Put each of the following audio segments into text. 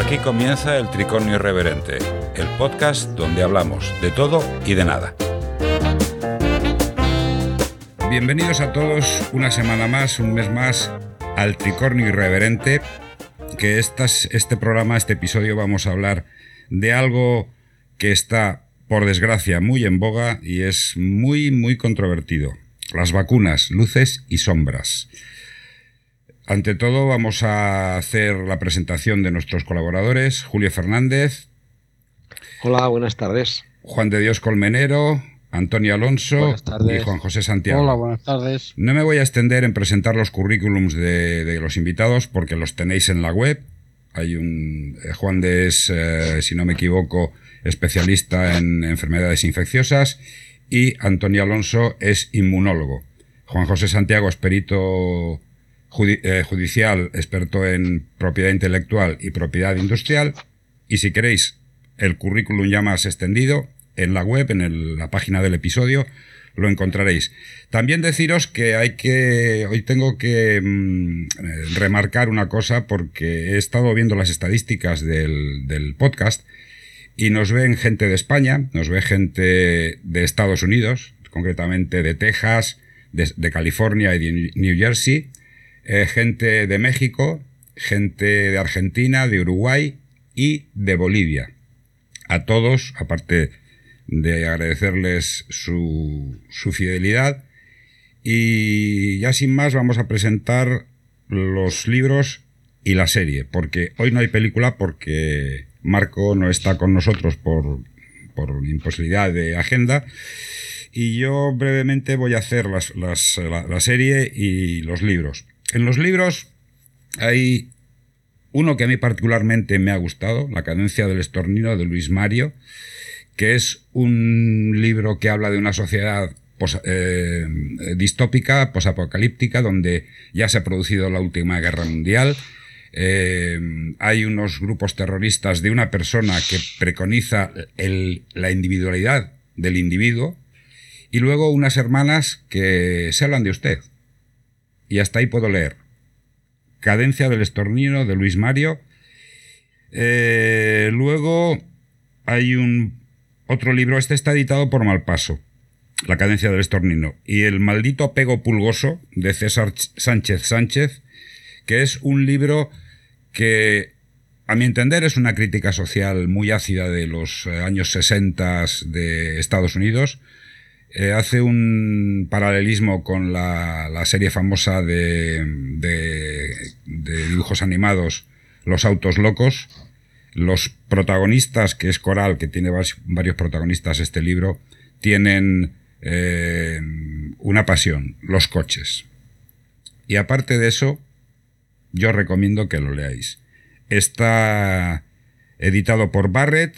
Aquí comienza el Tricornio Irreverente, el podcast donde hablamos de todo y de nada. Bienvenidos a todos una semana más, un mes más, al Tricornio Irreverente, que este programa, este episodio vamos a hablar de algo que está, por desgracia, muy en boga y es muy, muy controvertido. Las vacunas, luces y sombras. Ante todo, vamos a hacer la presentación de nuestros colaboradores. Julio Fernández. Hola, buenas tardes. Juan de Dios Colmenero, Antonio Alonso y Juan José Santiago. Hola, buenas tardes. No me voy a extender en presentar los currículums de, los invitados porque los tenéis en la web. Hay un. Eh, Juan de es, eh, si no me equivoco, especialista en enfermedades infecciosas y Antonio Alonso es inmunólogo. Juan José Santiago es perito judicial, experto en propiedad intelectual y propiedad industrial. Y si queréis el currículum ya más extendido, en la web, en la página del episodio, lo encontraréis. También deciros que hay que. Hoy tengo que mm, remarcar una cosa porque he estado viendo las estadísticas del, podcast y nos ven gente de España, nos ve gente de Estados Unidos, concretamente de Texas, de California y de New Jersey, eh, gente de México, gente de Argentina, de Uruguay y de Bolivia. A todos, aparte de agradecerles su, su fidelidad. Y ya sin más vamos a presentar los libros y la serie, porque hoy no hay película porque Marco no está con nosotros por, por imposibilidad de agenda. Y yo brevemente voy a hacer las, las, la, serie y los libros. En los libros hay uno que a mí particularmente me ha gustado, La cadencia del estornino de Luis Mario, que es un libro que habla de una sociedad eh, distópica, posapocalíptica, donde ya se ha producido la última guerra mundial. Eh, hay unos grupos terroristas de una persona que preconiza la individualidad del individuo y luego unas hermanas que se hablan de usted y hasta ahí puedo leer. Cadencia del estornino de Luis Mario. Eh, luego hay un otro libro, este está editado por Malpaso, La cadencia del estornino, y El maldito apego pulgoso de César Sánchez Sánchez, que es un libro que a mi entender es una crítica social muy ácida de los eh, años 60 de Estados Unidos, eh, hace un paralelismo con la, serie famosa de, dibujos animados Los Autos Locos. Los protagonistas, que es Coral, que tiene varios protagonistas este libro, tienen eh, una pasión, los coches. Y aparte de eso, yo recomiendo que lo leáis. Está editado por Barrett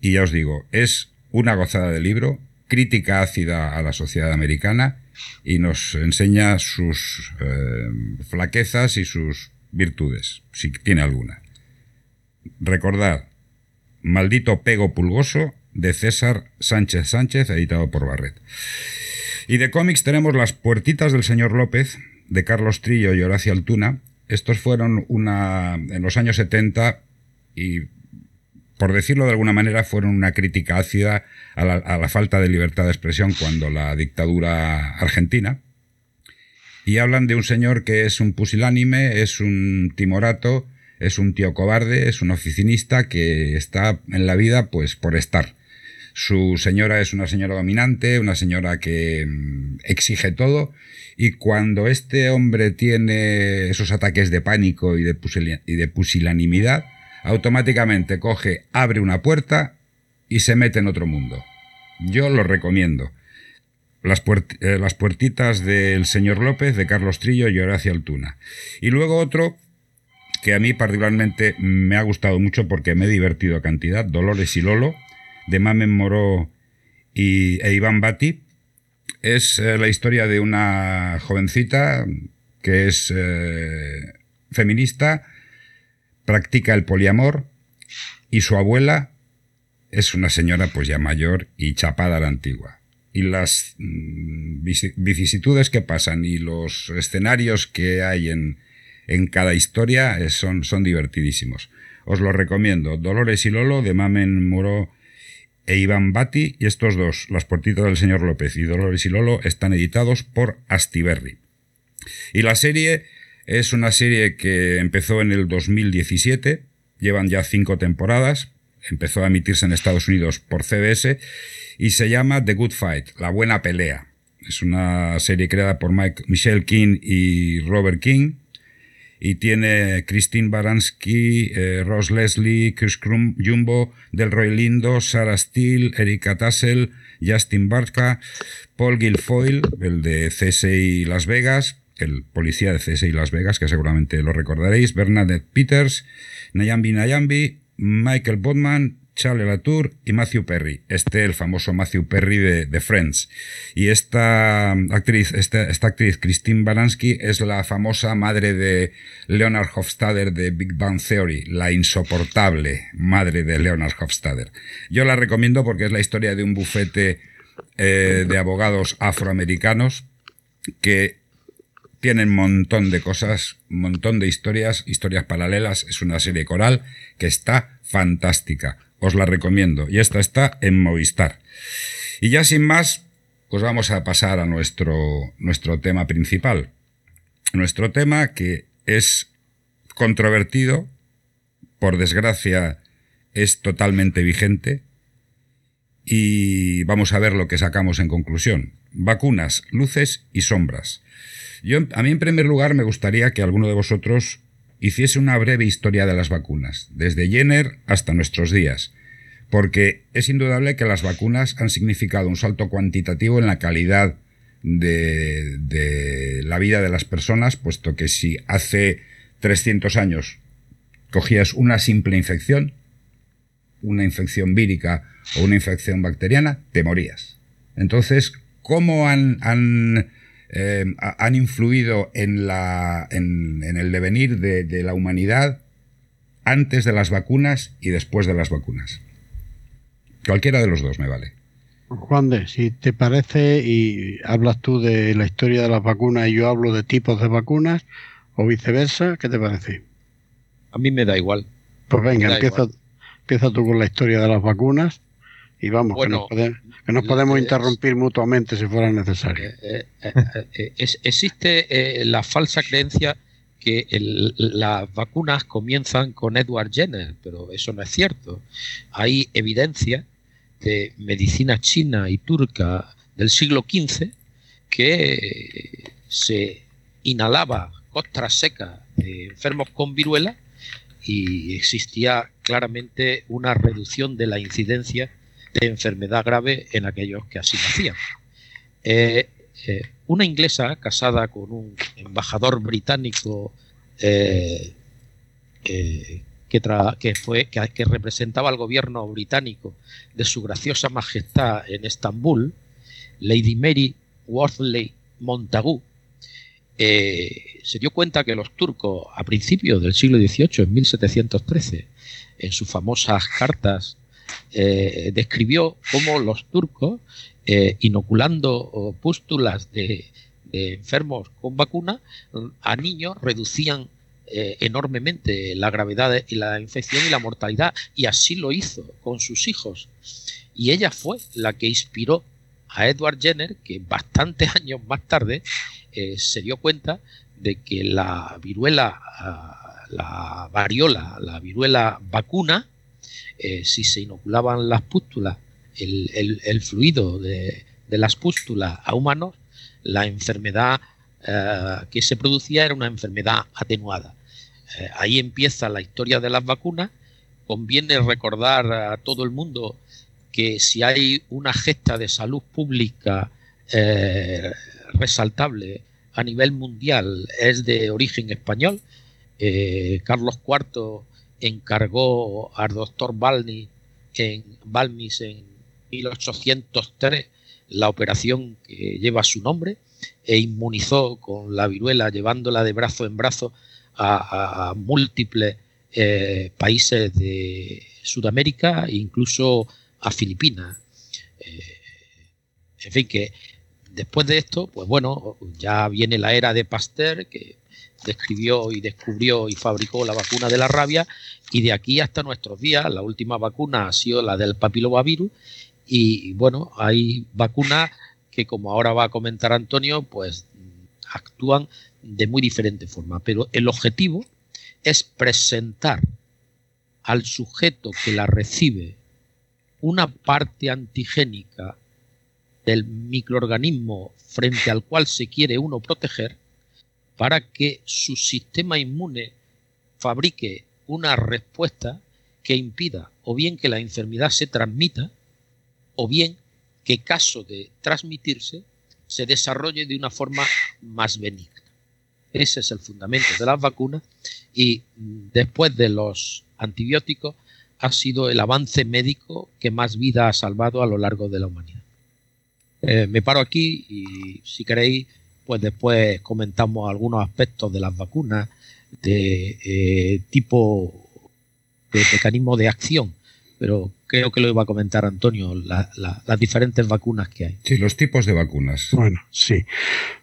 y ya os digo, es una gozada de libro, crítica ácida a la sociedad americana y nos enseña sus eh, flaquezas y sus virtudes, si tiene alguna. Recordad, Maldito Pego Pulgoso de César Sánchez Sánchez, editado por Barret. Y de cómics tenemos Las Puertitas del Señor López, de Carlos Trillo y Horacio Altuna. Estos fueron una, en los años 70 y por decirlo de alguna manera, fueron una crítica ácida a la, falta de libertad de expresión cuando la dictadura argentina. Y hablan de un señor que es un pusilánime, es un timorato, es un tío cobarde, es un oficinista que está en la vida pues por estar. Su señora es una señora dominante, una señora que mm, exige todo y cuando este hombre tiene esos ataques de pánico y de pusilanimidad, automáticamente coge, abre una puerta y se mete en otro mundo. Yo lo recomiendo. Las, eh, las puertitas del señor López, de Carlos Trillo y Horacio Altuna. Y luego otro que a mí particularmente me ha gustado mucho porque me he divertido a cantidad, Dolores y Lolo, de Mamen Moró y, e Iván Bati. Es eh, la historia de una jovencita que es eh, feminista, practica el poliamor y su abuela es una señora pues ya mayor y chapada a la antigua. Y las mm, vicisitudes que pasan y los escenarios que hay en, en cada historia son, son divertidísimos. os lo recomiendo. Dolores y Lolo de Mamen Moro e Iván Bati y estos dos, Las puertitas del señor López y Dolores y Lolo, están editados por Astiberri. Y la serie es una serie que empezó en el 2017, llevan ya cinco temporadas, empezó a emitirse en Estados Unidos por CBS y se llama The Good Fight, La Buena Pelea. Es una serie creada por Mike, Michelle King y Robert King y tiene Christine Baranski, eh, Ross Leslie, Chris Krum, Jumbo, Delroy Lindo, Sarah Steele, Erika Tassel, Justin Barca, Paul Guilfoyle, el de CSI Las Vegas, el policía de CSI Las Vegas, que seguramente lo recordaréis, Bernadette Peters, Nayambi Nayambi, Michael Bodman, Charlie Latour y Matthew Perry. Este, el famoso Matthew Perry de, Friends. Y esta actriz, esta, esta, actriz, Christine Baranski, es la famosa madre de Leonard Hofstadter de Big Bang Theory, la insoportable madre de Leonard Hofstadter. Yo la recomiendo porque es la historia de un bufete eh, de abogados afroamericanos que tienen un montón de cosas, un montón de historias, historias paralelas. Es una serie coral que está fantástica. Os la recomiendo. Y esta está en Movistar. Y ya sin más, pues vamos a pasar a nuestro, nuestro tema principal. Nuestro tema que es controvertido, por desgracia es totalmente vigente, y vamos a ver lo que sacamos en conclusión. Vacunas, luces y sombras. Yo, a mí, en primer lugar, me gustaría que alguno de vosotros hiciese una breve historia de las vacunas, desde Jenner hasta nuestros días, porque es indudable que las vacunas han significado un salto cuantitativo en la calidad de, de la vida de las personas, puesto que si hace 300 años cogías una simple infección, una infección vírica o una infección bacteriana, te morías. Entonces, ¿cómo han, han eh, han influido en, la, en, el devenir de, la humanidad antes de las vacunas y después de las vacunas. Cualquiera de los dos me vale. Juan de, si te parece y hablas tú de la historia de las vacunas y yo hablo de tipos de vacunas o viceversa, ¿qué te parece? A mí me da igual. Pues venga, empieza, empieza tú con la historia de las vacunas y vamos, que nos, podemos, interrumpir mutuamente si fuera necesario. Eh, eh, eh, existe la falsa creencia que las vacunas comienzan con Edward Jenner, pero eso no es cierto. Hay evidencia de medicina china y turca del siglo XV que se inhalaba costras secas de enfermos con viruela y existía claramente una reducción de la incidencia de enfermedad grave en aquellos que así lo hacían. Eh, eh, una inglesa casada con un embajador británico eh, que, fue, que, representaba al gobierno británico de su graciosa majestad en Estambul, Lady Mary Worthley Montagu, se dio cuenta que los turcos a principios del siglo XVIII, en 1713, en sus famosas cartas eh, describió cómo los turcos, eh, inoculando pústulas de, enfermos con vacuna, a niños reducían eh, enormemente la gravedad y la infección y la mortalidad, y así lo hizo con sus hijos. Y ella fue la que inspiró a Edward Jenner, que bastantes años más tarde se dio cuenta de que la viruela, ah, la variola, la viruela vacuna, eh, si se inoculaban las pústulas, el, fluido de, las pústulas a humanos, la enfermedad eh, que se producía era una enfermedad atenuada. Eh, ahí empieza la historia de las vacunas. Conviene recordar a todo el mundo que si hay una gesta de salud pública resaltable a nivel mundial es de origen español. Carlos IV encargó al doctor en, Balmis en 1803 la operación que lleva su nombre e inmunizó con la viruela llevándola de brazo en brazo a, múltiples eh, países de Sudamérica e incluso a Filipinas. Eh, en fin, que después de esto, pues bueno, ya viene la era de Pasteur, que describió y descubrió y fabricó la vacuna de la rabia y de aquí hasta nuestros días la última vacuna ha sido la del papilomavirus y bueno, hay vacunas que como ahora va a comentar Antonio, pues actúan de muy diferente forma, pero el objetivo es presentar al sujeto que la recibe una parte antigénica del microorganismo frente al cual se quiere uno proteger para que su sistema inmune fabrique una respuesta que impida o bien que la enfermedad se transmita o bien que caso de transmitirse se desarrolle de una forma más benigna. Ese es el fundamento de las vacunas y después de los antibióticos ha sido el avance médico que más vida ha salvado a lo largo de la humanidad. Eh, me paro aquí y si queréis pues después comentamos algunos aspectos de las vacunas, de eh, tipo de mecanismo de acción, pero creo que lo iba a comentar Antonio, las diferentes vacunas que hay. Sí, los tipos de vacunas. Bueno, sí.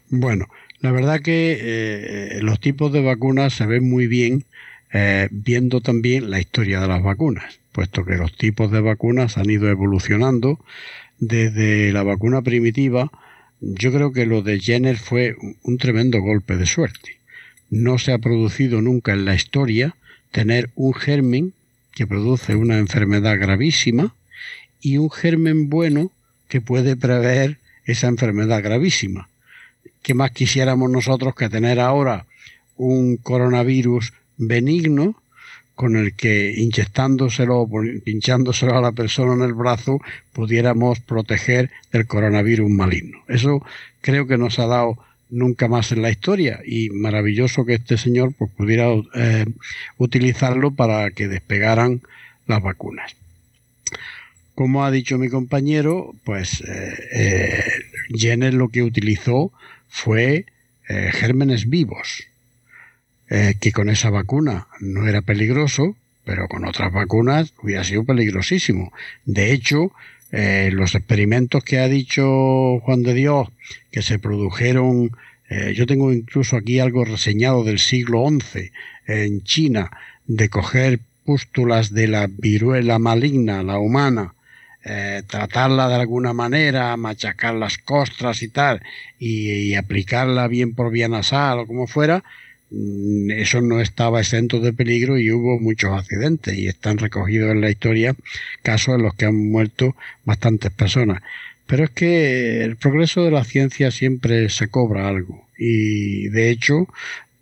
Bueno, la verdad que eh, los tipos de vacunas se ven muy bien eh, viendo también la historia de las vacunas, puesto que los tipos de vacunas han ido evolucionando desde la vacuna primitiva yo creo que lo de Jenner fue un tremendo golpe de suerte. No se ha producido nunca en la historia tener un germen que produce una enfermedad gravísima y un germen bueno que puede prever esa enfermedad gravísima. ¿Qué más quisiéramos nosotros que tener ahora un coronavirus benigno con el que inyectándoselo pinchándoselo a la persona en el brazo pudiéramos proteger del coronavirus maligno. Eso creo que nos ha dado nunca más en la historia y maravilloso que este señor pues, pudiera eh, utilizarlo para que despegaran las vacunas. Como ha dicho mi compañero, pues eh, eh, Jenner lo que utilizó fue gérmenes vivos, eh, que con esa vacuna no era peligroso, pero con otras vacunas hubiera sido peligrosísimo. De hecho, eh, los experimentos que ha dicho Juan de Dios, que se produjeron, eh, yo tengo incluso aquí algo reseñado del siglo XI en China, de coger pústulas de la viruela maligna, la humana, tratarla de alguna manera, machacar las costras y tal, y, y, aplicarla bien por vía nasal o como fuera, eso no estaba exento de peligro y hubo muchos accidentes y están recogidos en la historia casos en los que han muerto bastantes personas. Pero es que el progreso de la ciencia siempre se cobra algo y de hecho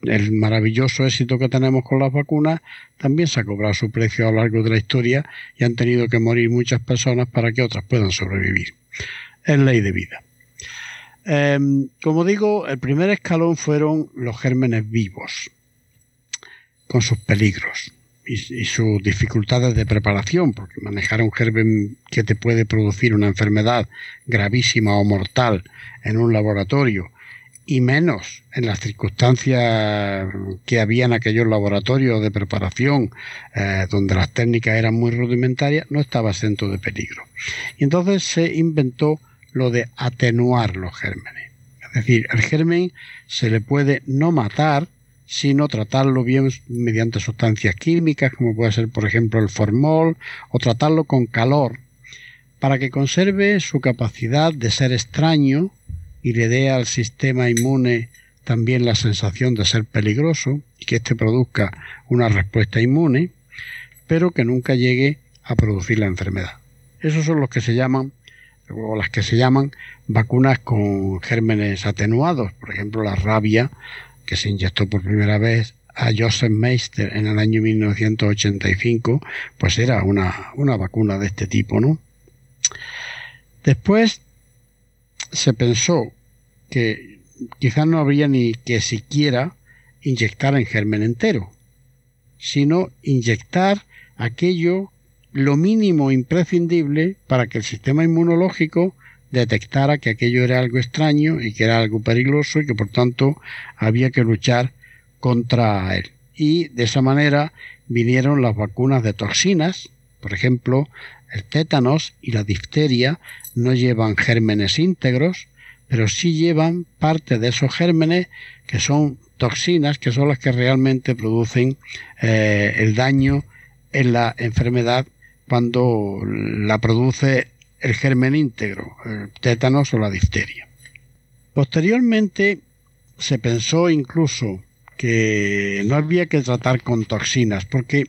el maravilloso éxito que tenemos con las vacunas también se ha cobrado su precio a lo largo de la historia y han tenido que morir muchas personas para que otras puedan sobrevivir. Es ley de vida. Em, como digo, el primer escalón fueron los gérmenes vivos, con sus peligros y, sus dificultades de preparación, porque manejar un germen que te puede producir una enfermedad gravísima o mortal en un laboratorio, y menos en las circunstancias que había en aquellos laboratorios de preparación eh, donde las técnicas eran muy rudimentarias, no estaba exento de peligro. Y entonces se inventó lo de atenuar los gérmenes. Es decir, el germen se le puede no matar, sino tratarlo bien mediante sustancias químicas, como puede ser, por ejemplo, el formol, o tratarlo con calor, para que conserve su capacidad de ser extraño y le dé al sistema inmune también la sensación de ser peligroso y que éste produzca una respuesta inmune, pero que nunca llegue a producir la enfermedad. Esos son los que se llaman o las que se llaman vacunas con gérmenes atenuados, por ejemplo la rabia, que se inyectó por primera vez a Joseph Meister en el año 1985, pues era una, una vacuna de este tipo, ¿no? Después se pensó que quizás no habría ni que siquiera inyectar en germen entero, sino inyectar aquello lo mínimo imprescindible para que el sistema inmunológico detectara que aquello era algo extraño y que era algo peligroso y que por tanto había que luchar contra él. Y de esa manera vinieron las vacunas de toxinas, por ejemplo, el tétanos y la difteria no llevan gérmenes íntegros, pero sí llevan parte de esos gérmenes que son toxinas que son las que realmente producen eh, el daño en la enfermedad cuando la produce el germen íntegro, el tétanos o la difteria. Posteriormente se pensó incluso que no había que tratar con toxinas, porque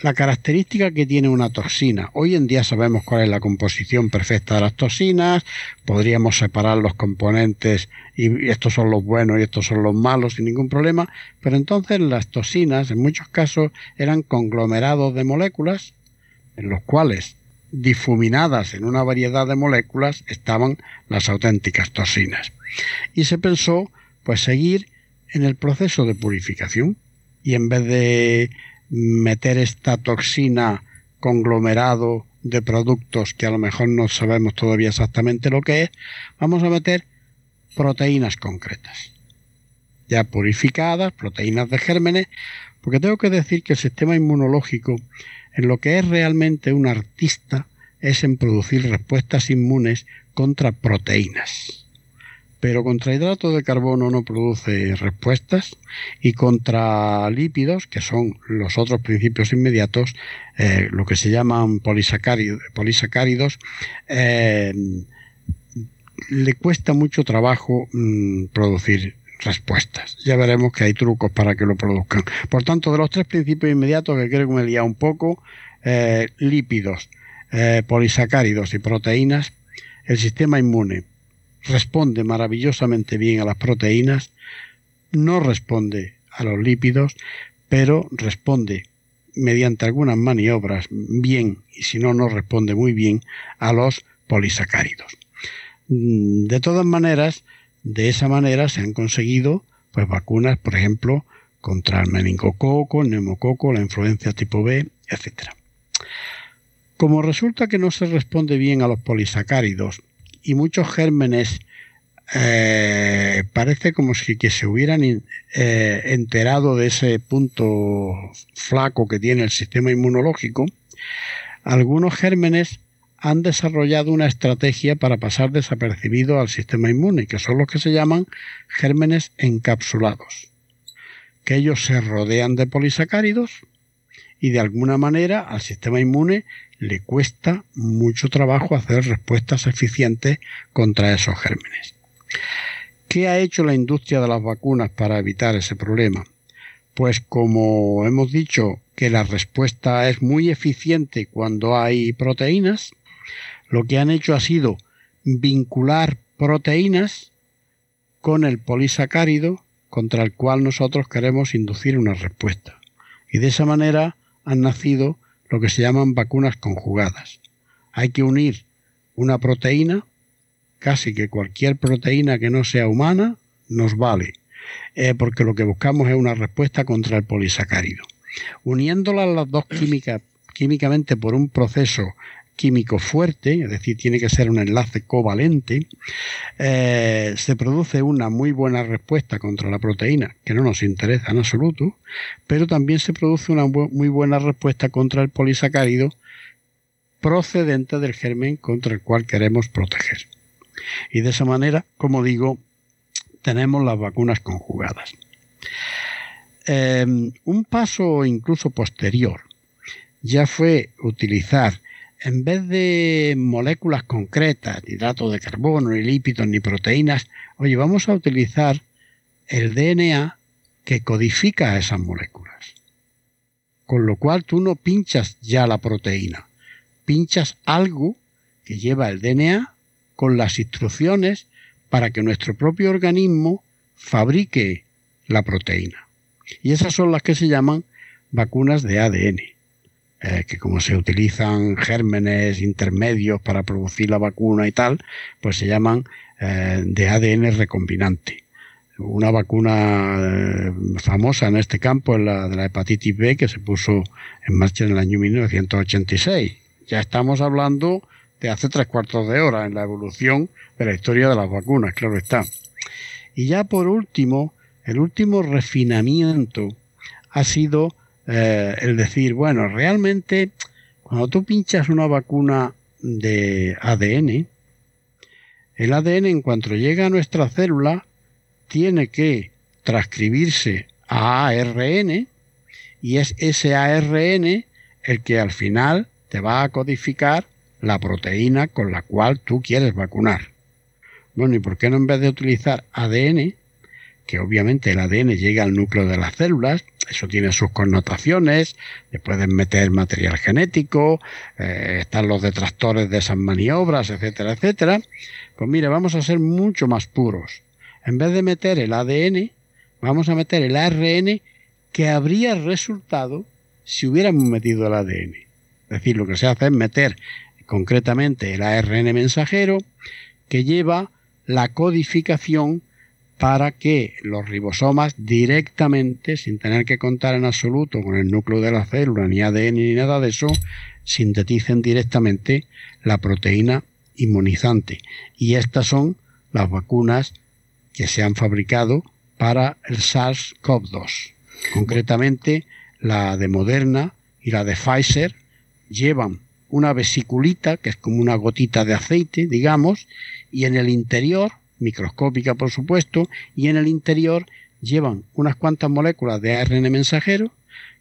la característica que tiene una toxina, hoy en día sabemos cuál es la composición perfecta de las toxinas, podríamos separar los componentes y estos son los buenos y estos son los malos sin ningún problema, pero entonces las toxinas en muchos casos eran conglomerados de moléculas en los cuales difuminadas en una variedad de moléculas estaban las auténticas toxinas. Y se pensó pues seguir en el proceso de purificación y en vez de meter esta toxina conglomerado de productos que a lo mejor no sabemos todavía exactamente lo que es, vamos a meter proteínas concretas, ya purificadas, proteínas de gérmenes, porque tengo que decir que el sistema inmunológico, en lo que es realmente un artista, es en producir respuestas inmunes contra proteínas. Pero contra hidratos de carbono no produce respuestas y contra lípidos, que son los otros principios inmediatos, eh, lo que se llaman polisacáridos, eh, le cuesta mucho trabajo mm, producir respuestas. Ya veremos que hay trucos para que lo produzcan. Por tanto, de los tres principios inmediatos que creo que me he liado un poco, eh, lípidos, polisacáridos y proteínas, el sistema inmune responde maravillosamente bien a las proteínas, no responde a los lípidos, pero responde mediante algunas maniobras bien, y si no, no responde muy bien a los polisacáridos. Mm, de todas maneras, de esa manera se han conseguido pues, vacunas, por ejemplo, contra el meningococo, el neumococo, la influencia tipo B, etc. Como resulta que no se responde bien a los polisacáridos y muchos gérmenes eh, parece como si que se hubieran eh, enterado de ese punto flaco que tiene el sistema inmunológico, algunos gérmenes han desarrollado una estrategia para pasar desapercibido al sistema inmune, que son los que se llaman gérmenes encapsulados, que ellos se rodean de polisacáridos y de alguna manera al sistema inmune le cuesta mucho trabajo hacer respuestas eficientes contra esos gérmenes. ¿Qué ha hecho la industria de las vacunas para evitar ese problema? Pues como hemos dicho que la respuesta es muy eficiente cuando hay proteínas, lo que han hecho ha sido vincular proteínas con el polisacárido contra el cual nosotros queremos inducir una respuesta. Y de esa manera han nacido lo que se llaman vacunas conjugadas. Hay que unir una proteína, casi que cualquier proteína que no sea humana, nos vale, eh, porque lo que buscamos es una respuesta contra el polisacárido. Uniéndolas las dos químicamente por un proceso químico fuerte, es decir, tiene que ser un enlace covalente, eh, se produce una muy buena respuesta contra la proteína, que no nos interesa en absoluto, pero también se produce una muy buena respuesta contra el polisacárido procedente del germen contra el cual queremos proteger. Y de esa manera, como digo, tenemos las vacunas conjugadas. Eh, un paso incluso posterior ya fue utilizar en vez de moléculas concretas, ni hidratos de carbono, ni lípidos, ni proteínas, oye, vamos a utilizar el DNA que codifica esas moléculas. Con lo cual tú no pinchas ya la proteína, pinchas algo que lleva el DNA con las instrucciones para que nuestro propio organismo fabrique la proteína. Y esas son las que se llaman vacunas de ADN. Eh, que como se utilizan gérmenes intermedios para producir la vacuna y tal, pues se llaman eh, de ADN recombinante. Una vacuna eh, famosa en este campo es la de la hepatitis B que se puso en marcha en el año 1986. Ya estamos hablando de hace tres cuartos de hora en la evolución de la historia de las vacunas, claro está. Y ya por último, el último refinamiento ha sido eh, el decir, bueno, realmente cuando tú pinchas una vacuna de ADN, el ADN en cuanto llega a nuestra célula tiene que transcribirse a ARN y es ese ARN el que al final te va a codificar la proteína con la cual tú quieres vacunar. Bueno, ¿y por qué no en vez de utilizar ADN, que obviamente el ADN llega al núcleo de las células, eso tiene sus connotaciones, le pueden meter material genético, eh, están los detractores de esas maniobras, etcétera, etcétera. Pues mire, vamos a ser mucho más puros. En vez de meter el ADN, vamos a meter el ARN que habría resultado si hubiéramos metido el ADN. Es decir, lo que se hace es meter concretamente el ARN mensajero que lleva la codificación para que los ribosomas directamente, sin tener que contar en absoluto con el núcleo de la célula, ni ADN ni nada de eso, sinteticen directamente la proteína inmunizante. Y estas son las vacunas que se han fabricado para el SARS-CoV-2. Concretamente, la de Moderna y la de Pfizer llevan una vesiculita, que es como una gotita de aceite, digamos, y en el interior, microscópica por supuesto, y en el interior llevan unas cuantas moléculas de ARN mensajero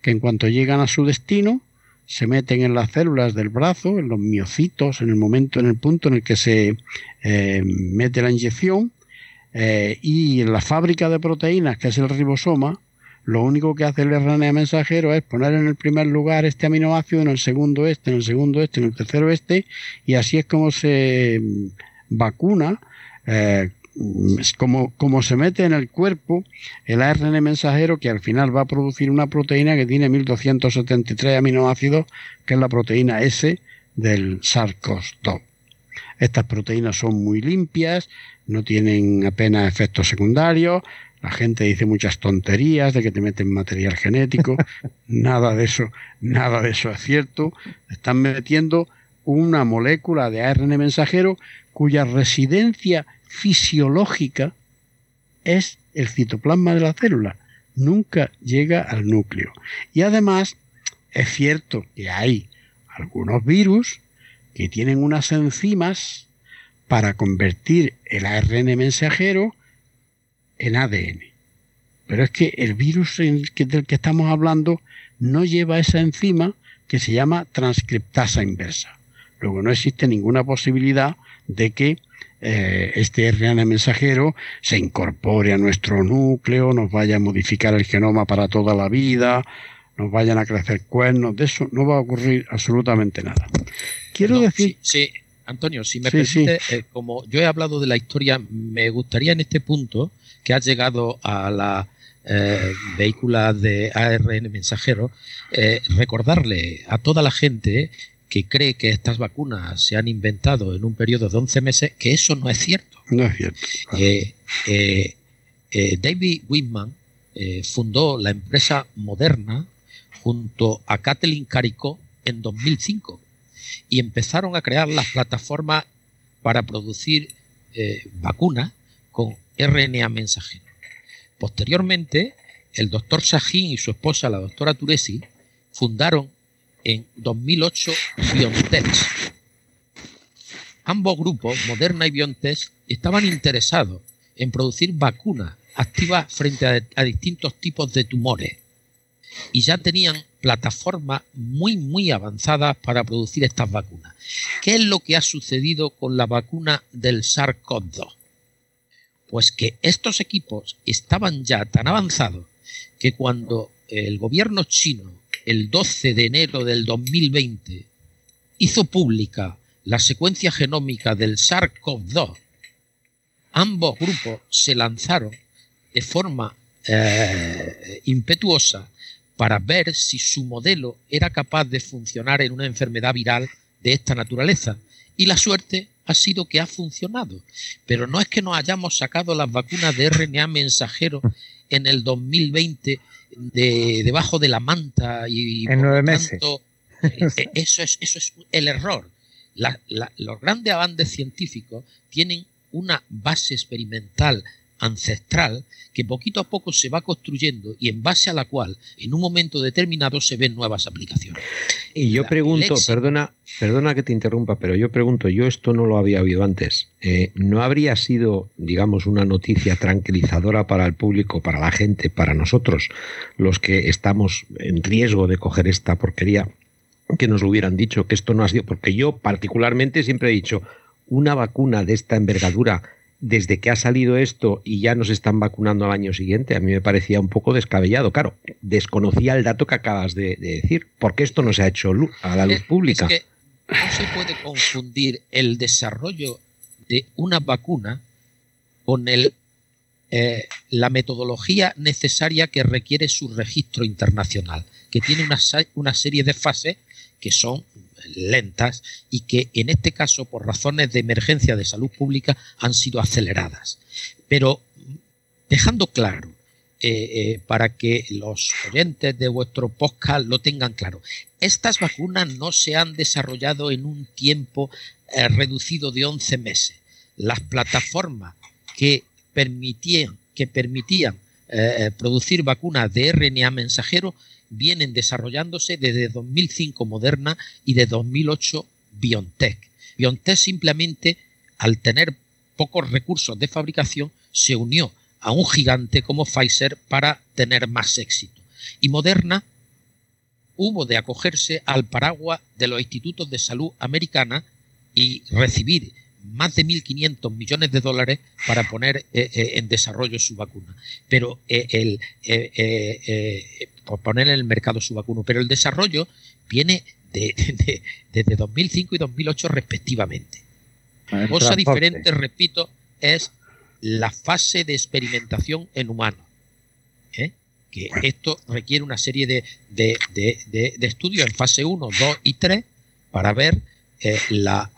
que en cuanto llegan a su destino se meten en las células del brazo, en los miocitos, en el momento, en el punto en el que se eh, mete la inyección, eh, y en la fábrica de proteínas, que es el ribosoma, lo único que hace el RNA mensajero es poner en el primer lugar este aminoácido, en el segundo este, en el segundo este, en el tercero este, y así es como se mm, vacuna, eh, como, como se mete en el cuerpo el ARN mensajero que al final va a producir una proteína que tiene 1273 aminoácidos, que es la proteína S del SARS-CoV-2. Estas proteínas son muy limpias, no tienen apenas efectos secundarios, la gente dice muchas tonterías de que te meten material genético. nada de eso, nada de eso es cierto. Están metiendo una molécula de ARN mensajero cuya residencia fisiológica es el citoplasma de la célula. Nunca llega al núcleo. Y además es cierto que hay algunos virus que tienen unas enzimas para convertir el ARN mensajero en ADN. Pero es que el virus del que estamos hablando no lleva esa enzima que se llama transcriptasa inversa. Luego no existe ninguna posibilidad de que eh, este RNA mensajero se incorpore a nuestro núcleo, nos vaya a modificar el genoma para toda la vida, nos vayan a crecer cuernos, de eso no va a ocurrir absolutamente nada. Quiero decir... Sí, Antonio, si me permite, eh, como yo he hablado de la historia, me gustaría en este punto que ha llegado a la eh, vehícula de ARN mensajero, eh, recordarle a toda la gente que cree que estas vacunas se han inventado en un periodo de 11 meses, que eso no es cierto. No es cierto. Eh, David Whitman fundó la empresa Moderna junto a Kathleen Caricó en 2005 y empezaron a crear las plataformas para producir vacunas con RNA mensajero. Posteriormente, el doctor Sahin y su esposa, la doctora Turesi, fundaron en 2008 BioNTech. Ambos grupos, Moderna y BioNTech, estaban interesados en producir vacunas activas frente a, a distintos tipos de tumores y ya tenían plataformas muy, muy avanzadas para producir estas vacunas. ¿Qué es lo que ha sucedido con la vacuna del SARS-CoV-2? Pues que estos equipos estaban ya tan avanzados que cuando el gobierno chino, el 12 de enero del 2020, hizo pública la secuencia genómica del SARS-CoV-2, ambos grupos se lanzaron de forma eh, impetuosa para ver si su modelo era capaz de funcionar en una enfermedad viral de esta naturaleza. Y la suerte ha sido que ha funcionado. Pero no es que nos hayamos sacado las vacunas de RNA mensajero en el 2020 de, debajo de la manta y en nueve meses. Eh, eh, eso, es, eso es el error. los grandes avances científicos tienen una base experimental ancestral que poquito a poco se va construyendo y en base a la cual en un momento determinado se ven nuevas aplicaciones. Y yo pregunto, perdona, perdona que te interrumpa, pero yo pregunto, yo esto no lo había oído antes. Eh, ¿No habría sido, digamos, una noticia tranquilizadora para el público, para la gente, para nosotros, los que estamos en riesgo de coger esta porquería, que nos lo hubieran dicho, que esto no ha sido, porque yo particularmente siempre he dicho, una vacuna de esta envergadura desde que ha salido esto y ya nos están vacunando al año siguiente, a mí me parecía un poco descabellado. Claro, desconocía el dato que acabas de, decir. ¿Por qué esto no se ha hecho a la luz pública? Es que no se puede confundir el desarrollo de una vacuna con el, eh, la metodología necesaria que requiere su registro internacional, que tiene una, una serie de fases que son lentas y que en este caso, por razones de emergencia de salud pública, han sido aceleradas. Pero dejando claro, eh, eh, para que los oyentes de vuestro podcast lo tengan claro, estas vacunas no se han desarrollado en un tiempo eh, reducido de 11 meses. Las plataformas que permitían, que permitían producir vacunas de RNA mensajero vienen desarrollándose desde 2005 Moderna y de 2008 BioNTech. BioNTech simplemente, al tener pocos recursos de fabricación, se unió a un gigante como Pfizer para tener más éxito. Y Moderna hubo de acogerse al paraguas de los institutos de salud americana y recibir más de 1.500 millones de dólares para poner eh, eh, en desarrollo su vacuna. Pero eh, el, por poner en el mercado su vacuna, pero el desarrollo viene de, desde 2005 y 2008 respectivamente. Cosa diferente, repito, es la fase de experimentación en humanos. Que esto requiere una serie de, de, estudios en fase 1, 2 y 3 para ver la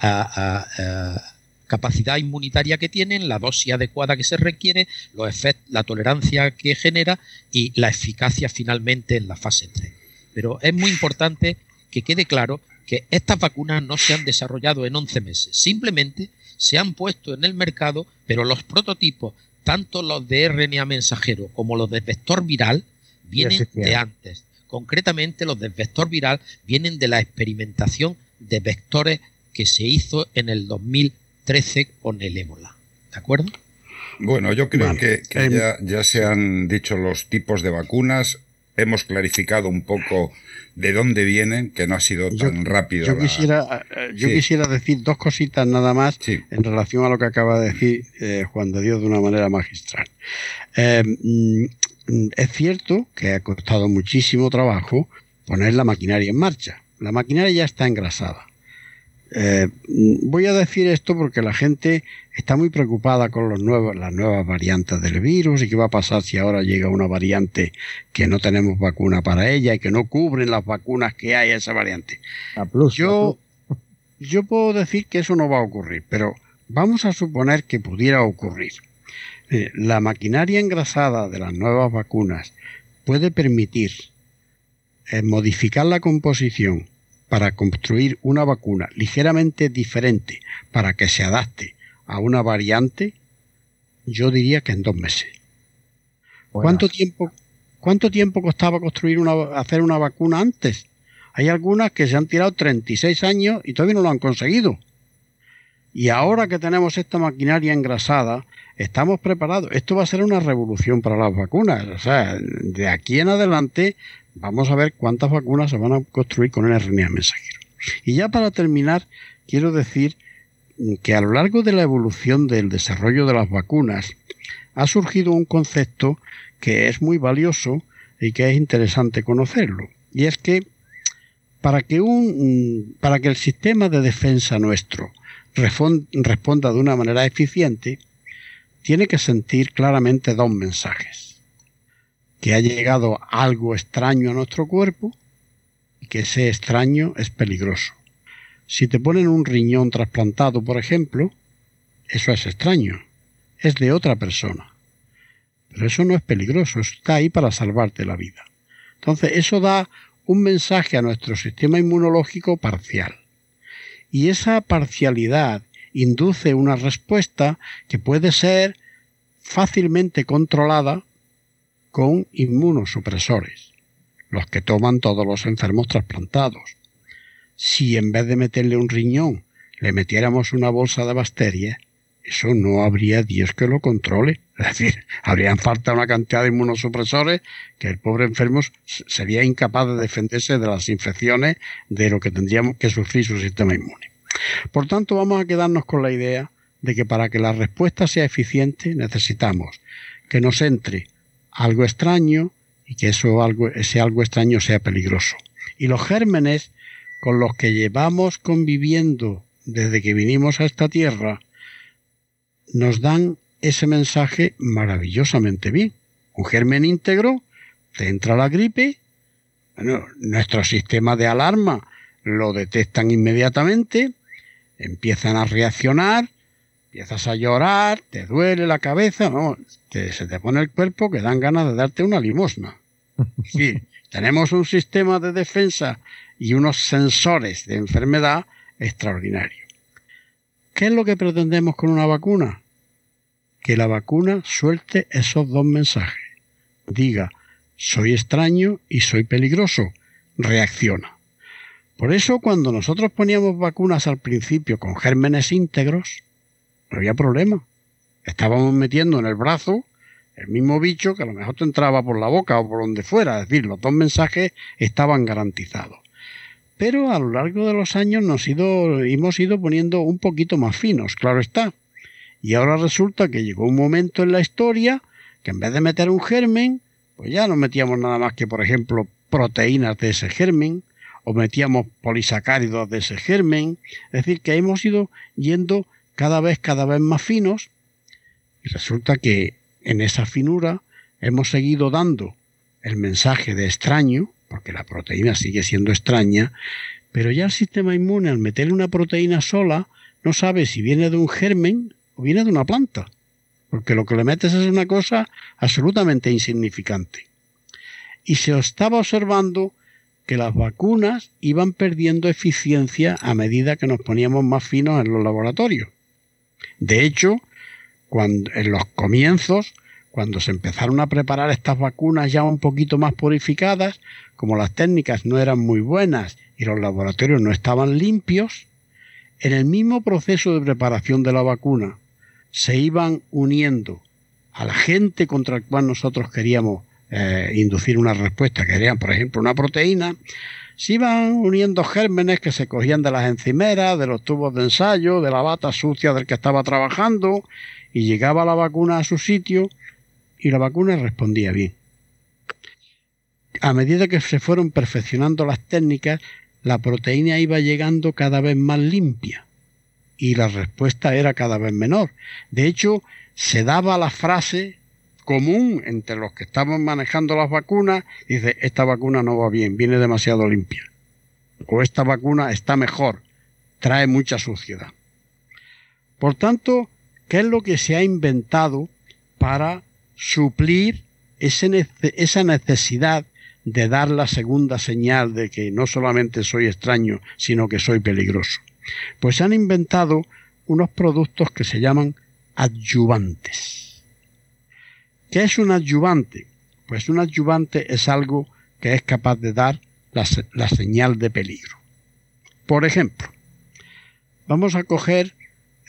capacidad inmunitaria que tienen, la dosis adecuada que se requiere, los efectos, la tolerancia que genera y la eficacia finalmente en la fase 3. Pero es muy importante que quede claro que estas vacunas no se han desarrollado en 11 meses, simplemente se han puesto en el mercado, pero los prototipos, tanto los de RNA mensajero como los de vector viral, vienen de antes. Concretamente, los de vector viral vienen de la experimentación de vectores que se hizo en el 2000 13 con el ébola. ¿De acuerdo? Bueno, yo creo que, em, ya, se han dicho los tipos de vacunas, hemos clarificado un poco de dónde vienen, que no ha sido tan rápido. Yo, quisiera, eh, yo quisiera decir dos cositas nada más en relación a lo que acaba de decir eh, Juan de Dios de una manera magistral. Em, mm, es cierto que ha costado muchísimo trabajo poner la maquinaria en marcha. La maquinaria ya está engrasada. Eh, voy a decir esto porque la gente está muy preocupada con los nuevos, las nuevas variantes del virus y qué va a pasar si ahora llega una variante que no tenemos vacuna para ella y que no cubren las vacunas que hay a esa variante. yo, yo puedo decir que eso no va a ocurrir, pero vamos a suponer que pudiera ocurrir. Eh, la maquinaria engrasada de las nuevas vacunas puede permitir eh, modificar la composición para construir una vacuna ligeramente diferente para que se adapte a una variante, yo diría que en dos meses. ¿Cuánto tiempo, ¿Cuánto tiempo costaba construir una, hacer una vacuna antes? Hay algunas que se han tirado 36 años y todavía no lo han conseguido. Y ahora que tenemos esta maquinaria engrasada, estamos preparados. Esto va a ser una revolución para las vacunas. O sea, de aquí en adelante Vamos a ver cuántas vacunas se van a construir con el RNA mensajero. Y ya para terminar, quiero decir que a lo largo de la evolución del desarrollo de las vacunas ha surgido un concepto que es muy valioso y que es interesante conocerlo. Y es que para que, un, para que el sistema de defensa nuestro responda de una manera eficiente, tiene que sentir claramente dos mensajes que ha llegado algo extraño a nuestro cuerpo y que ese extraño es peligroso. Si te ponen un riñón trasplantado, por ejemplo, eso es extraño, es de otra persona. Pero eso no es peligroso, está ahí para salvarte la vida. Entonces, eso da un mensaje a nuestro sistema inmunológico parcial. Y esa parcialidad induce una respuesta que puede ser fácilmente controlada con inmunosupresores, los que toman todos los enfermos trasplantados. si en vez de meterle un riñón le metiéramos una bolsa de bacterias, eso no habría Dios que lo controle. Es decir, habrían falta una cantidad de inmunosupresores que el pobre enfermo sería incapaz de defenderse de las infecciones de lo que tendríamos que sufrir su sistema inmune. Por tanto, vamos a quedarnos con la idea de que para que la respuesta sea eficiente necesitamos que nos entre algo extraño y que eso algo, ese algo extraño sea peligroso. Y los gérmenes con los que llevamos conviviendo desde que vinimos a esta tierra nos dan ese mensaje maravillosamente bien. Un germen íntegro, te entra la gripe, bueno, nuestro sistema de alarma lo detectan inmediatamente, empiezan a reaccionar, empiezas a llorar, te duele la cabeza, no, se te pone el cuerpo que dan ganas de darte una limosna. Sí, tenemos un sistema de defensa y unos sensores de enfermedad extraordinarios. ¿Qué es lo que pretendemos con una vacuna? Que la vacuna suelte esos dos mensajes. Diga, soy extraño y soy peligroso. Reacciona. Por eso cuando nosotros poníamos vacunas al principio con gérmenes íntegros, no había problema. Estábamos metiendo en el brazo el mismo bicho que a lo mejor te entraba por la boca o por donde fuera. Es decir, los dos mensajes estaban garantizados pero a lo largo de los años nos ido, hemos ido poniendo un poquito más finos, claro está. Y ahora resulta que llegó un momento en la historia que en vez de meter un germen, pues ya no metíamos nada más que, por ejemplo, proteínas de ese germen, o metíamos polisacáridos de ese germen. Es decir, que hemos ido yendo cada vez, cada vez más finos, resulta que en esa finura hemos seguido dando el mensaje de extraño, porque la proteína sigue siendo extraña, pero ya el sistema inmune al meterle una proteína sola no sabe si viene de un germen o viene de una planta, porque lo que le metes es una cosa absolutamente insignificante. Y se estaba observando que las vacunas iban perdiendo eficiencia a medida que nos poníamos más finos en los laboratorios. De hecho, en los comienzos, cuando se empezaron a preparar estas vacunas ya un poquito más purificadas, como las técnicas no eran muy buenas y los laboratorios no estaban limpios, en el mismo proceso de preparación de la vacuna se iban uniendo a la gente contra el cual nosotros queríamos eh, inducir una respuesta, querían, por ejemplo, una proteína, se iban uniendo gérmenes que se cogían de las encimeras, de los tubos de ensayo, de la bata sucia del que estaba trabajando, y llegaba la vacuna a su sitio y la vacuna respondía bien a medida que se fueron perfeccionando las técnicas, la proteína iba llegando cada vez más limpia y la respuesta era cada vez menor. De hecho, se daba la frase común entre los que estaban manejando las vacunas, dice, esta vacuna no va bien, viene demasiado limpia. O esta vacuna está mejor, trae mucha suciedad. Por tanto, ¿qué es lo que se ha inventado para suplir esa necesidad de dar la segunda señal de que no solamente soy extraño, sino que soy peligroso. Pues se han inventado unos productos que se llaman adyuvantes. ¿Qué es un adyuvante? Pues un adyuvante es algo que es capaz de dar la, señal de peligro. Por ejemplo, vamos a coger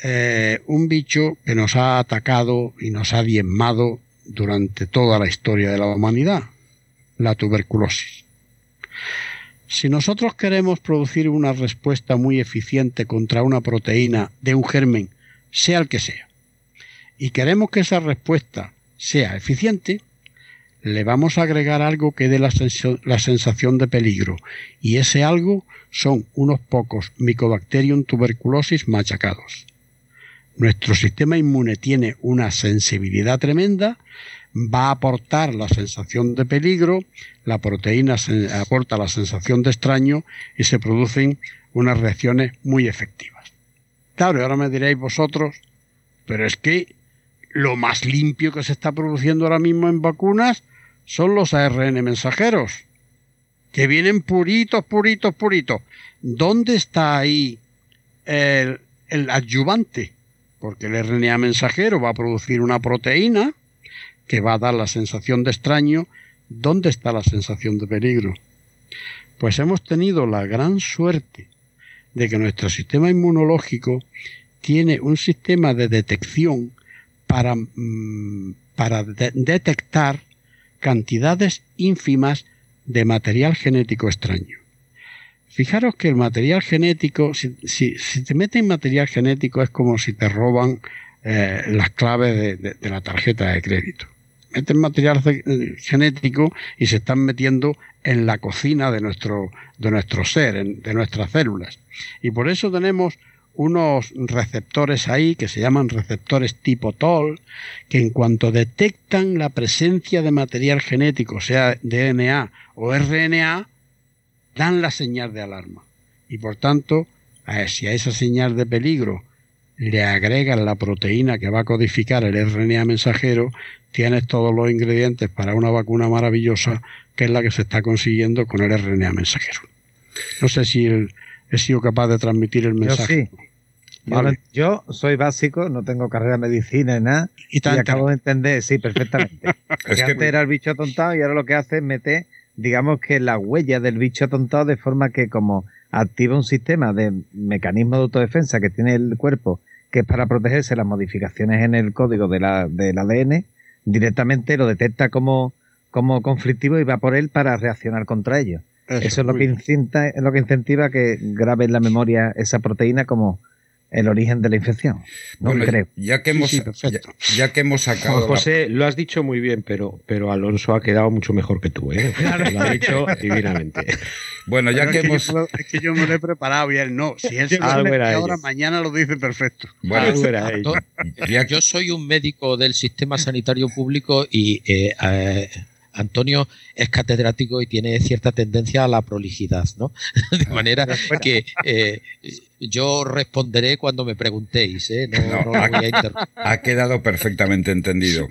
eh, un bicho que nos ha atacado y nos ha diezmado durante toda la historia de la humanidad, la tuberculosis. Si nosotros queremos producir una respuesta muy eficiente contra una proteína de un germen, sea el que sea, y queremos que esa respuesta sea eficiente, le vamos a agregar algo que dé la, sensación de peligro, y ese algo son unos pocos Mycobacterium tuberculosis machacados. Nuestro sistema inmune tiene una sensibilidad tremenda va a aportar la sensación de peligro, la proteína aporta la sensación de extraño y se producen unas reacciones muy efectivas. Claro, y ahora me diréis vosotros, pero es que lo más limpio que se está produciendo ahora mismo en vacunas son los ARN mensajeros, que vienen puritos, puritos, puritos. ¿Dónde está ahí el, el adyuvante? Porque el RNA mensajero va a producir una proteína que va a dar la sensación de extraño, ¿dónde está la sensación de peligro? Pues hemos tenido la gran suerte de que nuestro sistema inmunológico tiene un sistema de detección para, mm, para detectar cantidades ínfimas de material genético extraño. Fijaros que el material genético, si, te meten material genético es como si te roban eh, las claves de, la tarjeta de crédito. Meten material eh, genético y se están metiendo en la cocina de nuestro, de nuestro ser, de nuestras células. Y por eso tenemos unos receptores ahí que se llaman receptores tipo TOL, que en cuanto detectan la presencia de material genético, sea DNA o RNA, dan la señal de alarma. Y por tanto, si a esa señal de peligro le agregan la proteína que va a codificar el RNA mensajero, tienes todos los ingredientes para una vacuna maravillosa que es la que se está consiguiendo con el RNA mensajero. No sé si he sido capaz de transmitir el mensaje. Yo, soy básico, no tengo carrera de medicina ni nada, y, acabo de entender, sí, perfectamente. que antes era el bicho atontado y ahora lo que hace es meter, digamos que la huella del bicho atontado de forma que como activa un sistema de mecanismo de autodefensa que tiene el cuerpo, que es para protegerse las modificaciones en el código de la, del ADN, directamente lo detecta como, como conflictivo y va por él para reaccionar contra ello. Eso, es lo que, incita, es lo que incentiva que grabe en la memoria esa proteína como el origen de la infección. No creo. Ya que hemos, ya, que hemos sacado. José, lo has dicho muy bien, pero, pero Alonso ha quedado mucho mejor que tú, ¿eh? Lo ha dicho divinamente. Bueno, ya que, hemos. es que yo me lo he preparado y él no. Si él se ahora, mañana lo dice perfecto. Bueno, yo soy un médico del sistema sanitario público y eh, eh, Antonio es catedrático y tiene cierta tendencia a la prolijidad, ¿no? De manera que eh, yo responderé cuando me preguntéis, ¿eh? No, ha, quedado perfectamente entendido.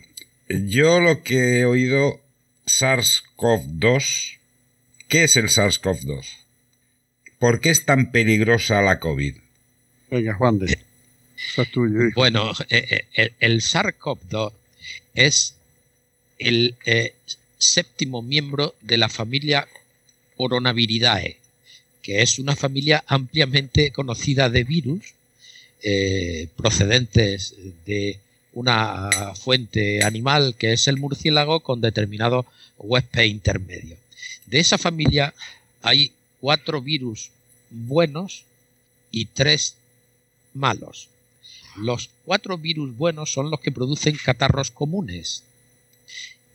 Yo lo que he oído, SARS-CoV-2, ¿qué es el SARS-CoV-2? ¿Por qué es tan peligrosa la COVID? Venga, Juan de. Bueno, eh, el, el SARS-CoV-2 es el séptimo miembro de la familia Coronaviridae, que es una familia ampliamente conocida de virus eh, procedentes de una fuente animal que es el murciélago con determinado huésped intermedio. De esa familia hay cuatro virus buenos y tres malos. Los cuatro virus buenos son los que producen catarros comunes,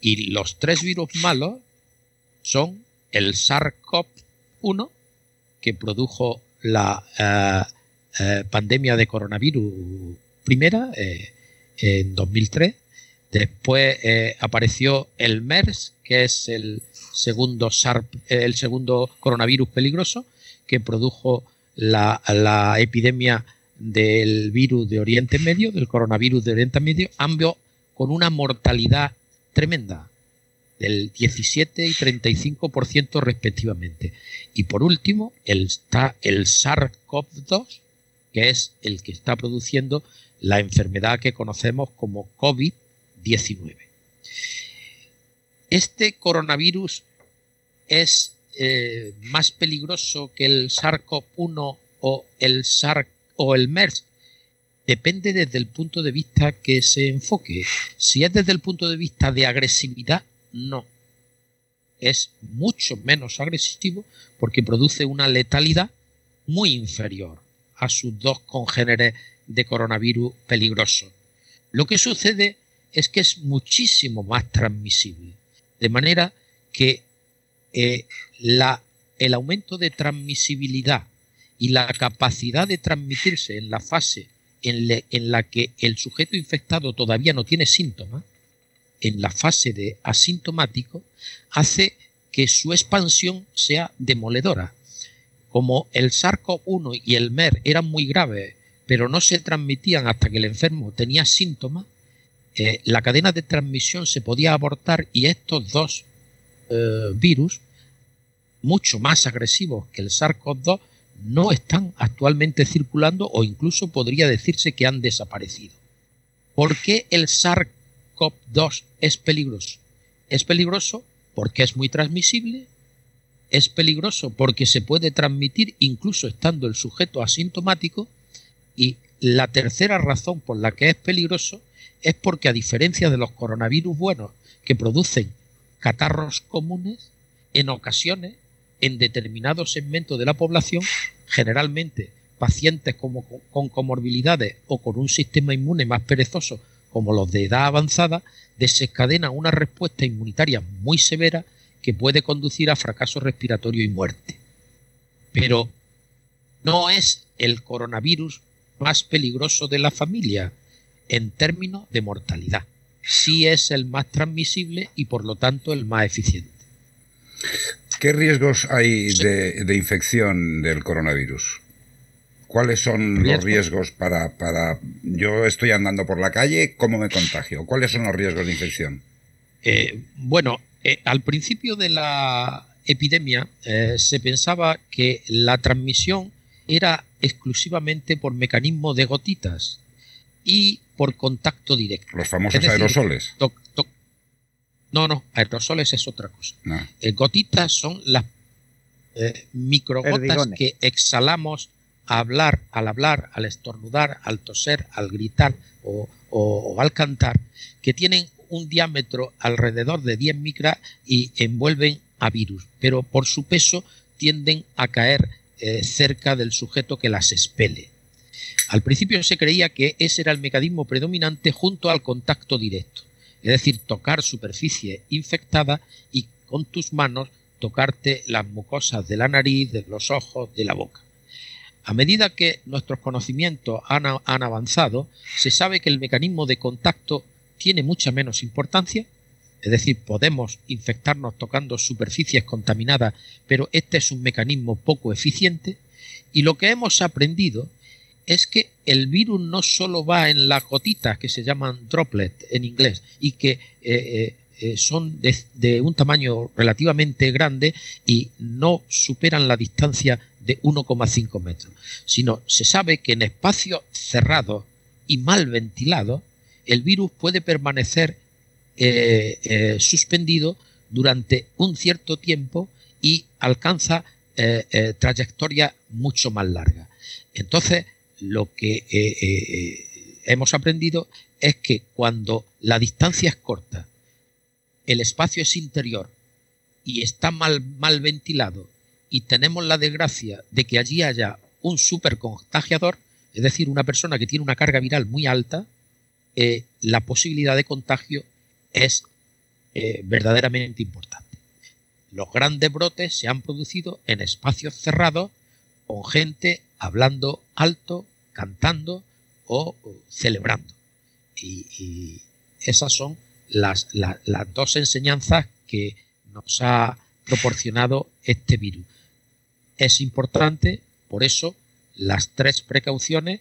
y los tres virus malos son el SARS-CoV-1, que produjo la eh, eh, pandemia de coronavirus primera eh, en 2003. Después apareció el MERS, que es el segundo, el segundo coronavirus peligroso, que produjo la, la, epidemia del virus de Oriente Medio, del coronavirus de Oriente Medio, ambos con una mortalidad tremenda, del 17 y 35% respectivamente. Y por último, el, el SARS-CoV-2, que es el que está produciendo la enfermedad que conocemos como COVID-19. Este coronavirus es eh, más peligroso que el SARS-CoV-1 o el SARS o el MERS depende desde el punto de vista que se enfoque. Si es desde el punto de vista de agresividad, no. Es mucho menos agresivo porque produce una letalidad muy inferior a sus dos congéneres de coronavirus peligroso. Lo que sucede es que es muchísimo más transmisible. De manera que eh, el aumento de transmisibilidad y la capacidad de transmitirse en la fase en, la que el sujeto infectado todavía no tiene síntomas, en la fase de asintomático, hace que su expansión sea demoledora. Como el SARS-CoV-1 y el MER eran muy graves, pero no se transmitían hasta que el enfermo tenía síntomas, eh, la cadena de transmisión se podía abortar y estos dos eh, virus, mucho más agresivos que el SARS-CoV-2, no están actualmente circulando o incluso podría decirse que han desaparecido. ¿Por qué el SARS-CoV-2 es peligroso? Es peligroso porque es muy transmisible, es peligroso porque se puede transmitir incluso estando el sujeto asintomático y la tercera razón por la que es peligroso es porque a diferencia de los coronavirus buenos que producen catarros comunes, en ocasiones, en determinados segmentos de la población, generalmente pacientes con comorbilidades o con un sistema inmune más perezoso como los de edad avanzada, desencadena una respuesta inmunitaria muy severa que puede conducir a fracaso respiratorio y muerte. Pero no es el coronavirus más peligroso de la familia en términos de mortalidad. Sí es el más transmisible y por lo tanto el más eficiente. ¿Qué riesgos hay de, infección del coronavirus? ¿Cuáles son los riesgos para, para... Yo estoy andando por la calle, ¿cómo me contagio? ¿Cuáles son los riesgos de infección? Eh, bueno, eh, al principio de la epidemia eh, se pensaba que la transmisión era exclusivamente por mecanismo de gotitas y por contacto directo. Los famosos aerosoles. No, no, aerosoles es otra cosa. Ah. Eh, gotitas son las microgotas que exhalamos al hablar, al hablar, al estornudar, al toser, al gritar o al cantar, que tienen un diámetro alrededor de 10 micras y envuelven a virus, pero por su peso tienden a caer eh, cerca del sujeto que las expele. Al principio se creía que ese era el mecanismo predominante junto al contacto directo, es decir, tocar superficie infectada y con tus manos tocarte las mucosas de la nariz, de los ojos, de la boca. A medida que nuestros conocimientos han, han, avanzado, se sabe que el mecanismo de contacto tiene mucha menos importancia, es decir, podemos infectarnos tocando superficies contaminadas, pero este es un mecanismo poco eficiente, y lo que hemos aprendido es que el virus no solo va en las gotitas que se llaman droplets en inglés y que eh, eh, eh, son de, un tamaño relativamente grande y no superan la distancia de 1,5 metros, sino se sabe que en espacios cerrados y mal ventilados el virus puede permanecer suspendido durante un cierto tiempo y alcanza eh, trayectoria mucho más larga. Entonces, lo que hemos aprendido es que cuando la distancia es corta, el espacio es interior y está mal, mal ventilado y tenemos la desgracia de que allí haya un supercontagiador, es decir, una persona que tiene una carga viral muy alta, eh, la posibilidad de contagio es eh, verdaderamente importante. Los grandes brotes se han producido en espacios cerrados con gente hablando alto, cantando o, celebrando. Y, esas son las, las dos enseñanzas que nos ha proporcionado este virus. Es importante, por eso, las tres precauciones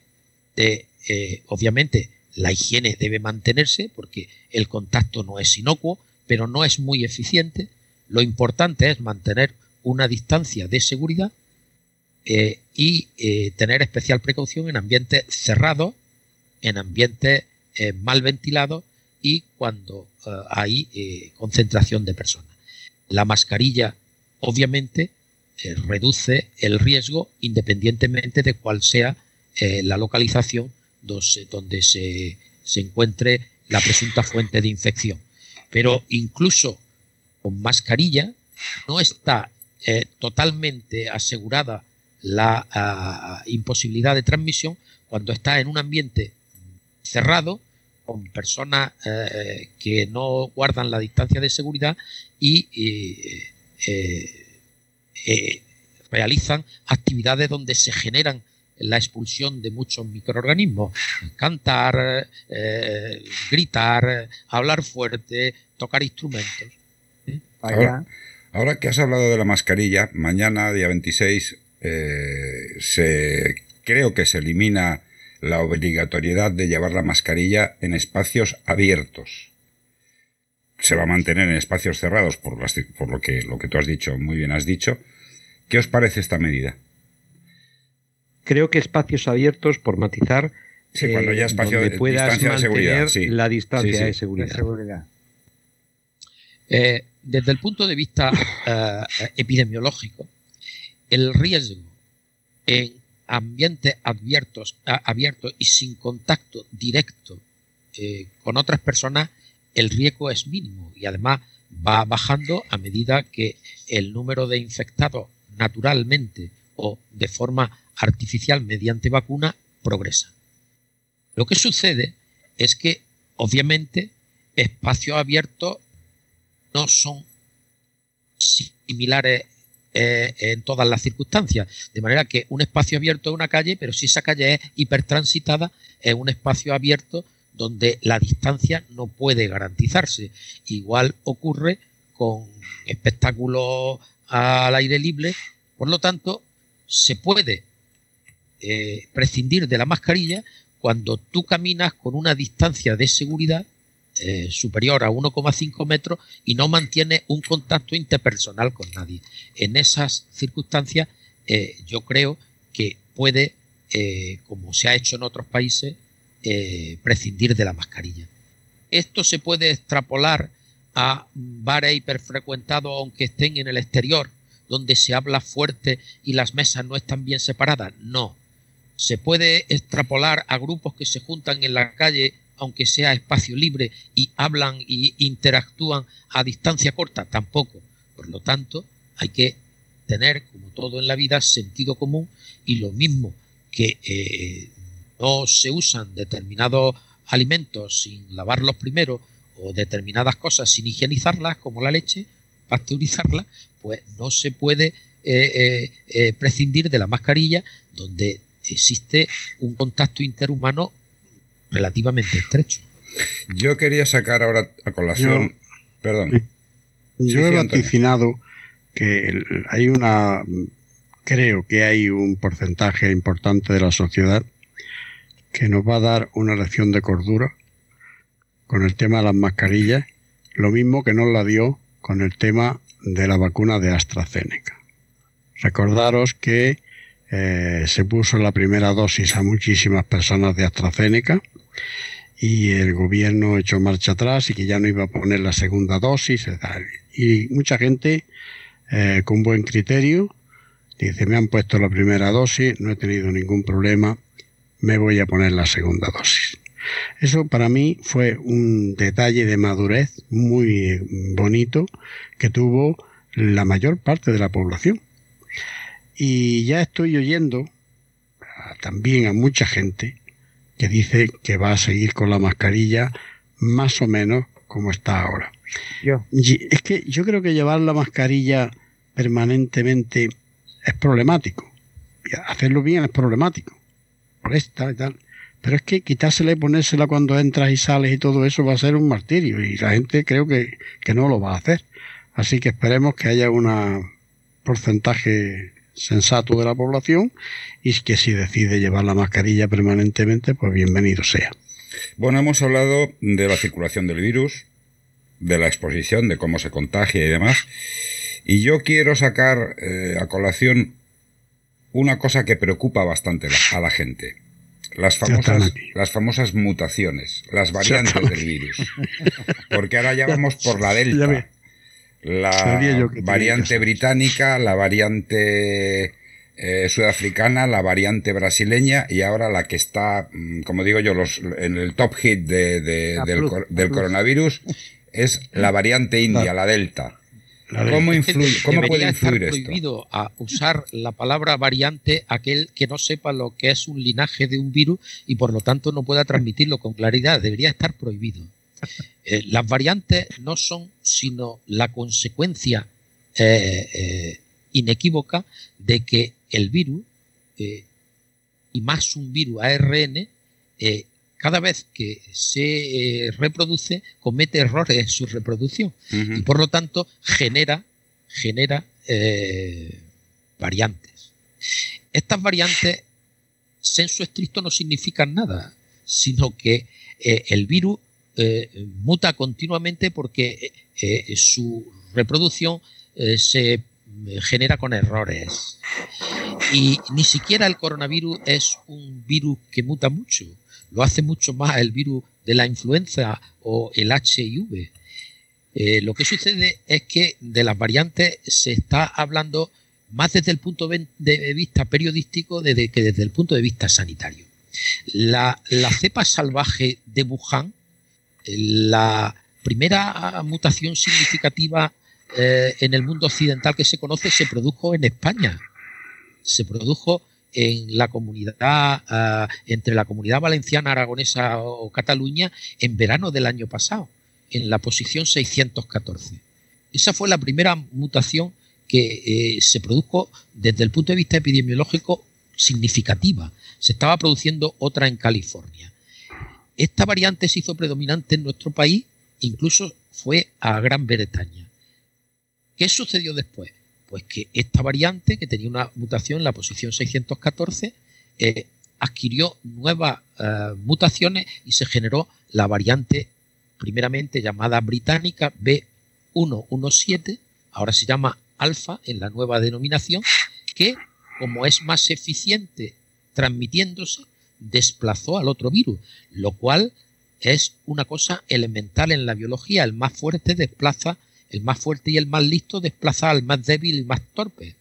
de, eh, obviamente, la higiene debe mantenerse porque el contacto no es inocuo, pero no es muy eficiente. Lo importante es mantener una distancia de seguridad eh, y eh, tener especial precaución en ambientes cerrados, en ambientes eh, mal ventilados y cuando hay concentración de personas. La mascarilla, obviamente, reduce el riesgo independientemente de cuál sea la localización donde se, encuentre la presunta fuente de infección. Pero incluso con mascarilla no está totalmente asegurada la ah, imposibilidad de transmisión cuando está en un ambiente cerrado con personas eh, que no guardan la distancia de seguridad y eh, realizan actividades donde se generan la expulsión de muchos microorganismos. Cantar, eh, gritar, hablar fuerte, tocar instrumentos. ¿Eh? Ahora, que has hablado de la mascarilla, mañana, día 26, eh, se, creo que se elimina la obligatoriedad de llevar la mascarilla en espacios abiertos. Se va a mantener en espacios cerrados, por, por lo, que, lo que tú has dicho, muy bien has dicho. ¿Qué os parece esta medida? creo que espacios abiertos, por matizar, sí, cuando ya eh, espacio donde puedas mantener la distancia de seguridad. Eh, desde el punto de vista epidemiológico, el riesgo en ambientes abiertos, abiertos y sin contacto directo con otras personas, el riesgo es mínimo y además va bajando a medida que el número de infectados naturalmente o de forma artificial mediante vacuna progresa. Lo que sucede es que, obviamente, espacios abiertos no son similares eh, en todas las circunstancias. De manera que un espacio abierto es una calle, pero si esa calle es hipertransitada, es un espacio abierto donde la distancia no puede garantizarse. Igual ocurre con espectáculos al aire libre, por lo tanto, se puede eh, prescindir de la mascarilla cuando tú caminas con una distancia de seguridad eh, superior a 1,5 metros y no mantienes un contacto interpersonal con nadie. En esas circunstancias, eh, yo creo que puede, como se ha hecho en otros países, prescindir de la mascarilla. Esto se puede extrapolar a bares hiperfrecuentados aunque estén en el exterior, donde se habla fuerte y las mesas no están bien separadas. No. Se puede extrapolar a grupos que se juntan en la calle, aunque sea espacio libre, y hablan y interactúan a distancia corta. Tampoco. Por lo tanto, hay que tener, como todo en la vida, sentido común y lo mismo que eh, no se usan determinados alimentos sin lavarlos primero o determinadas cosas sin higienizarlas, como la leche, pasteurizarla, pues no se puede eh, eh, prescindir de la mascarilla donde existe un contacto interhumano relativamente estrecho. Yo quería sacar ahora a colación, perdón. Yo he vaticinado que hay una, creo que hay un porcentaje importante de la sociedad que nos va a dar una lección de cordura con el tema de las mascarillas, lo mismo que nos la dio con el tema de la vacuna de AstraZeneca. Recordaros que eh, se puso la primera dosis a muchísimas personas de AstraZeneca y el gobierno echó marcha atrás y que ya no iba a poner la segunda dosis. Y mucha gente eh, con buen criterio dice, me han puesto la primera dosis, no he tenido ningún problema, me voy a poner la segunda dosis. Eso para mí fue un detalle de madurez muy bonito que tuvo la mayor parte de la población. Y ya estoy oyendo también a mucha gente que dice que va a seguir con la mascarilla más o menos como está ahora. Es que yo creo que llevar la mascarilla permanentemente es problemático. Hacerlo bien es problemático. Y tal. Pero es que quitársela y ponérsela cuando entras y sales y todo eso va a ser un martirio y la gente creo que, no lo va a hacer. Así que esperemos que haya un porcentaje sensato de la población y que si decide llevar la mascarilla permanentemente, pues bienvenido sea. Bueno, hemos hablado de la circulación del virus, de la exposición, de cómo se contagia y demás. Y yo quiero sacar eh, a colación una cosa que preocupa bastante a la gente. Las famosas, las famosas mutaciones, las variantes del virus. Porque ahora ya vamos por la delta. La variante británica, la variante eh, sudafricana, la variante brasileña y ahora la que está, mm, como digo yo, los, en el top hit de, del, coronavirus es la variante india, la delta. ¿Cómo, influye, cómo puede influir estar prohibido a usar la palabra variante aquel que no sepa lo que es un linaje de un virus y por lo tanto no pueda transmitirlo con claridad. Debería estar prohibido. Eh, las variantes no son sino la consecuencia eh, eh, inequívoca de que el virus, y más un virus ARN, cada vez que se reproduce, comete errores en su reproducción y por lo tanto genera, genera variantes. Estas variantes, senso estricto, no significan nada, sino que eh, el virus muta continuamente porque su reproducción se genera con errores. Y ni siquiera el coronavirus es un virus que muta mucho lo hace mucho más el virus de la influenza o el HIV. Eh, lo que sucede es que de las variantes se está hablando más desde el punto de vista periodístico que desde el punto de vista sanitario. La, cepa salvaje de Wuhan, la primera mutación significativa eh, en el mundo occidental que se conoce se produjo en España. Se produjo en la comunidad, ah, entre la comunidad valenciana, aragonesa o Cataluña en verano del año pasado en la posición 614. Esa fue la primera mutación que eh, se produjo desde el punto de vista epidemiológico significativa. Se estaba produciendo otra en California. Esta variante se hizo predominante en nuestro país, incluso fue a Gran Bretaña. ¿Qué sucedió después? Pues que esta variante, que tenía una mutación en la posición 614, eh, adquirió nuevas eh, mutaciones y se generó la variante primeramente llamada británica B117, ahora se llama alfa en la nueva denominación, que como es más eficiente transmitiéndose, desplazó al otro virus, lo cual es una cosa elemental en la biología. El más fuerte desplaza, el más fuerte y el más listo desplaza al más débil y más torpe.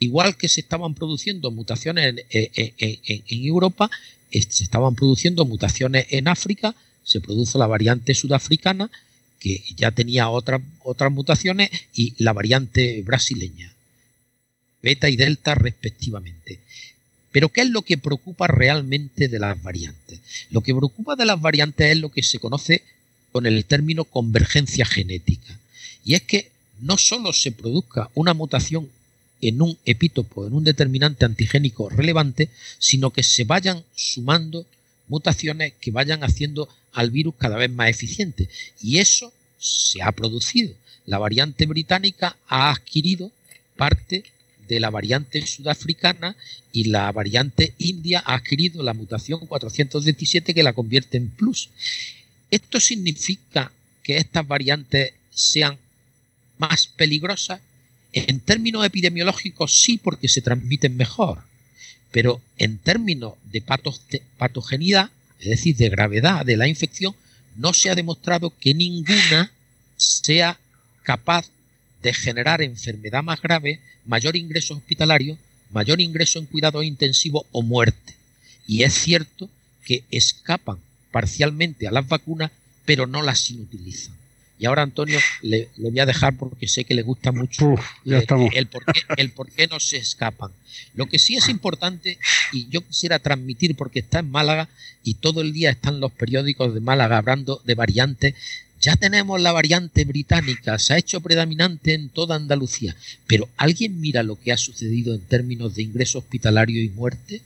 Igual que se estaban produciendo mutaciones en, Europa, se estaban produciendo mutaciones en África, se produjo la variante sudafricana, que ya tenía otras otras mutaciones, y la variante brasileña, beta y delta respectivamente. Pero ¿qué es lo que preocupa realmente de las variantes? Lo que preocupa de las variantes es lo que se conoce con el término convergencia genética. Y es que no solo se produzca una mutación en un epítopo, en un determinante antigénico relevante, sino que se vayan sumando mutaciones que vayan haciendo al virus cada vez más eficiente. Y eso se ha producido. La variante británica ha adquirido parte de la variante sudafricana y la variante india ha adquirido la mutación 417 que la convierte en plus. ¿Esto significa que estas variantes sean más peligrosas? En términos epidemiológicos sí, porque se transmiten mejor, pero en términos de patogenidad es decir, de gravedad de la infección, no se ha demostrado que ninguna sea capaz de generar enfermedad más grave, mayor ingreso hospitalario, mayor ingreso en cuidado intensivo o muerte. Y es cierto que escapan parcialmente a las vacunas, pero no las inutilizan. Y ahora, Antonio, le, voy a dejar porque sé que le gusta mucho eh, el, por qué, no se escapan. Lo que sí es importante, y yo quisiera transmitir porque está en Málaga y todo el día están los periódicos de Málaga hablando de variantes, ya tenemos la variante británica, se ha hecho predominante en toda Andalucía, pero ¿alguien mira lo que ha sucedido en términos de ingreso hospitalario y muerte?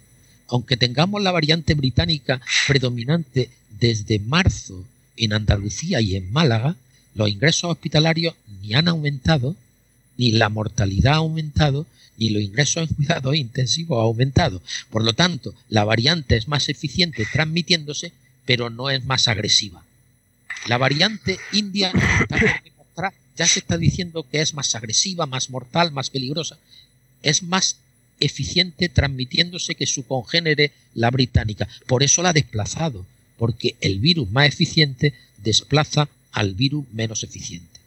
Aunque tengamos la variante británica predominante desde marzo en Andalucía y en Málaga, los ingresos hospitalarios ni han aumentado, ni la mortalidad ha aumentado, ni los ingresos en cuidados intensivos ha aumentado. Por lo tanto, la variante es más eficiente transmitiéndose, pero no es más agresiva. La variante india ya se está diciendo que es más agresiva, más mortal, más peligrosa. Es más eficiente transmitiéndose que su congénere, la británica. Por eso la ha desplazado, porque el virus más eficiente desplaza al virus menos eficiente.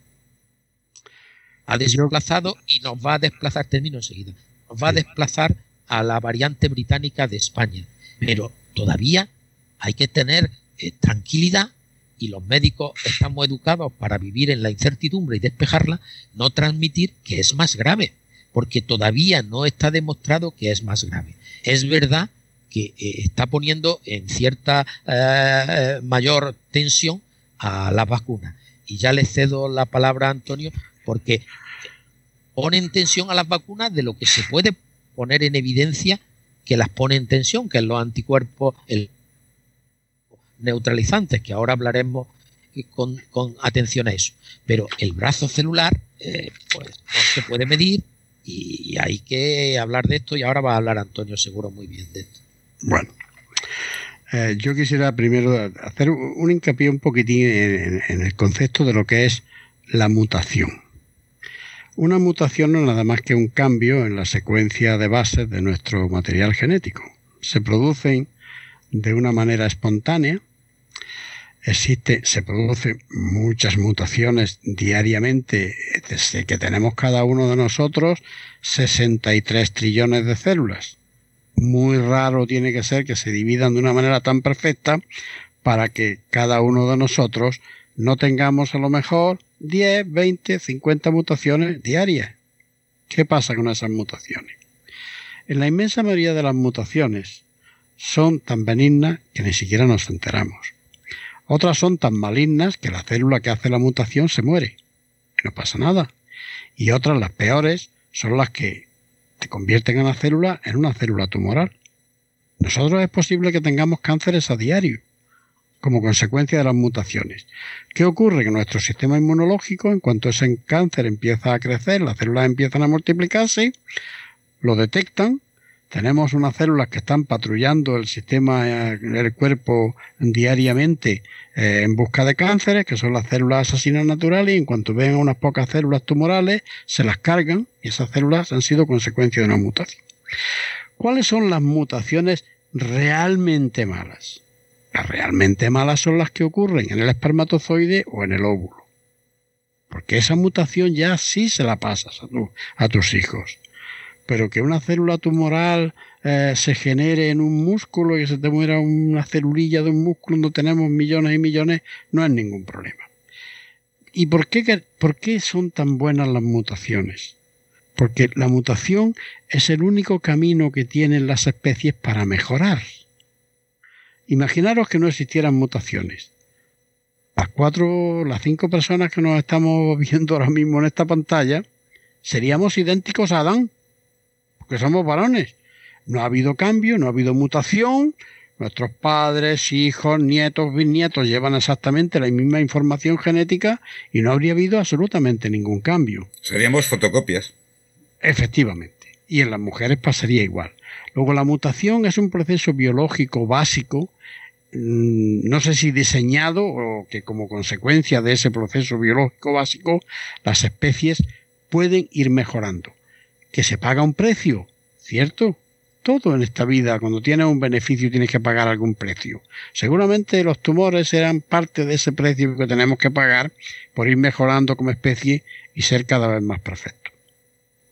Ha desplazado y nos va a desplazar, termino enseguida, nos va a desplazar a la variante británica de España. Pero todavía hay que tener eh, tranquilidad y los médicos estamos educados para vivir en la incertidumbre y despejarla, no transmitir que es más grave, porque todavía no está demostrado que es más grave. Es verdad que eh, está poniendo en cierta eh, mayor tensión a las vacunas. Y ya le cedo la palabra a Antonio porque pone en tensión a las vacunas de lo que se puede poner en evidencia que las pone en tensión, que es los anticuerpos neutralizantes, que ahora hablaremos con, atención a eso. Pero el brazo celular eh, pues no se puede medir y hay que hablar de esto y ahora va a hablar Antonio seguro muy bien de esto. Bueno, eh, yo quisiera primero hacer un hincapié un poquitín en, el concepto de lo que es la mutación. Una mutación no es nada más que un cambio en la secuencia de bases de nuestro material genético. Se producen de una manera espontánea existe, se producen muchas mutaciones diariamente, desde que tenemos cada uno de nosotros 63 trillones de células. Muy raro tiene que ser que se dividan de una manera tan perfecta para que cada uno de nosotros no tengamos a lo mejor 10, 20, 50 mutaciones diarias. ¿Qué pasa con esas mutaciones? En la inmensa mayoría de las mutaciones son tan benignas que ni siquiera nos enteramos. Otras son tan malignas que la célula que hace la mutación se muere. No pasa nada. Y otras, las peores, son las que te convierten a la célula en una célula tumoral. Nosotros es posible que tengamos cánceres a diario como consecuencia de las mutaciones. ¿Qué ocurre? Que nuestro sistema inmunológico, en cuanto ese cáncer empieza a crecer, las células empiezan a multiplicarse, lo detectan, tenemos unas células que están patrullando el sistema eh, del cuerpo diariamente eh, en busca de cánceres, que son las células asesinas naturales, y en cuanto ven unas pocas células tumorales, se las cargan y esas células han sido consecuencia de una mutación. ¿Cuáles son las mutaciones realmente malas? Las realmente malas son las que ocurren en el espermatozoide o en el óvulo. Porque esa mutación ya sí se la pasas a, tus hijos. Pero que una célula tumoral eh, se genere en un músculo y que se te muera una celulilla de un músculo donde tenemos millones y millones, no es ningún problema. ¿Y por qué, por qué son tan buenas las mutaciones? Porque la mutación es el único camino que tienen las especies para mejorar. Imaginaros que no existieran mutaciones. Las cuatro, las cinco personas que nos estamos viendo ahora mismo en esta pantalla, seríamos idénticos a Adán, porque somos varones. No ha habido cambio, no ha habido mutación. Nuestros padres, hijos, nietos, bisnietos llevan exactamente la misma información genética y no habría habido absolutamente ningún cambio. Seríamos fotocopias. Efectivamente. Y en las mujeres pasaría igual. Luego la mutación es un proceso biológico básico, mm, no sé si diseñado o que como consecuencia de ese proceso biológico básico las especies pueden ir mejorando. Que se paga un precio, ¿cierto? Todo en esta vida, cuando tienes un beneficio tienes que pagar algún precio. Seguramente los tumores serán parte de ese precio que tenemos que pagar por ir mejorando como especie y ser cada vez más perfectos.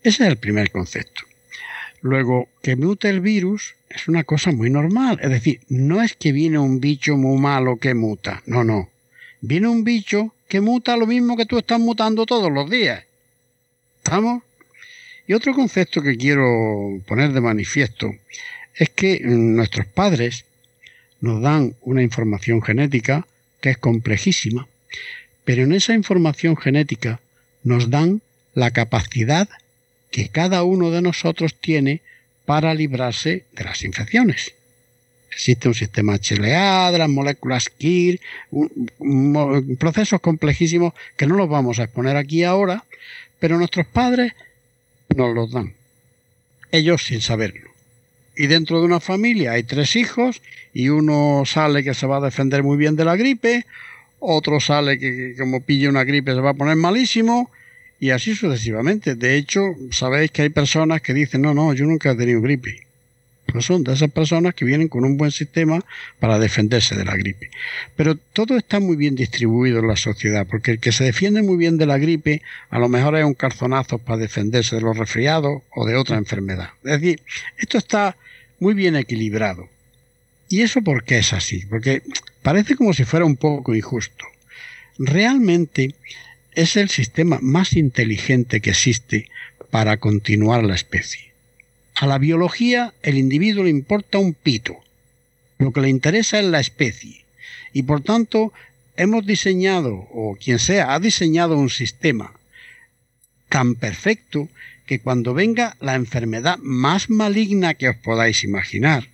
Ese es el primer concepto. Luego, que mute el virus es una cosa muy normal. Es decir, no es que viene un bicho muy malo que muta. No, no. Viene un bicho que muta lo mismo que tú estás mutando todos los días. ¿Estamos? Y otro concepto que quiero poner de manifiesto es que nuestros padres nos dan una información genética que es complejísima, pero en esa información genética nos dan la capacidad que cada uno de nosotros tiene para librarse de las infecciones. Existe un sistema HLA, de las moléculas KIR, procesos complejísimos que no los vamos a exponer aquí ahora, pero nuestros padres nos los dan, ellos sin saberlo. Y dentro de una familia hay tres hijos y uno sale que se va a defender muy bien de la gripe, otro sale que como pille una gripe se va a poner malísimo y así sucesivamente. De hecho, sabéis que hay personas que dicen, no, no, yo nunca he tenido gripe. Son de esas personas que vienen con un buen sistema para defenderse de la gripe. Pero todo está muy bien distribuido en la sociedad, porque el que se defiende muy bien de la gripe, a lo mejor es un calzonazo para defenderse de los resfriados o de otra enfermedad. Es decir, esto está muy bien equilibrado. ¿Y eso por qué es así? Porque parece como si fuera un poco injusto. Realmente es el sistema más inteligente que existe para continuar la especie. A la biología el individuo le importa un pito. Lo que le interesa es la especie. Y por tanto hemos diseñado, o quien sea, ha diseñado un sistema tan perfecto que cuando venga la enfermedad más maligna que os podáis imaginar,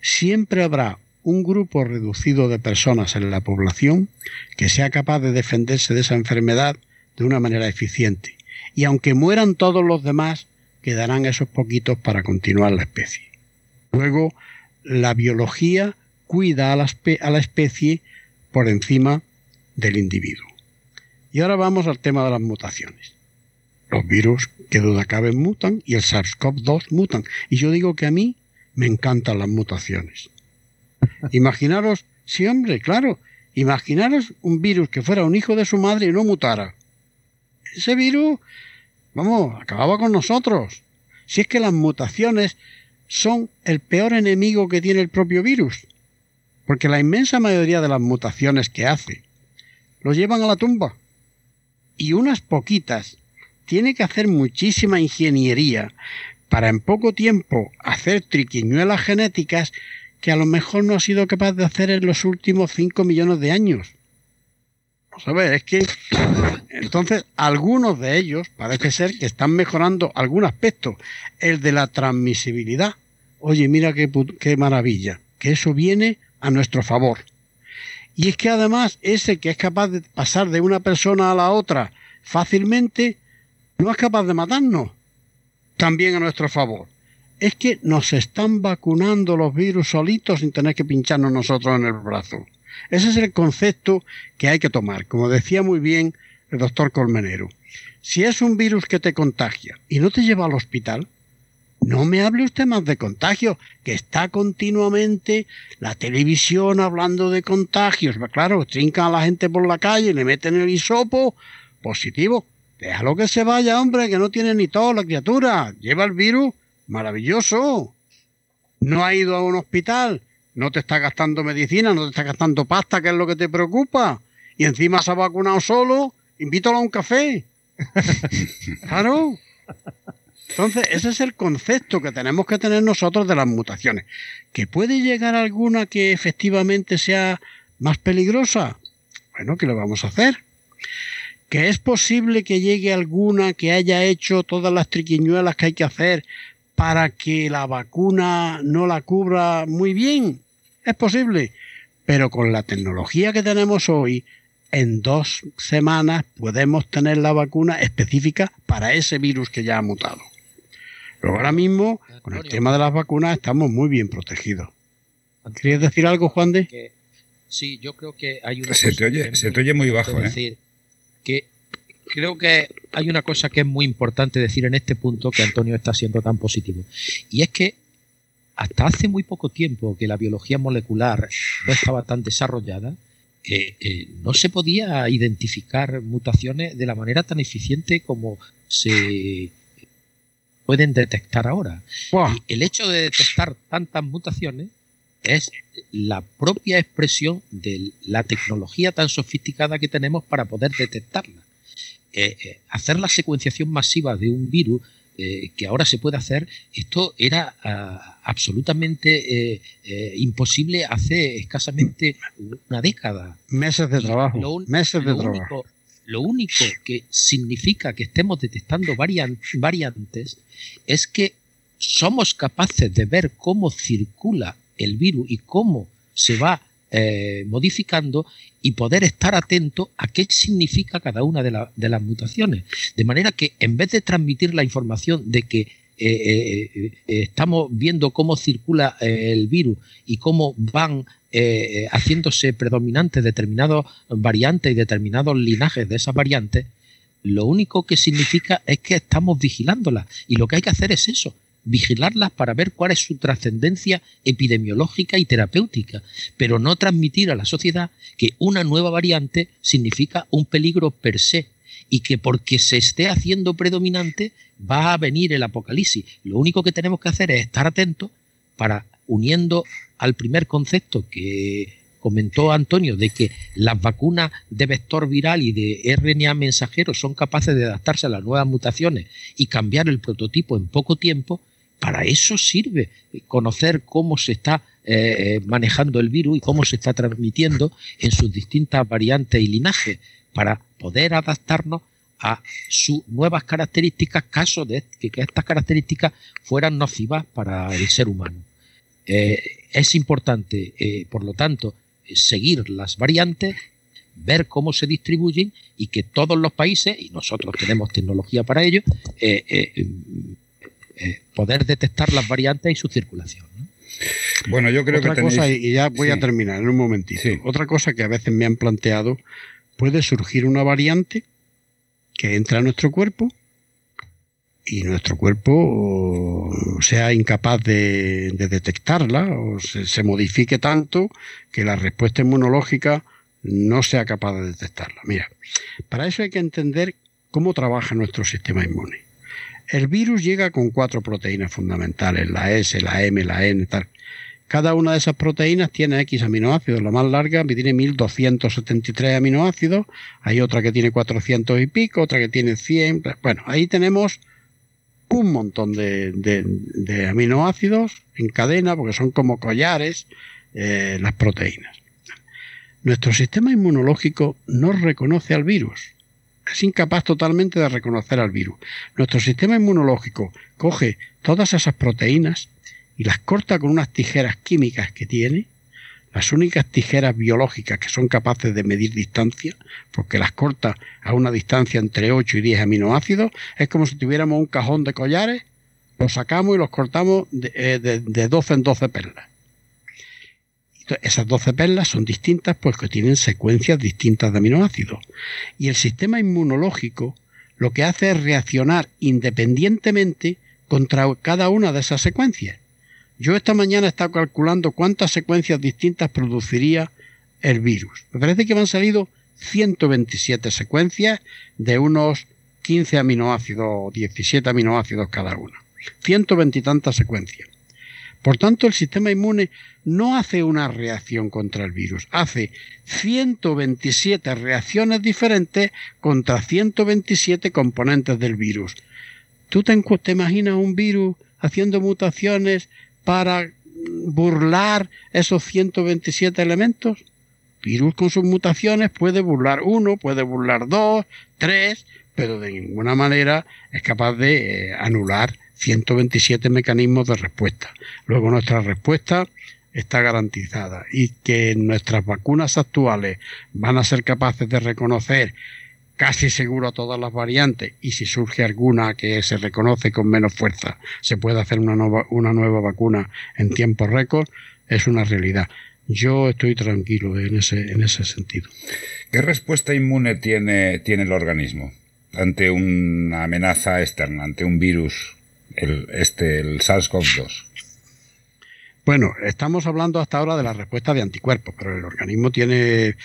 siempre habrá un grupo reducido de personas en la población que sea capaz de defenderse de esa enfermedad de una manera eficiente. Y aunque mueran todos los demás, quedarán esos poquitos para continuar la especie. Luego, la biología cuida a la, especie por encima del individuo. Y ahora vamos al tema de las mutaciones. Los virus, que duda cabe, mutan y el SARS-CoV-2 mutan. Y yo digo que a mí me encantan las mutaciones. Imaginaros, sí hombre, claro, Imaginaros un virus que fuera un hijo de su madre y no mutara. Ese virus, vamos, acababa con nosotros. Si es que las mutaciones son el peor enemigo que tiene el propio virus. Porque la inmensa mayoría de las mutaciones que hace lo llevan a la tumba. Y unas poquitas tiene que hacer muchísima ingeniería para en poco tiempo hacer triquiñuelas genéticas que a lo mejor no ha sido capaz de hacer en los últimos 5 millones de años. ¿Sabes? Es que entonces algunos de ellos parece ser que están mejorando algún aspecto, el de la transmisibilidad. Oye, mira qué, qué maravilla, que eso viene a nuestro favor. Y es que además ese que es capaz de pasar de una persona a la otra fácilmente, no es capaz de matarnos, también a nuestro favor es que nos están vacunando los virus solitos sin tener que pincharnos nosotros en el brazo. Ese es el concepto que hay que tomar, como decía muy bien el doctor Colmenero. Si es un virus que te contagia y no te lleva al hospital, no me hable usted más de contagio, que está continuamente la televisión hablando de contagios. Claro, trincan a la gente por la calle le meten el hisopo positivo. Déjalo que se vaya, hombre, que no tiene ni todo la criatura. Lleva el virus Maravilloso. No ha ido a un hospital, no te está gastando medicina, no te está gastando pasta, que es lo que te preocupa. Y encima se ha vacunado solo, invítalo a un café. claro. Entonces, ese es el concepto que tenemos que tener nosotros de las mutaciones. ¿Que puede llegar alguna que efectivamente sea más peligrosa? Bueno, ¿qué le vamos a hacer? ¿Que es posible que llegue alguna que haya hecho todas las triquiñuelas que hay que hacer para que la vacuna no la cubra muy bien. Es posible, pero con la tecnología que tenemos hoy, en dos semanas podemos tener la vacuna específica para ese virus que ya ha mutado. Pero ahora mismo, con el tema de las vacunas, estamos muy bien protegidos. ¿Querías decir algo, Juan de? Sí, yo creo que hay una. Se, te oye, se te oye muy bajo, ¿eh? decir, que creo que hay una cosa que es muy importante decir en este punto que Antonio está siendo tan positivo. Y es que hasta hace muy poco tiempo que la biología molecular no estaba tan desarrollada, eh, no se podía identificar mutaciones de la manera tan eficiente como se pueden detectar ahora. el hecho de detectar tantas mutaciones es la propia expresión de la tecnología tan sofisticada que tenemos para poder detectarla. Eh, eh, hacer la secuenciación masiva de un virus eh, que ahora se puede hacer, esto era ah, absolutamente imposible hace escasamente una década. Meses de trabajo. Lo, meses de único, trabajo. Lo único que significa que estemos detectando variantes es que somos capaces de ver cómo circula el virus y cómo se va eh, modificando y poder estar atento a qué significa cada una de, las mutaciones. De manera que en vez de transmitir la información de que eh, eh, estamos viendo cómo circula el virus y cómo van haciéndose predominantes determinados variantes y determinados linajes de esas variantes, lo único que significa es que estamos vigilándolas. Y lo que hay que hacer es eso, vigilarlas para ver cuál es su trascendencia epidemiológica y terapéutica, pero no transmitir a la sociedad que una nueva variante significa un peligro per se y que porque se esté haciendo predominante va a venir el apocalipsis. Lo único que tenemos que hacer es estar atentos para, uniendo al primer concepto que comentó Antonio, de que las vacunas de vector viral y de RNA mensajero son capaces de adaptarse a las nuevas mutaciones y cambiar el prototipo en poco tiempo, para eso sirve conocer cómo se está eh, manejando el virus y cómo se está transmitiendo en sus distintas variantes y linajes, para poder adaptarnos a sus nuevas características, caso de que, estas características fueran nocivas para el ser humano. Eh, es importante, eh, por lo tanto, seguir las variantes, ver cómo se distribuyen y que todos los países, y nosotros tenemos tecnología para ello, eh, poder detectar las variantes y su circulación. Bueno, yo creo Otra que cosa, y ya voy a terminar en un momentito. Otra cosa que a veces me han planteado, puede surgir una variante que entra a nuestro cuerpo y nuestro cuerpo sea incapaz de, detectarla o se, modifique tanto que la respuesta inmunológica no sea capaz de detectarla. Mira, para eso hay que entender cómo trabaja nuestro sistema inmune. El virus llega con cuatro proteínas fundamentales, la S, la M, la N, tal. Cada una de esas proteínas tiene X aminoácidos. La más larga tiene 1273 aminoácidos. Hay otra que tiene 400 y pico, otra que tiene 100. Bueno, ahí tenemos un montón de, aminoácidos en cadena, porque son como collares eh, las proteínas. Nuestro sistema inmunológico no reconoce al virus. Es incapaz totalmente de reconocer al virus. Nuestro sistema inmunológico coge todas esas proteínas y las corta con unas tijeras químicas que tiene, las únicas tijeras biológicas que son capaces de medir distancia, porque las corta a una distancia entre 8 y 10 aminoácidos, es como si tuviéramos un cajón de collares, los sacamos y los cortamos de, eh, de 12 en 12 perlas. Esas 12 perlas son distintas porque tienen secuencias distintas de aminoácidos. Y el sistema inmunológico lo que hace es reaccionar independientemente contra cada una de esas secuencias. Yo esta mañana he estado calculando cuántas secuencias distintas produciría el virus. Me parece que me han salido 127 secuencias de unos 15 aminoácidos o 17 aminoácidos cada una. 120 y tantas secuencias. Por tanto, el sistema inmune no hace una reacción contra el virus, hace 127 reacciones diferentes contra 127 componentes del virus. ¿Tú te, imaginas un virus haciendo mutaciones para burlar esos 127 elementos. Virus con sus mutaciones puede burlar uno, puede burlar dos, tres, pero de ninguna manera es capaz de eh, anular 127 mecanismos de respuesta. Luego nuestra respuesta está garantizada y que nuestras vacunas actuales van a ser capaces de reconocer casi seguro a todas las variantes y si surge alguna que se reconoce con menos fuerza, se puede hacer una nueva, una nueva vacuna en tiempo récord, es una realidad. Yo estoy tranquilo en ese, en ese sentido. ¿Qué respuesta inmune tiene, tiene el organismo ante una amenaza externa, ante un virus, el, este, el SARS-CoV-2? Bueno, estamos hablando hasta ahora de la respuesta de anticuerpos, pero el organismo tiene.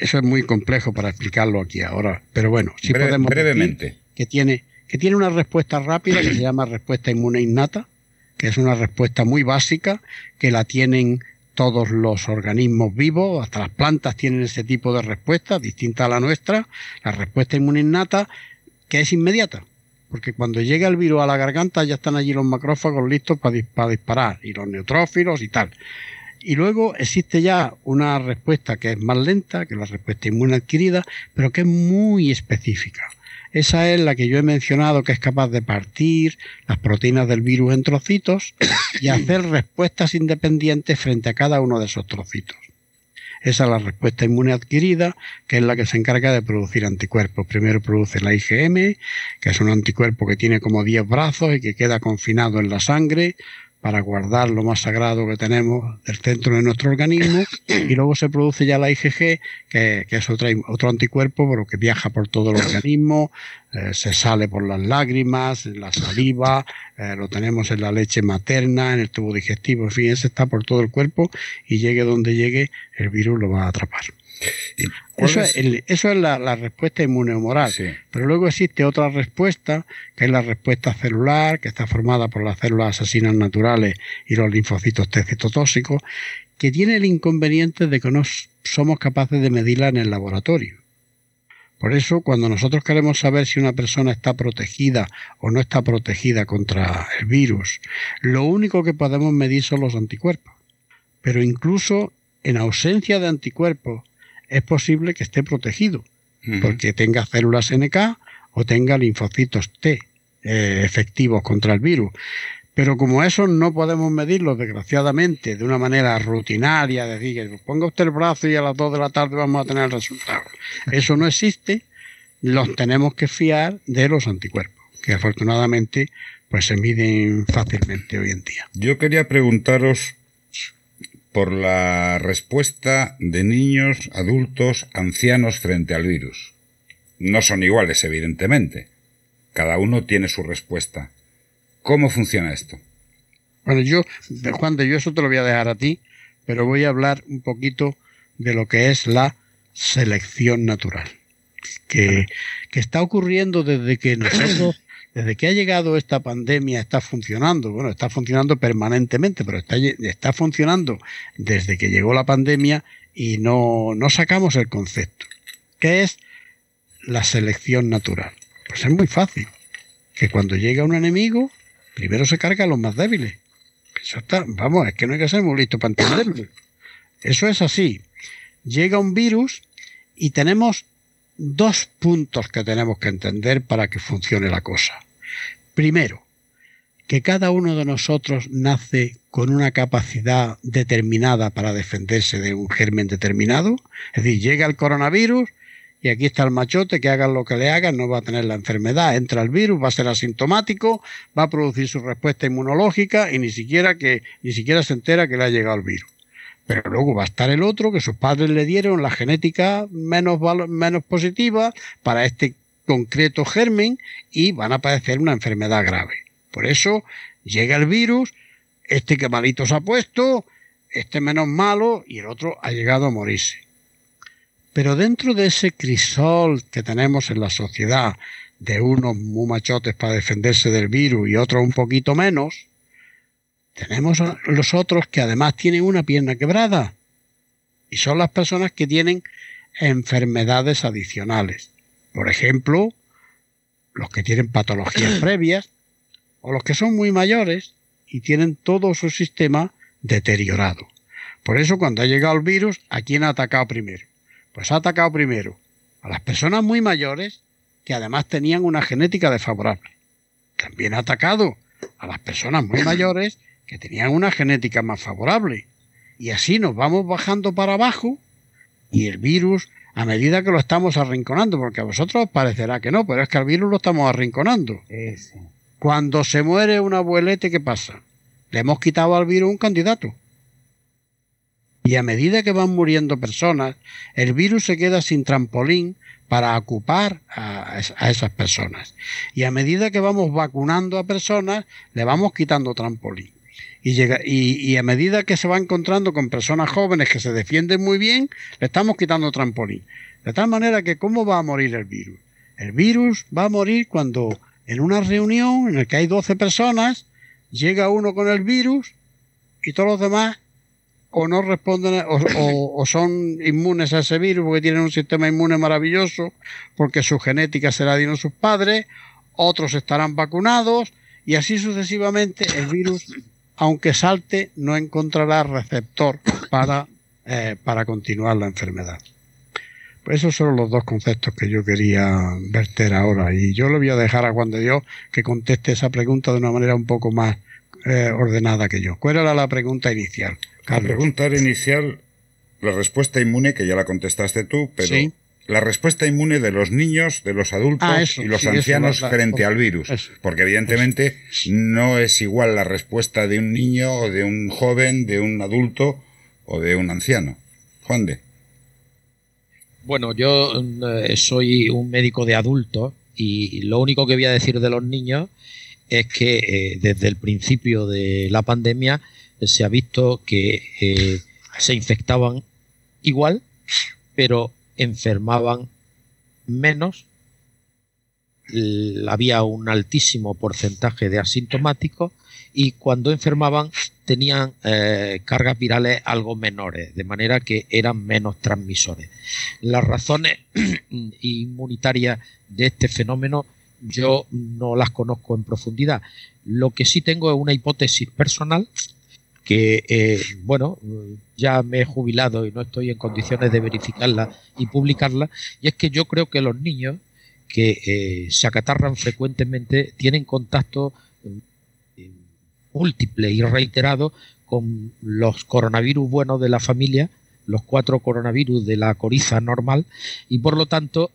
Eso es muy complejo para explicarlo aquí ahora. Pero bueno, sí podemos. Brevemente. Que tiene, que tiene una respuesta rápida que se llama respuesta inmune innata, que es una respuesta muy básica, que la tienen todos los organismos vivos, hasta las plantas tienen ese tipo de respuesta, distinta a la nuestra. La respuesta inmune innata, que es inmediata porque cuando llega el virus a la garganta ya están allí los macrófagos listos para, disparar, y los neutrófilos y tal. Y luego existe ya una respuesta que es más lenta, que es la respuesta inmune adquirida, pero que es muy específica. Esa es la que yo he mencionado, que es capaz de partir las proteínas del virus en trocitos y hacer respuestas independientes frente a cada uno de esos trocitos. Esa es la respuesta inmune adquirida, que es la que se encarga de producir anticuerpos. Primero produce la IgM, que es un anticuerpo que tiene como 10 brazos y que queda confinado en la sangre para guardar lo más sagrado que tenemos del centro de nuestro organismo y luego se produce ya la IgG que, es otro, otro anticuerpo pero que viaja por todo el organismo eh, se sale por las lágrimas en la saliva eh, lo tenemos en la leche materna en el tubo digestivo en fin ese está por todo el cuerpo y llegue donde llegue el virus lo va a atrapar eso es, la, respuesta inmunomoral. Pero luego existe otra respuesta, que es la respuesta celular, que está formada por las células asesinas naturales y los linfocitos T citotóxicos, que tiene el inconveniente de que no somos capaces de medirla en el laboratorio. Por eso, cuando nosotros queremos saber si una persona está protegida o no está protegida contra el virus, lo único que podemos medir son los anticuerpos. Pero incluso en ausencia de anticuerpos, es posible que esté protegido, porque tenga células NK o tenga linfocitos T eh, efectivos contra el virus. Pero como eso no podemos medirlo, desgraciadamente, de una manera rutinaria, decir que ponga usted el brazo y a las 2 de la tarde vamos a tener el resultado. Eso no existe, los tenemos que fiar de los anticuerpos, que afortunadamente pues se miden fácilmente hoy en día. Yo quería preguntaros por la respuesta de niños, adultos, ancianos frente al virus. No son iguales, evidentemente. Cada uno tiene su respuesta. ¿Cómo funciona esto? Bueno, yo, Juan de yo eso te lo voy a dejar a ti, pero voy a hablar un poquito de lo que es la selección natural, que, que está ocurriendo desde que nosotros desde que ha llegado esta pandemia está funcionando, bueno, está funcionando permanentemente, pero está, está funcionando desde que llegó la pandemia y no, no sacamos el concepto. ¿Qué es la selección natural? Pues es muy fácil. Que cuando llega un enemigo, primero se carga los más débiles. Eso está, vamos, es que no hay que ser muy listo para entenderlo. Eso es así. Llega un virus y tenemos dos puntos que tenemos que entender para que funcione la cosa. Primero, que cada uno de nosotros nace con una capacidad determinada para defenderse de un germen determinado. Es decir, llega el coronavirus y aquí está el machote, que hagan lo que le hagan, no va a tener la enfermedad, entra el virus, va a ser asintomático, va a producir su respuesta inmunológica y ni siquiera que ni siquiera se entera que le ha llegado el virus. Pero luego va a estar el otro que sus padres le dieron la genética menos, menos positiva para este concreto germen y van a padecer una enfermedad grave. Por eso llega el virus, este que malito se ha puesto, este menos malo y el otro ha llegado a morirse. Pero dentro de ese crisol que tenemos en la sociedad, de unos muy machotes para defenderse del virus y otros un poquito menos, tenemos los otros que además tienen una pierna quebrada. Y son las personas que tienen enfermedades adicionales. Por ejemplo, los que tienen patologías previas o los que son muy mayores y tienen todo su sistema deteriorado. Por eso cuando ha llegado el virus, ¿a quién ha atacado primero? Pues ha atacado primero a las personas muy mayores que además tenían una genética desfavorable. También ha atacado a las personas muy mayores que tenían una genética más favorable. Y así nos vamos bajando para abajo y el virus, a medida que lo estamos arrinconando, porque a vosotros os parecerá que no, pero es que al virus lo estamos arrinconando. Cuando se muere un abuelete, ¿qué pasa? Le hemos quitado al virus un candidato. Y a medida que van muriendo personas, el virus se queda sin trampolín para ocupar a, esas personas. Y a medida que vamos vacunando a personas, le vamos quitando trampolín. Y, llega, y, a medida que se va encontrando con personas jóvenes que se defienden muy bien, le estamos quitando trampolín. De tal manera que, ¿cómo va a morir el virus? El virus va a morir cuando en una reunión en la que hay 12 personas, llega uno con el virus y todos los demás o no responden o, son inmunes a ese virus porque tienen un sistema inmune maravilloso, porque su genética se la dieron sus padres, otros estarán vacunados y así sucesivamente el virus, aunque salte, no encontrará receptor para, eh, para continuar la enfermedad. Pues esos son los dos conceptos que yo quería verter ahora y yo le voy a dejar a Juan de Dios que conteste esa pregunta de una manera un poco más eh, ordenada que yo. ¿Cuál era la pregunta inicial? La pregunta inicial, la respuesta inmune, que ya la contestaste tú, pero la respuesta inmune de los niños, de los adultos ah, y los ancianos frente al virus. porque evidentemente no es igual la respuesta de un niño o de un joven, de un adulto o de un anciano. Juan de. Bueno, yo eh, soy un médico de adultos y lo único que voy a decir de los niños es que eh, desde el principio de la pandemia se ha visto que eh, se infectaban igual, pero enfermaban menos. había un altísimo porcentaje de asintomáticos y cuando enfermaban tenían eh, cargas virales algo menores, de manera que eran menos transmisores. Las razones inmunitarias de este fenómeno yo no las conozco en profundidad. Lo que sí tengo es una hipótesis personal que, eh, bueno, ya me he jubilado y no estoy en condiciones de verificarla y publicarla, y es que yo creo que los niños que eh, se acatarran frecuentemente tienen contacto eh, múltiple y reiterado con los coronavirus buenos de la familia, los cuatro coronavirus de la coriza normal, y por lo tanto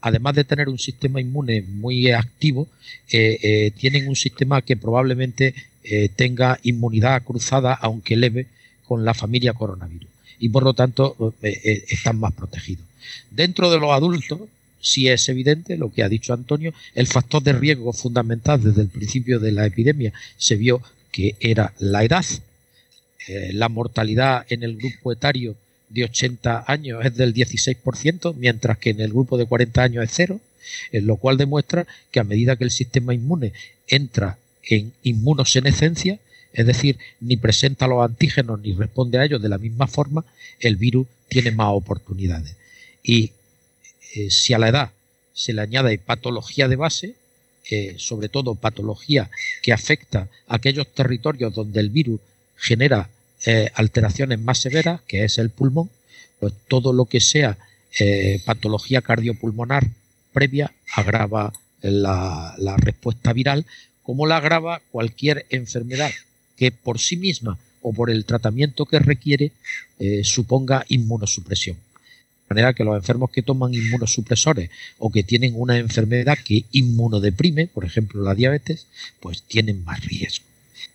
además de tener un sistema inmune muy activo, tienen un sistema que probablemente eh, tenga inmunidad cruzada, aunque leve, con la familia coronavirus. Y por lo tanto eh, eh, están más protegidos. Dentro de los adultos, sí es evidente lo que ha dicho Antonio, el factor de riesgo fundamental desde el principio de la epidemia se vio que era la edad, la mortalidad en el grupo etario de 80 años es del 16%, mientras que en el grupo de 40 años es cero, en lo cual demuestra que a medida que el sistema inmune entra en inmunosenescencia, es decir, ni presenta los antígenos ni responde a ellos de la misma forma, el virus tiene más oportunidades. Y eh, si a la edad se le añade patología de base, eh, sobre todo patología que afecta a aquellos territorios donde el virus genera eh, alteraciones más severas, que es el pulmón, pues todo lo que sea patología cardiopulmonar previa agrava la, la respuesta viral, como la agrava cualquier enfermedad que por sí misma o por el tratamiento que requiere eh, suponga inmunosupresión. De manera que los enfermos que toman inmunosupresores o que tienen una enfermedad que inmunodeprime, por ejemplo la diabetes, pues tienen más riesgo.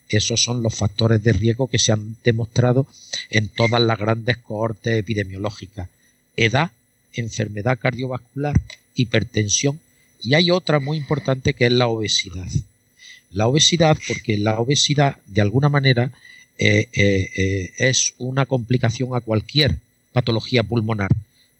Esos son los factores de riesgo que se han demostrado en todas las grandes cohortes epidemiológicas. Edad, enfermedad cardiovascular, hipertensión y hay otra muy importante que es la obesidad. La obesidad, porque la obesidad de alguna manera eh, eh, eh, es una complicación a cualquier patología pulmonar,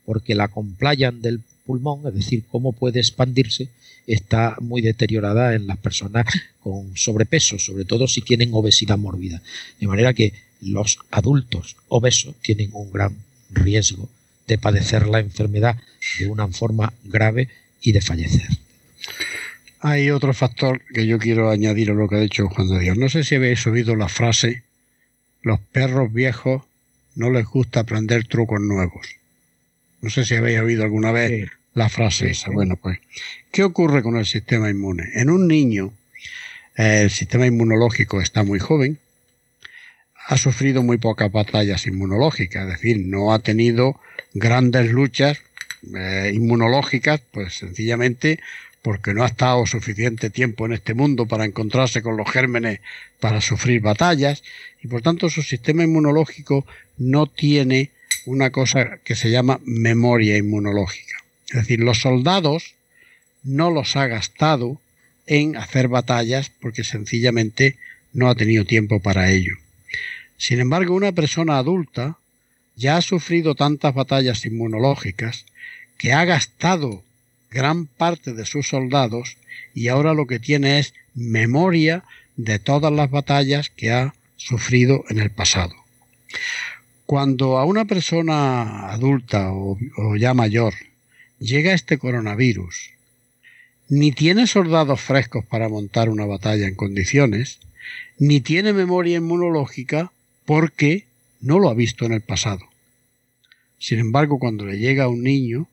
porque la compliance del pulmón, es decir, cómo puede expandirse, está muy deteriorada en las personas con sobrepeso, sobre todo si tienen obesidad mórbida. De manera que los adultos obesos tienen un gran riesgo de padecer la enfermedad de una forma grave y de fallecer. Hay otro factor que yo quiero añadir a lo que ha dicho Juan de Dios. No sé si habéis oído la frase los perros viejos no les gusta aprender trucos nuevos. No sé si habéis oído alguna vez la frase esa. Bueno, pues, ¿qué ocurre con el sistema inmune? En un niño, eh, el sistema inmunológico está muy joven, ha sufrido muy pocas batallas inmunológicas, es decir, no ha tenido grandes luchas eh, inmunológicas, pues sencillamente porque no ha estado suficiente tiempo en este mundo para encontrarse con los gérmenes para sufrir batallas y por tanto su sistema inmunológico no tiene una cosa que se llama memoria inmunológica. Es decir, los soldados no los ha gastado en hacer batallas porque sencillamente no ha tenido tiempo para ello. Sin embargo, una persona adulta ya ha sufrido tantas batallas inmunológicas que ha gastado gran parte de sus soldados y ahora lo que tiene es memoria de todas las batallas que ha sufrido en el pasado. Cuando a una persona adulta o, ya mayor llega este coronavirus, ni tiene soldados frescos para montar una batalla en condiciones, ni tiene memoria inmunológica porque no lo ha visto en el pasado. Sin embargo, cuando le llega a un niño,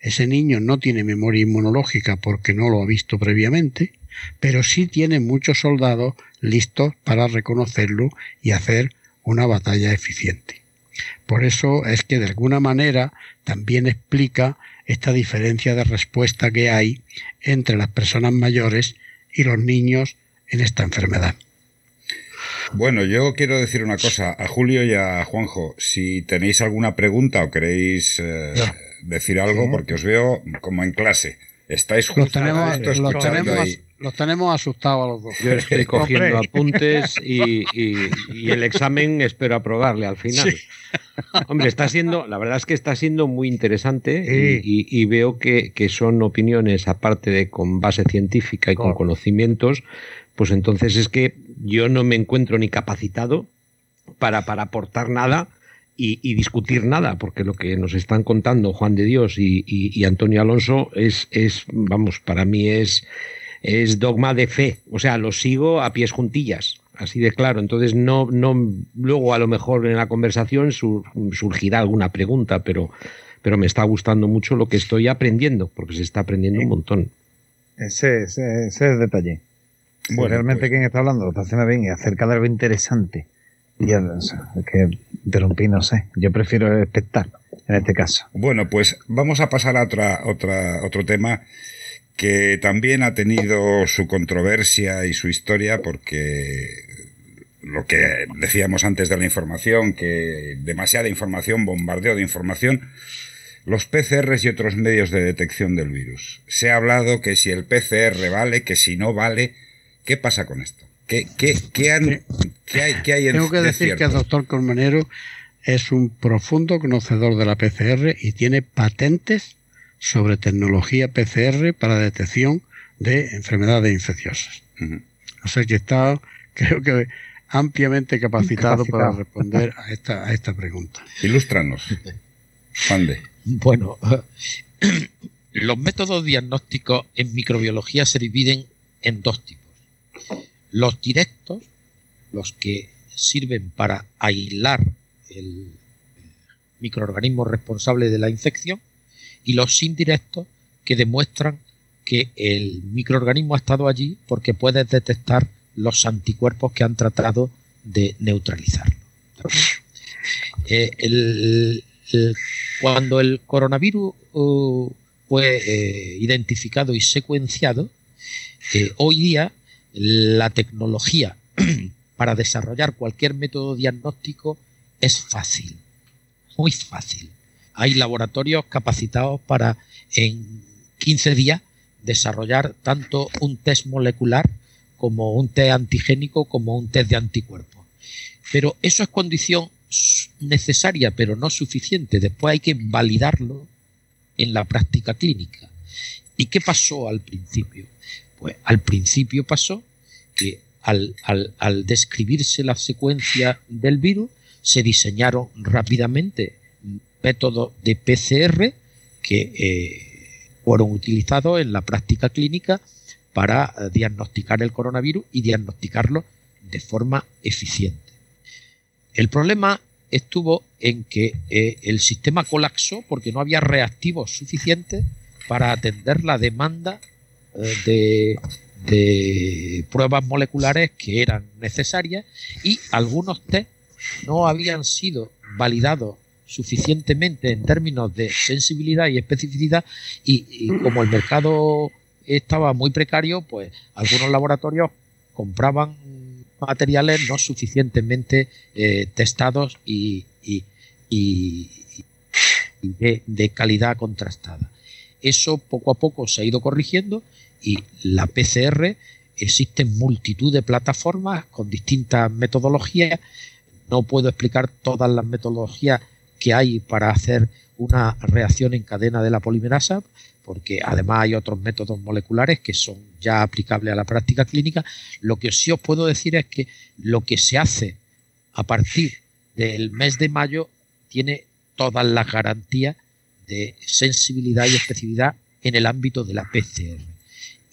ese niño no tiene memoria inmunológica porque no lo ha visto previamente, pero sí tiene muchos soldados listos para reconocerlo y hacer una batalla eficiente. Por eso es que de alguna manera también explica esta diferencia de respuesta que hay entre las personas mayores y los niños en esta enfermedad. Bueno, yo quiero decir una cosa a Julio y a Juanjo. Si tenéis alguna pregunta o queréis eh, decir algo, porque os veo como en clase. Estáis justo los tenemos, los tenemos, los tenemos asustados a los dos. Yo estoy cogiendo apuntes y, el examen espero aprobarle al final. Hombre, está siendo, la verdad es que está siendo muy interesante y, veo que, son opiniones, aparte de con base científica y con conocimientos, pues entonces es que yo no me encuentro ni capacitado para, para aportar nada y, discutir nada, porque lo que nos están contando Juan de Dios y, Antonio Alonso es, es, vamos, para mí es, es dogma de fe. O sea, lo sigo a pies juntillas, así de claro. Entonces, no, no, luego a lo mejor en la conversación surgirá alguna pregunta, pero, pero me está gustando mucho lo que estoy aprendiendo, porque se está aprendiendo un montón. Ese, ese, ese es el detalle. Bueno, realmente pues quien está hablando lo está haciendo bien y acerca de algo interesante yo que interrumpí, no sé. Yo prefiero espectar en este caso. Bueno, pues vamos a pasar a otra, otra, otro tema que también ha tenido su controversia y su historia porque lo que decíamos antes de la información, que demasiada información, bombardeo de información, los PCRs y otros medios de detección del virus. Se ha hablado que si el PCR vale, que si no vale, ¿qué pasa con esto? ¿Qué, qué, qué, hay, qué hay Tengo que decir que el doctor Colmenero es un profundo conocedor de la PCR y tiene patentes sobre tecnología PCR para detección de enfermedades infecciosas. O sea que está, creo que ampliamente capacitado, para responder a esta, a esta pregunta. Ilústranos. Pande. Bueno, los métodos diagnósticos en microbiología se dividen en dos tipos. Los directos, los que sirven para aislar el microorganismo responsable de la infección, y los indirectos, que demuestran que el microorganismo ha estado allí porque puedes detectar los anticuerpos que han tratado de neutralizarlo. Eh, cuando el coronavirus uh, fue eh, identificado y secuenciado, eh, hoy día la tecnología para desarrollar cualquier método diagnóstico es fácil, muy fácil. Hay laboratorios capacitados para en 15 días desarrollar tanto un test molecular como un test antigénico, como un test de anticuerpos. Pero eso es condición necesaria, pero no suficiente. Después hay que validarlo en la práctica clínica. ¿Y qué pasó al principio? Pues al principio pasó que al, describirse la secuencia del virus, se diseñaron rápidamente métodos de PCR que eh, fueron utilizados en la práctica clínica para eh, diagnosticar el coronavirus y diagnosticarlo de forma eficiente. El problema estuvo en que eh, el sistema colapsó porque no había reactivos suficientes para atender la demanda de, pruebas moleculares que eran necesarias y algunos test no habían sido validados suficientemente en términos de sensibilidad y especificidad y como el mercado estaba muy precario, pues algunos laboratorios compraban materiales no suficientemente eh, testados y, de, calidad contrastada. Eso poco a poco se ha ido corrigiendo y la PCR existen multitud de plataformas con distintas metodologías. No puedo explicar todas las metodologías que hay para hacer una reacción en cadena de la polimerasa, porque además hay otros métodos moleculares que son ya aplicables a la práctica clínica. Lo que sí os puedo decir es que lo que se hace a partir del mes de mayo tiene todas las garantías de sensibilidad y especificidad en el ámbito de la PCR.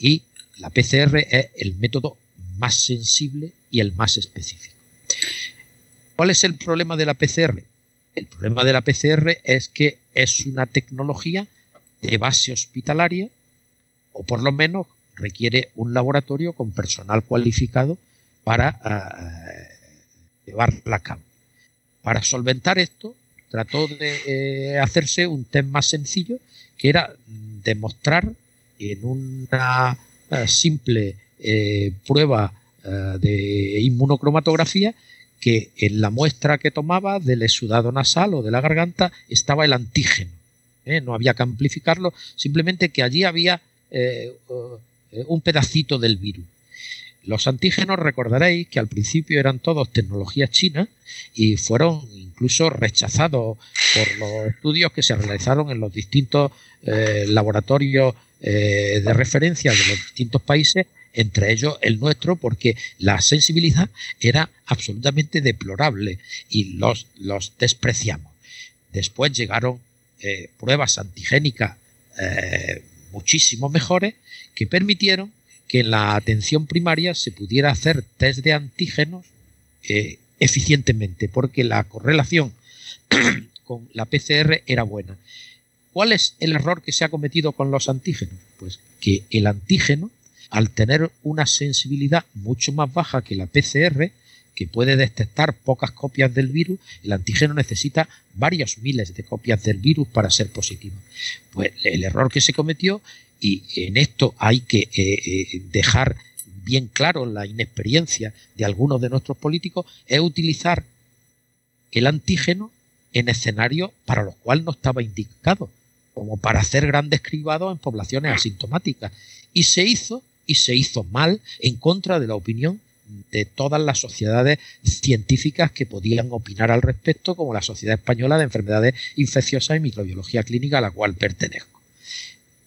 Y la PCR es el método más sensible y el más específico. ¿Cuál es el problema de la PCR? El problema de la PCR es que es una tecnología de base hospitalaria o por lo menos requiere un laboratorio con personal cualificado para uh, llevarla a cabo. Para solventar esto, trató de eh, hacerse un test más sencillo, que era demostrar en una eh, simple prueba de inmunocromatografía que en la muestra que tomaba del exudado nasal o de la garganta estaba el antígeno. ¿eh? No había que amplificarlo, simplemente que allí había eh, eh, un pedacito del virus. Los antígenos recordaréis que al principio eran todos tecnologías chinas y fueron incluso rechazados por los estudios que se realizaron en los distintos laboratorios de referencia de los distintos países entre ellos el nuestro, porque la sensibilidad era absolutamente deplorable y los, los despreciamos. Después llegaron eh, pruebas antigénicas eh, muchísimo mejores que permitieron que en la atención primaria se pudiera hacer test de antígenos eh, eficientemente, porque la correlación con la PCR era buena. ¿Cuál es el error que se ha cometido con los antígenos? Pues que el antígeno al tener una sensibilidad mucho más baja que la PCR, que puede detectar pocas copias del virus, el antígeno necesita varios miles de copias del virus para ser positivo. Pues el error que se cometió, y en esto hay que eh, eh, dejar bien claro la inexperiencia de algunos de nuestros políticos, es utilizar el antígeno en escenarios para los cuales no estaba indicado, como para hacer grandes cribados en poblaciones asintomáticas. Y se hizo y se hizo mal en contra de la opinión de todas las sociedades científicas que podían opinar al respecto, como la Sociedad Española de Enfermedades Infecciosas y Microbiología Clínica, a la cual pertenezco.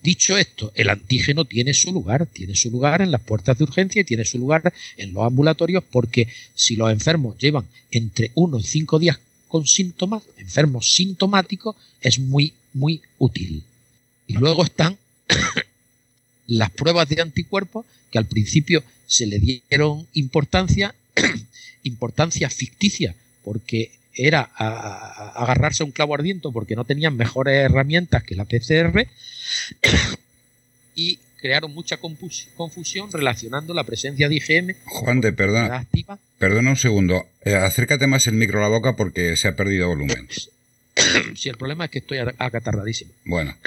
Dicho esto, el antígeno tiene su lugar, tiene su lugar en las puertas de urgencia y tiene su lugar en los ambulatorios porque si los enfermos llevan entre uno y cinco días con síntomas, enfermos sintomáticos, es muy, muy útil. Y luego están las pruebas de anticuerpos que al principio se le dieron importancia, importancia ficticia, porque era agarrarse a un clavo ardiente porque no tenían mejores herramientas que la PCR y crearon mucha confusión relacionando la presencia de IgM. Juan de, perdona. Perdona un segundo. Eh, acércate más el micro a la boca porque se ha perdido volumen. sí, el problema es que estoy acatarradísimo. Bueno.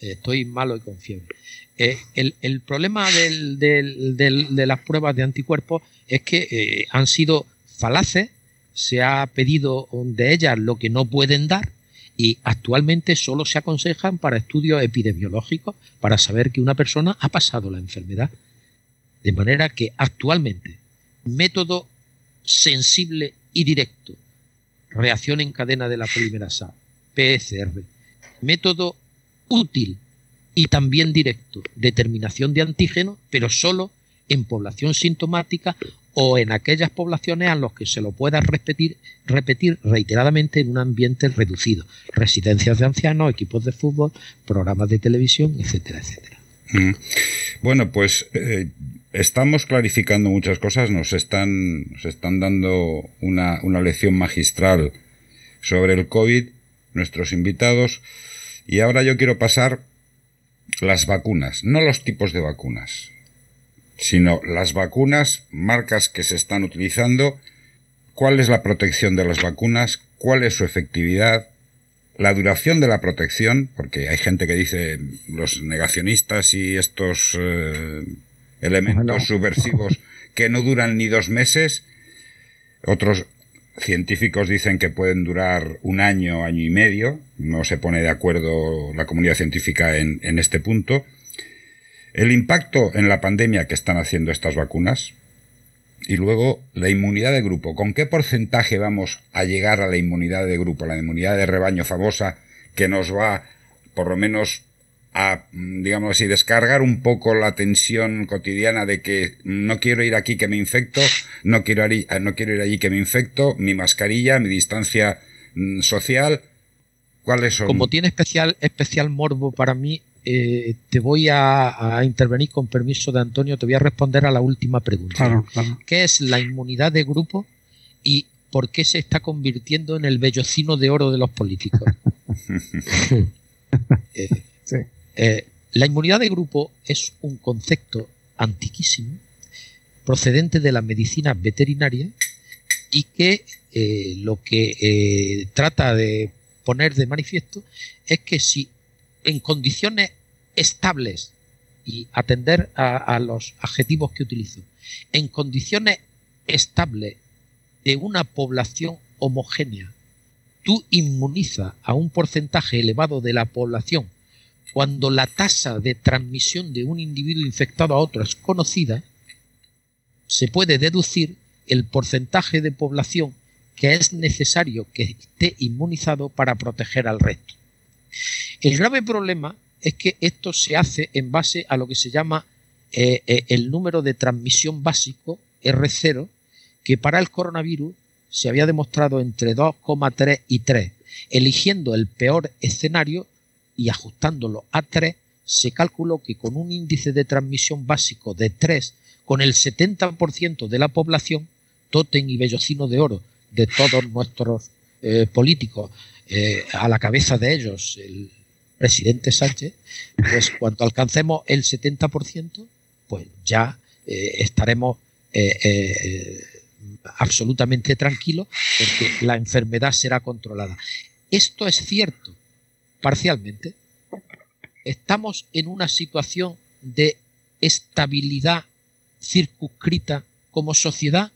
estoy malo y con fiebre. Eh, el, problema de las pruebas de anticuerpos es que eh, han sido falaces, se ha pedido de ellas lo que no pueden dar y actualmente solo se aconsejan para estudios epidemiológicos para saber que una persona ha pasado la enfermedad. De manera que actualmente método sensible y directo, reacción en cadena de la polimerasa, PCR, método útil y también directo, determinación de antígeno, pero solo en población sintomática o en aquellas poblaciones a las que se lo pueda repetir, repetir reiteradamente en un ambiente reducido, residencias de ancianos, equipos de fútbol, programas de televisión, etcétera, etcétera. Mm. Bueno, pues eh, estamos clarificando muchas cosas, nos están, nos están dando una, una lección magistral sobre el COVID, nuestros invitados, y ahora yo quiero pasar las vacunas, no los tipos de vacunas, sino las vacunas, marcas que se están utilizando, cuál es la protección de las vacunas, cuál es su efectividad, la duración de la protección, porque hay gente que dice los negacionistas y estos eh, elementos subversivos que no duran ni dos meses, otros científicos dicen que pueden durar un año, año y medio, no se pone de acuerdo la comunidad científica en, en este punto, el impacto en la pandemia que están haciendo estas vacunas y luego la inmunidad de grupo. ¿Con qué porcentaje vamos a llegar a la inmunidad de grupo, la inmunidad de rebaño famosa que nos va por lo menos a, digamos así, descargar un poco la tensión cotidiana de que no quiero ir aquí que me infecto, no quiero ir, no quiero ir allí que me infecto, mi mascarilla, mi distancia mm, social. ¿Cuáles son? Como tiene especial, especial morbo para mí eh, te voy a, intervenir con permiso de Antonio, te voy a responder a la última pregunta. ¿Qué es la inmunidad de grupo y por qué se está convirtiendo en el vellocino de oro de los políticos? Eh, eh, la inmunidad de grupo es un concepto antiquísimo procedente de la medicina veterinaria y que lo que trata de poner de manifiesto es que si en condiciones estables y atender a, los adjetivos que utilizo, en condiciones estables de una población homogénea, tú inmunizas a un porcentaje elevado de la población. Cuando la tasa de transmisión de un individuo infectado a otro es conocida, se puede deducir el porcentaje de población que es necesario que esté inmunizado para proteger al resto. El grave problema es que esto se hace en base a lo que se llama eh, eh, el número de transmisión básico, R0, que para el coronavirus se había demostrado entre 2,3 y 3. Eligiendo el peor escenario y ajustándolo a 3, se calculó que con un índice de transmisión básico de 3, con el 70% de la población, Totem y Bellocino de Oro, de todos nuestros eh, políticos, a la cabeza de ellos el presidente Sánchez, pues cuando alcancemos el 70%, pues ya eh, estaremos eh, absolutamente tranquilos porque la enfermedad será controlada. Esto es cierto, parcialmente. Estamos en una situación de estabilidad circunscrita como sociedad.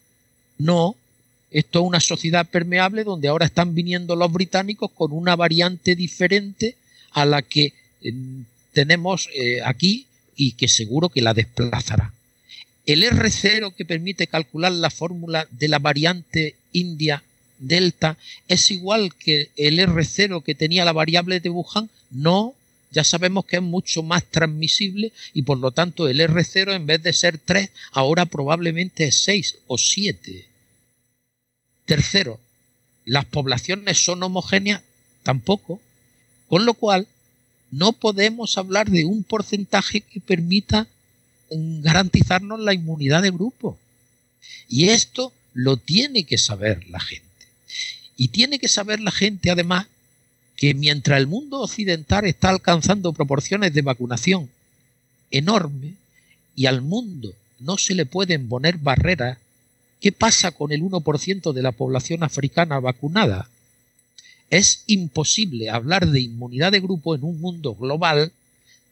No, esto es una sociedad permeable donde ahora están viniendo los británicos con una variante diferente a la que em, tenemos eh, aquí y que seguro que la desplazará. el R0 que permite calcular la fórmula de la variante India delta es igual que el R0 que tenía la variable de Wuhan? No, ya sabemos que es mucho más transmisible y por lo tanto el R0 en vez de ser 3 ahora probablemente es 6 o 7. Tercero, las poblaciones son homogéneas tampoco, con lo cual no podemos hablar de un porcentaje que permita mm, garantizarnos la inmunidad de grupo. Y esto lo tiene que saber la gente. Y tiene que saber la gente, además, que mientras el mundo occidental está alcanzando proporciones de vacunación enormes y al mundo no se le pueden poner barreras, ¿qué pasa con el 1% de la población africana vacunada? Es imposible hablar de inmunidad de grupo en un mundo global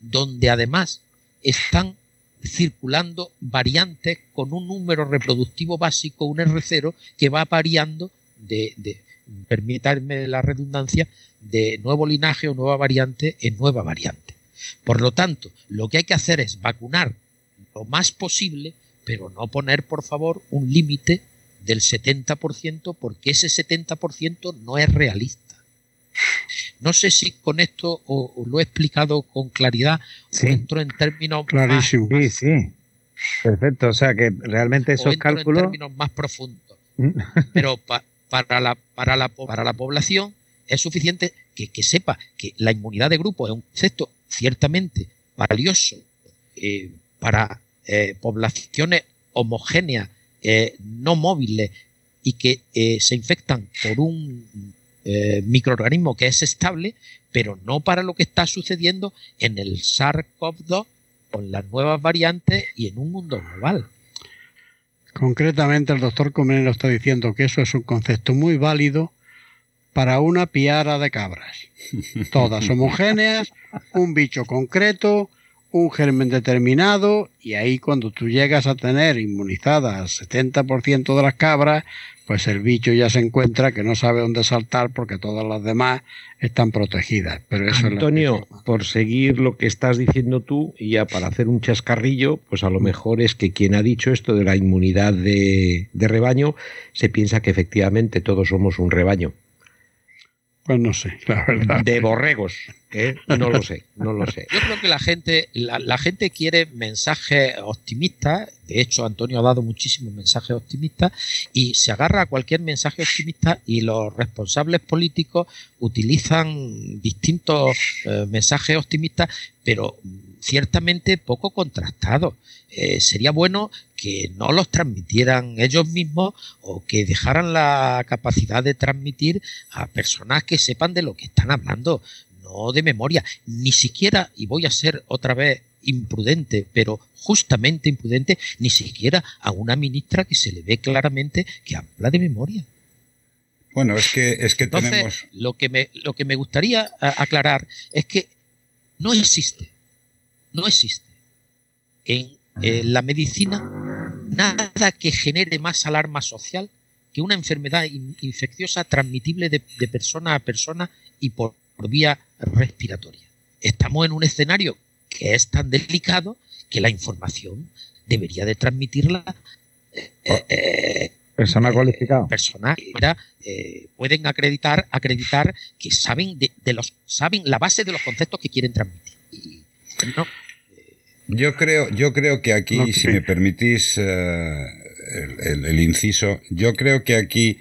donde además están circulando variantes con un número reproductivo básico, un R0, que va variando de, de permítanme la redundancia, de nuevo linaje o nueva variante en nueva variante. Por lo tanto, lo que hay que hacer es vacunar lo más posible, pero no poner, por favor, un límite del 70%, porque ese 70% no es realista. No sé si con esto o, lo he explicado con claridad sí. o entro en términos Clarísimo. sí, sí. Perfecto. O sea que realmente esos cálculos. En términos más profundos. Pero para, la, para, la, para la población es suficiente que, sepa que la inmunidad de grupo es un concepto ciertamente valioso eh, para eh, poblaciones homogéneas, eh, no móviles y que se infectan por un microorganismo que es estable, pero no para lo que está sucediendo en el SARS-CoV-2 con las nuevas variantes y en un mundo global. Concretamente, el doctor Comenero está diciendo que eso es un concepto muy válido para una piara de cabras. Todas homogéneas, un bicho concreto, un germen determinado, y ahí cuando tú llegas a tener inmunizadas 70% de las cabras, pues el bicho ya se encuentra que no sabe dónde saltar porque todas las demás están protegidas. Pero eso Antonio, por seguir lo que estás diciendo tú, y ya para hacer un chascarrillo, pues a lo mejor es que quien ha dicho esto de la inmunidad de rebaño se piensa que efectivamente todos somos un rebaño. Pues no sé, la verdad. De borregos, ¿eh? no lo sé, no lo sé. Yo creo que la gente, la, gente quiere mensajes optimistas. De hecho, Antonio ha dado muchísimos mensajes optimistas y se agarra a cualquier mensaje optimista y los responsables políticos utilizan distintos eh, mensajes optimistas, pero ciertamente poco contrastados. Eh, sería bueno que no los transmitieran ellos mismos o que dejaran la capacidad de transmitir a personas que sepan de lo que están hablando, no de memoria, ni siquiera, y voy a ser otra vez imprudente, pero justamente imprudente, ni siquiera a una ministra que se le ve claramente que habla de memoria. Bueno, es que, es que tenemos... Lo que, me, lo que me gustaría aclarar es que no existe, no existe. En la medicina nada que genere más alarma social que una enfermedad infecciosa transmitible de, persona a persona y por, vía respiratoria. Estamos en un escenario que es tan delicado que la información debería de transmitirla eh, eh, persona eh, cualificada. personas que pueden acreditar acreditar que saben de, los saben la base de los conceptos que quieren transmitir yo creo, yo creo que aquí, si me permitís eh, el, inciso, yo creo que aquí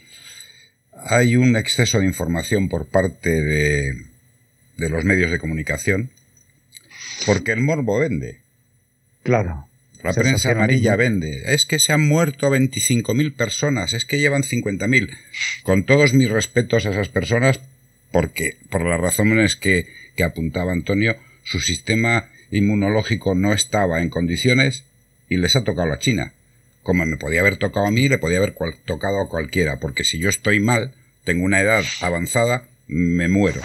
hay un exceso de información por parte de, de los medios de comunicación, porque el morbo vende. Claro. La prensa amarilla vende. Es que se han muerto 25.000 personas, es que llevan 50.000. Con todos mis respetos a esas personas, porque por las razones que, que apuntaba Antonio, su sistema inmunológico no estaba en condiciones y les ha tocado a China. Como me podía haber tocado a mí, le podía haber tocado a cualquiera, porque si yo estoy mal, tengo una edad avanzada, me muero.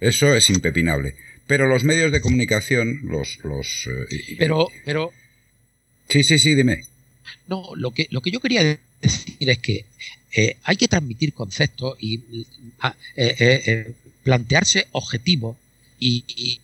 Eso es impepinable. Pero los medios de comunicación, los... los eh, pero, pero... Sí, sí, sí, dime. No, lo que, lo que yo quería decir es que eh, hay que transmitir conceptos y eh, plantearse objetivos y, y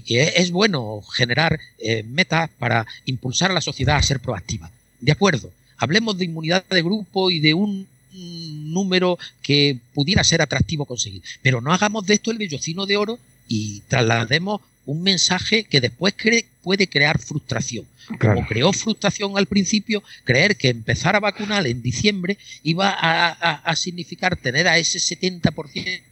que es bueno generar eh, metas para impulsar a la sociedad a ser proactiva. De acuerdo, hablemos de inmunidad de grupo y de un número que pudiera ser atractivo conseguir, pero no hagamos de esto el vellocino de oro y traslademos un mensaje que después puede crear frustración. Como creó frustración al principio, creer que empezar a vacunar en diciembre iba a, a significar tener a ese 70%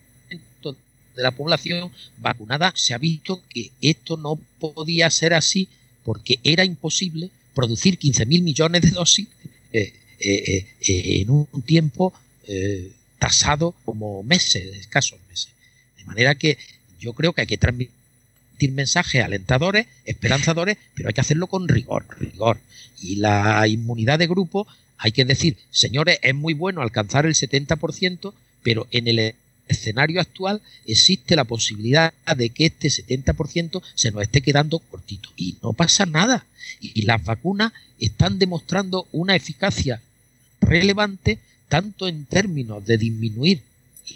de la población vacunada, se ha visto que esto no podía ser así porque era imposible producir 15.000 millones de dosis eh, eh, eh, en un tiempo tasado como meses, escasos meses. De manera que yo creo que hay que transmitir mensajes alentadores, esperanzadores, pero hay que hacerlo con rigor, rigor. Y la inmunidad de grupo, hay que decir, señores, es muy bueno alcanzar el 70%, pero en el escenario actual existe la posibilidad de que este 70% se nos esté quedando cortito. Y no pasa nada. Y, las vacunas están demostrando una eficacia relevante tanto en términos de disminuir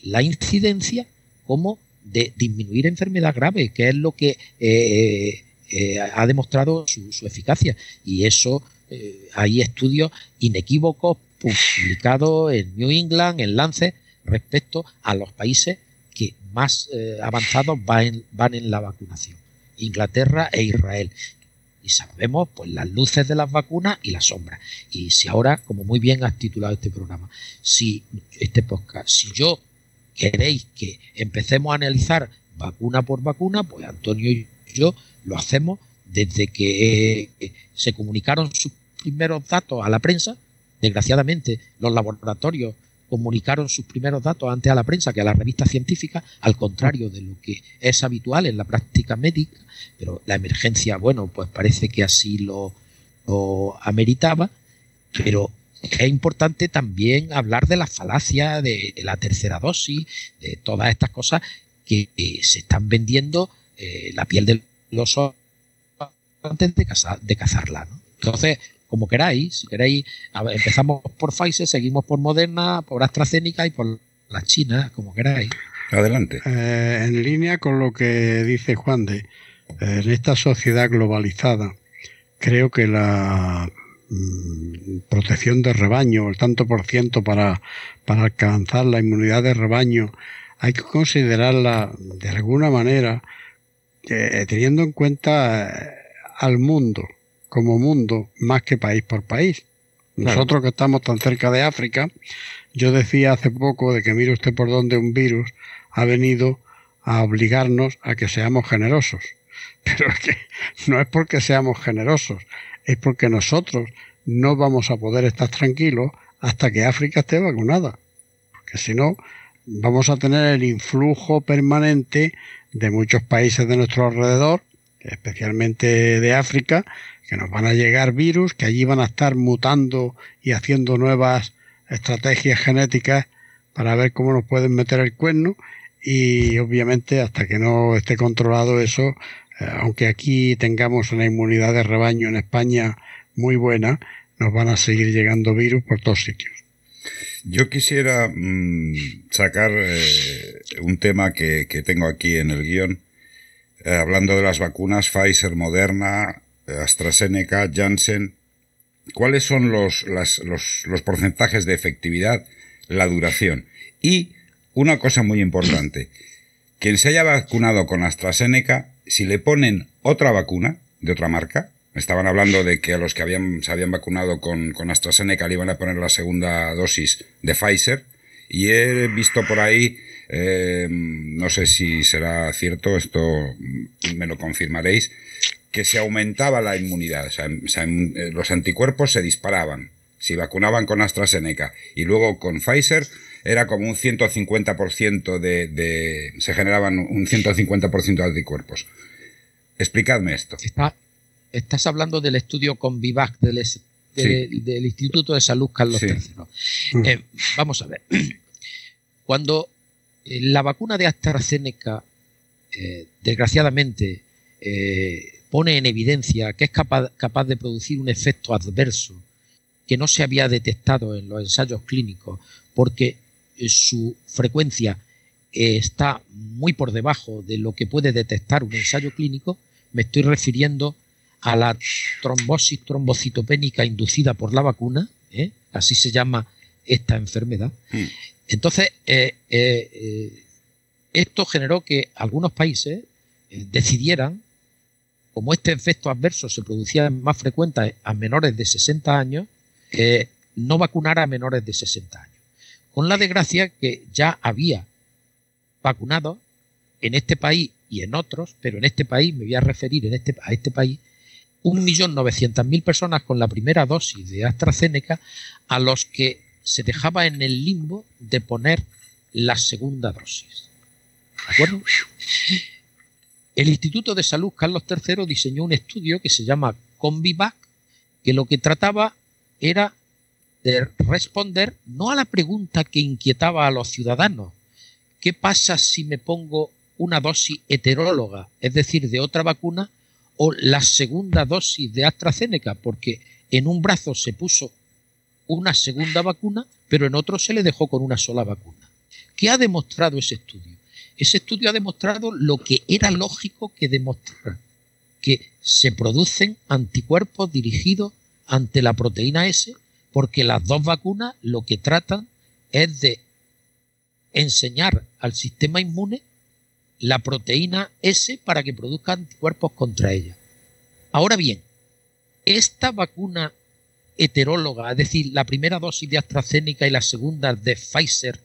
la incidencia como de disminuir enfermedad grave, que es lo que eh, eh, ha demostrado su, eficacia. Y eso eh, hay estudios inequívocos publicados en New England, en Lancet, respecto a los países que más eh, avanzados van en, la vacunación, Inglaterra e Israel. Y sabemos pues las luces de las vacunas y las sombras. Y si ahora, como muy bien has titulado este programa, si este podcast, si yo queréis que empecemos a analizar vacuna por vacuna, pues Antonio y yo lo hacemos desde que eh, se comunicaron sus primeros datos a la prensa. Desgraciadamente, los laboratorios comunicaron sus primeros datos antes a la prensa que a la revista científica, al contrario de lo que es habitual en la práctica médica, pero la emergencia, bueno, pues parece que así lo, ameritaba, pero es importante también hablar de la falacia de la tercera dosis, de todas estas cosas que, se están vendiendo eh, la piel del oso antes de, de cazarla. Entonces, como queráis. Si queréis, empezamos por Pfizer, seguimos por Moderna, por AstraZeneca y por la China, como queráis. Adelante. Eh, en línea con lo que dice Juan de, eh, en esta sociedad globalizada, creo que la mm, protección de rebaño, el tanto por ciento para, para alcanzar la inmunidad de rebaño, hay que considerarla de alguna manera eh, teniendo en cuenta al mundo como mundo más que país por país. Nosotros que estamos tan cerca de África, yo decía hace poco de que mire usted por dónde un virus ha venido a obligarnos a que seamos generosos. Pero es que no es porque seamos generosos, es porque nosotros no vamos a poder estar tranquilos hasta que África esté vacunada. Porque si no, vamos a tener el influjo permanente de muchos países de nuestro alrededor, especialmente de África, que nos van a llegar virus, que allí van a estar mutando y haciendo nuevas estrategias genéticas para ver cómo nos pueden meter el cuerno y obviamente hasta que no esté controlado eso, eh, aunque aquí tengamos una inmunidad de rebaño en España muy buena, nos van a seguir llegando virus por todos sitios. Yo quisiera mm, sacar eh, un tema que, tengo aquí en el guion, eh, hablando de las vacunas Pfizer, Moderna, AstraZeneca, Janssen, cuáles son los, los, porcentajes de efectividad, la duración. Y una cosa muy importante, quien se haya vacunado con AstraZeneca, si le ponen otra vacuna de otra marca, estaban hablando de que a los que habían, se habían vacunado con, con AstraZeneca le iban a poner la segunda dosis de Pfizer, y he visto por ahí, eh, no sé si será cierto, esto me lo confirmaréis, que se aumentaba la inmunidad, o sea, eh, los anticuerpos se disparaban si vacunaban con AstraZeneca y luego con Pfizer era como un 150% de, de se generaban un 150% de anticuerpos. Explicadme esto. estás hablando del estudio con Vivac del, del, Instituto de Salud Carlos III. Mm. Eh, vamos a ver. Cuando eh, la vacuna de AstraZeneca, desgraciadamente, pone en evidencia que es capaz, capaz de producir un efecto adverso que no se había detectado en los ensayos clínicos porque eh, su frecuencia eh, está muy por debajo de lo que puede detectar un ensayo clínico, me estoy refiriendo a la trombosis trombocitopénica inducida por la vacuna, ¿eh? así se llama esta enfermedad. Hmm. Entonces, eh, esto generó que algunos países decidieran, como este efecto adverso se producía más frecuente a menores de 60 años, no vacunar a menores de 60 años. Con la desgracia que ya había vacunados en este país y en otros, pero en este país, me voy a referir en este, a este país, 1.900.000 personas con la primera dosis de AstraZeneca a los que se dejaba en el limbo de poner la segunda dosis. ¿De acuerdo? El Instituto de Salud Carlos III diseñó un estudio que se llama Combivac, que lo que trataba era de responder no a la pregunta que inquietaba a los ciudadanos, ¿qué pasa si me pongo una dosis heteróloga, es decir, de otra vacuna, o la segunda dosis de AstraZeneca? Porque en un brazo se puso una segunda vacuna, pero en otro se le dejó con una sola vacuna. ¿Qué ha demostrado ese estudio? Ese estudio ha demostrado lo que era lógico que demostrara, que se producen anticuerpos dirigidos ante la proteína S, porque las dos vacunas lo que tratan es de enseñar al sistema inmune la proteína S para que produzca anticuerpos contra ella. Ahora bien, esta vacuna heteróloga, es decir, la primera dosis de AstraZeneca y la segunda de Pfizer,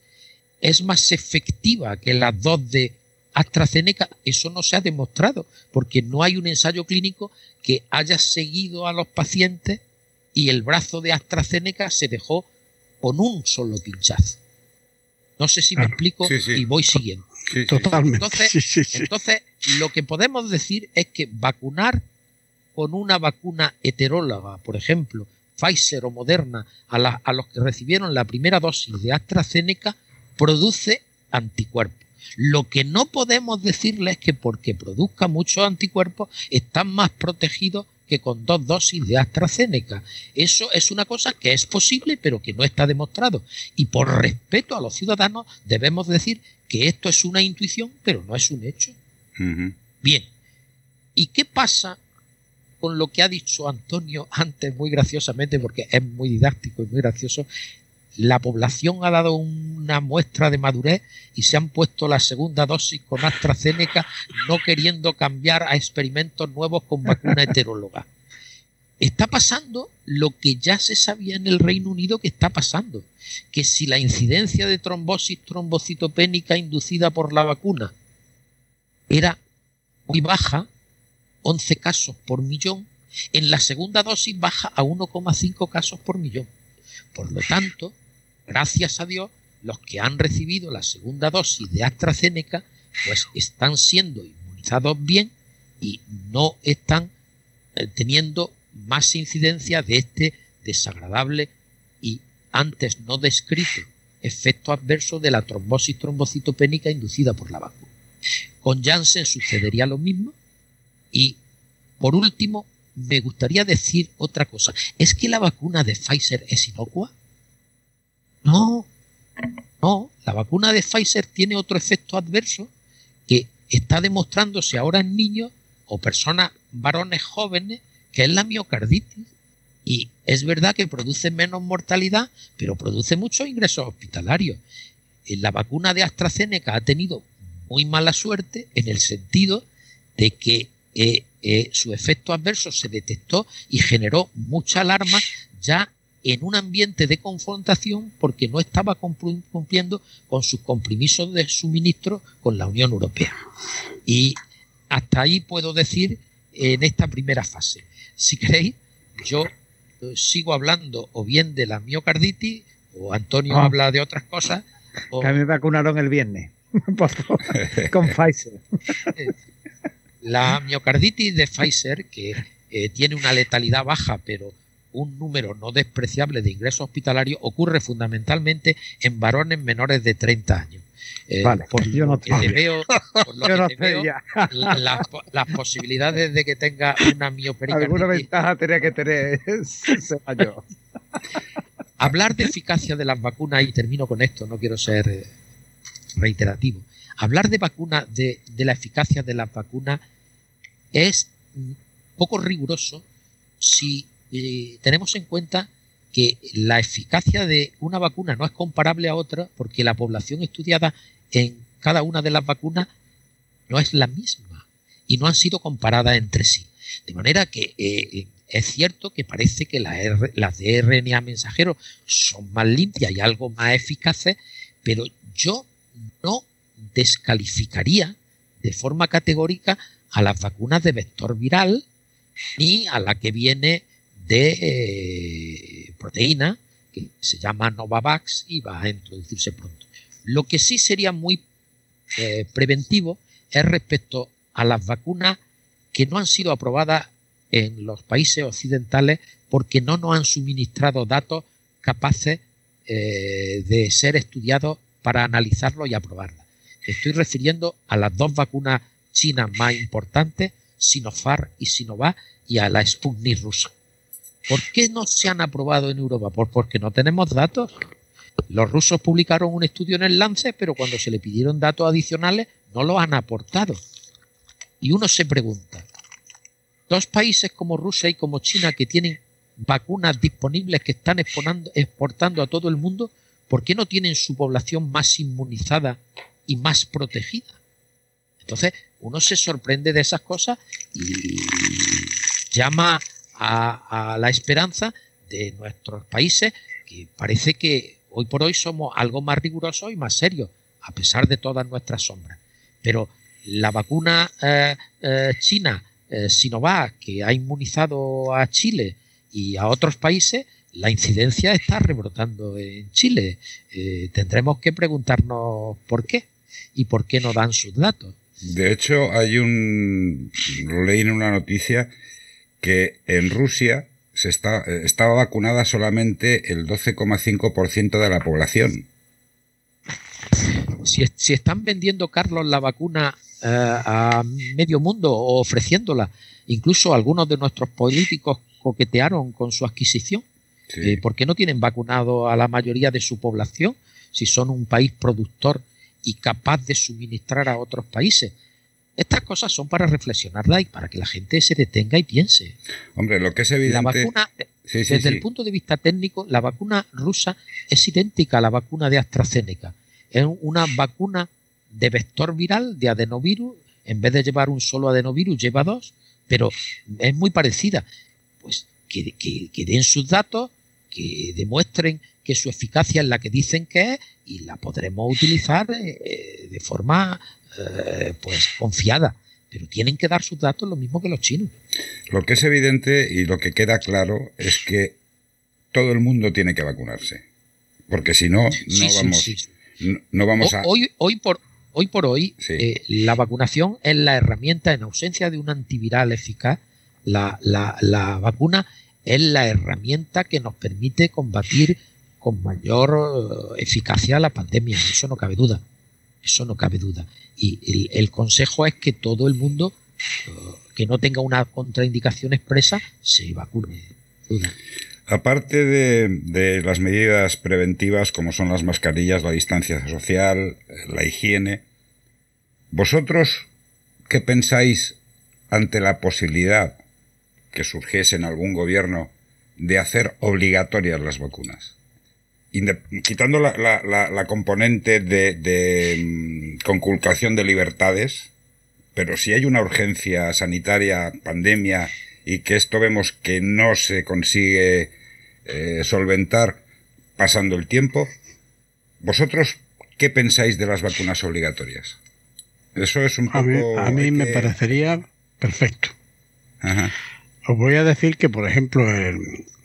es más efectiva que las dos de AstraZeneca. Eso no se ha demostrado, porque no hay un ensayo clínico que haya seguido a los pacientes y el brazo de AstraZeneca se dejó con un solo pinchazo. No sé si me explico y voy siguiendo. Totalmente. Entonces, entonces, lo que podemos decir es que vacunar con una vacuna heteróloga, por ejemplo, Pfizer o Moderna, a, a los que recibieron la primera dosis de AstraZeneca, produce anticuerpos. Lo que no podemos decirles es que porque produzca muchos anticuerpos están más protegidos que con dos dosis de AstraZeneca. Eso es una cosa que es posible, pero que no está demostrado. Y por respeto a los ciudadanos debemos decir que esto es una intuición, pero no es un hecho. Bien. ¿Y qué pasa con lo que ha dicho Antonio antes muy graciosamente, porque es muy didáctico y muy gracioso, la población ha dado una muestra de madurez y se han puesto la segunda dosis con AstraZeneca, no queriendo cambiar a experimentos nuevos con vacuna heteróloga. Está pasando lo que ya se sabía en el Reino Unido que está pasando, que si la incidencia de trombosis trombocitopénica inducida por la vacuna era muy baja, 11 casos por millón, en la segunda dosis baja a 1,5 casos por millón. Por lo tanto, gracias a Dios, los que han recibido la segunda dosis de AstraZeneca, pues están siendo inmunizados bien y no están eh, teniendo más incidencia de este desagradable y antes no descrito efecto adverso de la trombosis trombocitopénica inducida por la vacuna. Con Janssen sucedería lo mismo y por último me gustaría decir otra cosa. ¿Es que la vacuna de Pfizer es inocua? No, no. La vacuna de Pfizer tiene otro efecto adverso que está demostrándose ahora en niños o personas varones jóvenes, que es la miocarditis. Y es verdad que produce menos mortalidad, pero produce muchos ingresos hospitalarios. Eh, la vacuna de AstraZeneca ha tenido muy mala suerte en el sentido de que eh, eh, su efecto adverso se detectó y generó mucha alarma ya en un ambiente de confrontación porque no estaba cumpliendo con sus compromisos de suministro con la Unión Europea. Y hasta ahí puedo decir en esta primera fase. Si queréis, yo eh, sigo hablando o bien de la miocarditis, o Antonio ah. habla de otras cosas. Que a mí me vacunaron el viernes con Pfizer. La miocarditis de Pfizer, que eh, tiene una letalidad baja, pero un número no despreciable de ingresos hospitalarios, ocurre fundamentalmente en varones menores de 30 años. Eh, vale, por yo no te veo, por lo que veo las, posibilidades de que tenga una miopericarditis... Alguna ventaja tenía que tener yo. Hablar de eficacia de las vacunas, y termino con esto, no quiero ser eh, reiterativo. Hablar de vacuna, de, la eficacia de las vacunas, es poco riguroso si eh, tenemos en cuenta que la eficacia de una vacuna no es comparable a otra porque la población estudiada en cada una de las vacunas no es la misma y no han sido comparadas entre sí. De manera que eh, es cierto que parece que las de RNA mensajero son más limpias y algo más eficaces, pero yo no descalificaría de forma categórica a las vacunas de vector viral ni a la que viene de eh, proteína, que se llama Novavax y va a introducirse pronto. Lo que sí sería muy eh, preventivo es respecto a las vacunas que no han sido aprobadas en los países occidentales porque no nos han suministrado datos capaces eh, de ser estudiados para analizarlo y aprobarla. Estoy refiriendo a las dos vacunas chinas más importantes, Sinopharm y Sinovac, y a la Sputnik rusa. ¿Por qué no se han aprobado en Europa? Pues porque no tenemos datos. Los rusos publicaron un estudio en el Lance, pero cuando se le pidieron datos adicionales no los han aportado. Y uno se pregunta, dos países como Rusia y como China que tienen vacunas disponibles que están exportando a todo el mundo, ¿por qué no tienen su población más inmunizada y más protegida? Entonces, uno se sorprende de esas cosas y llama a, la esperanza de nuestros países, que parece que hoy por hoy somos algo más rigurosos y más serios, a pesar de todas nuestras sombras. Pero la vacuna eh, eh, china eh, Sinovac, que ha inmunizado a Chile y a otros países, la incidencia está rebrotando en Chile. tendremos que preguntarnos por qué y por qué no dan sus datos. De hecho, hay un. Lo leí en una noticia que en Rusia se está, estaba vacunada solamente el 12,5% de la población. Si, si, están vendiendo, Carlos, la vacuna eh, a medio mundo o ofreciéndola, incluso algunos de nuestros políticos coquetearon con su adquisición, eh, porque no tienen vacunado a la mayoría de su población si son un país productor y capaz de suministrar a otros países. Estas cosas son para reflexionarla y para que la gente se detenga y piense. Hombre, lo que es evidente. La vacuna, desde el punto de vista técnico, la vacuna rusa es idéntica a la vacuna de AstraZeneca. Es una vacuna de vector viral, de adenovirus. En vez de llevar un solo adenovirus, lleva dos, pero es muy parecida. Pues que, que den sus datos, que demuestren que su eficacia es la que dicen que es y la podremos utilizar eh, de forma eh, pues confiada. Pero tienen que dar sus datos lo mismo que los chinos. Lo que es evidente y lo que queda claro es que todo el mundo tiene que vacunarse. Porque si no, no vamos, no, vamos a... Hoy, hoy, por, hoy por hoy, eh, la vacunación es la herramienta, en ausencia de un antiviral eficaz, la, la, la vacuna es la herramienta que nos permite combatir con mayor eh, eficacia la pandemia, eso no cabe duda, eso no cabe duda. Y el, consejo es que todo el mundo eh, que no tenga una contraindicación expresa se vacune. Aparte de, las medidas preventivas como son las mascarillas, la distancia social, la higiene, ¿vosotros qué pensáis ante la posibilidad que surgiese en algún gobierno de hacer obligatorias las vacunas? Quitando la, componente de, mm, conculcación de libertades, pero si hay una urgencia sanitaria, pandemia, y que esto vemos que no se consigue eh, solventar pasando el tiempo, ¿vosotros qué pensáis de las vacunas obligatorias? Eso es un poco... A mí, me parecería perfecto. Os voy a decir que, por ejemplo,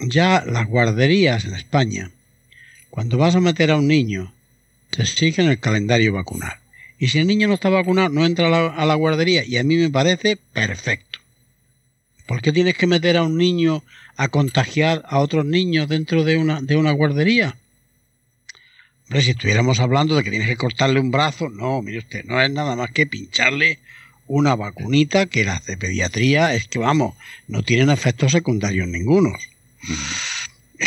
ya las guarderías en España, cuando vas a meter a un niño, te exigen el calendario vacunal. Y si el niño no está vacunado, no entra a la, guardería. Y a mí me parece perfecto. ¿Por qué tienes que meter a un niño a contagiar a otros niños dentro de una, de una guardería? Hombre, si estuviéramos hablando de que tienes que cortarle un brazo, no, mire usted, no es nada más que pincharle una vacunita que las de pediatría es que, vamos, no tienen efectos secundarios ningunos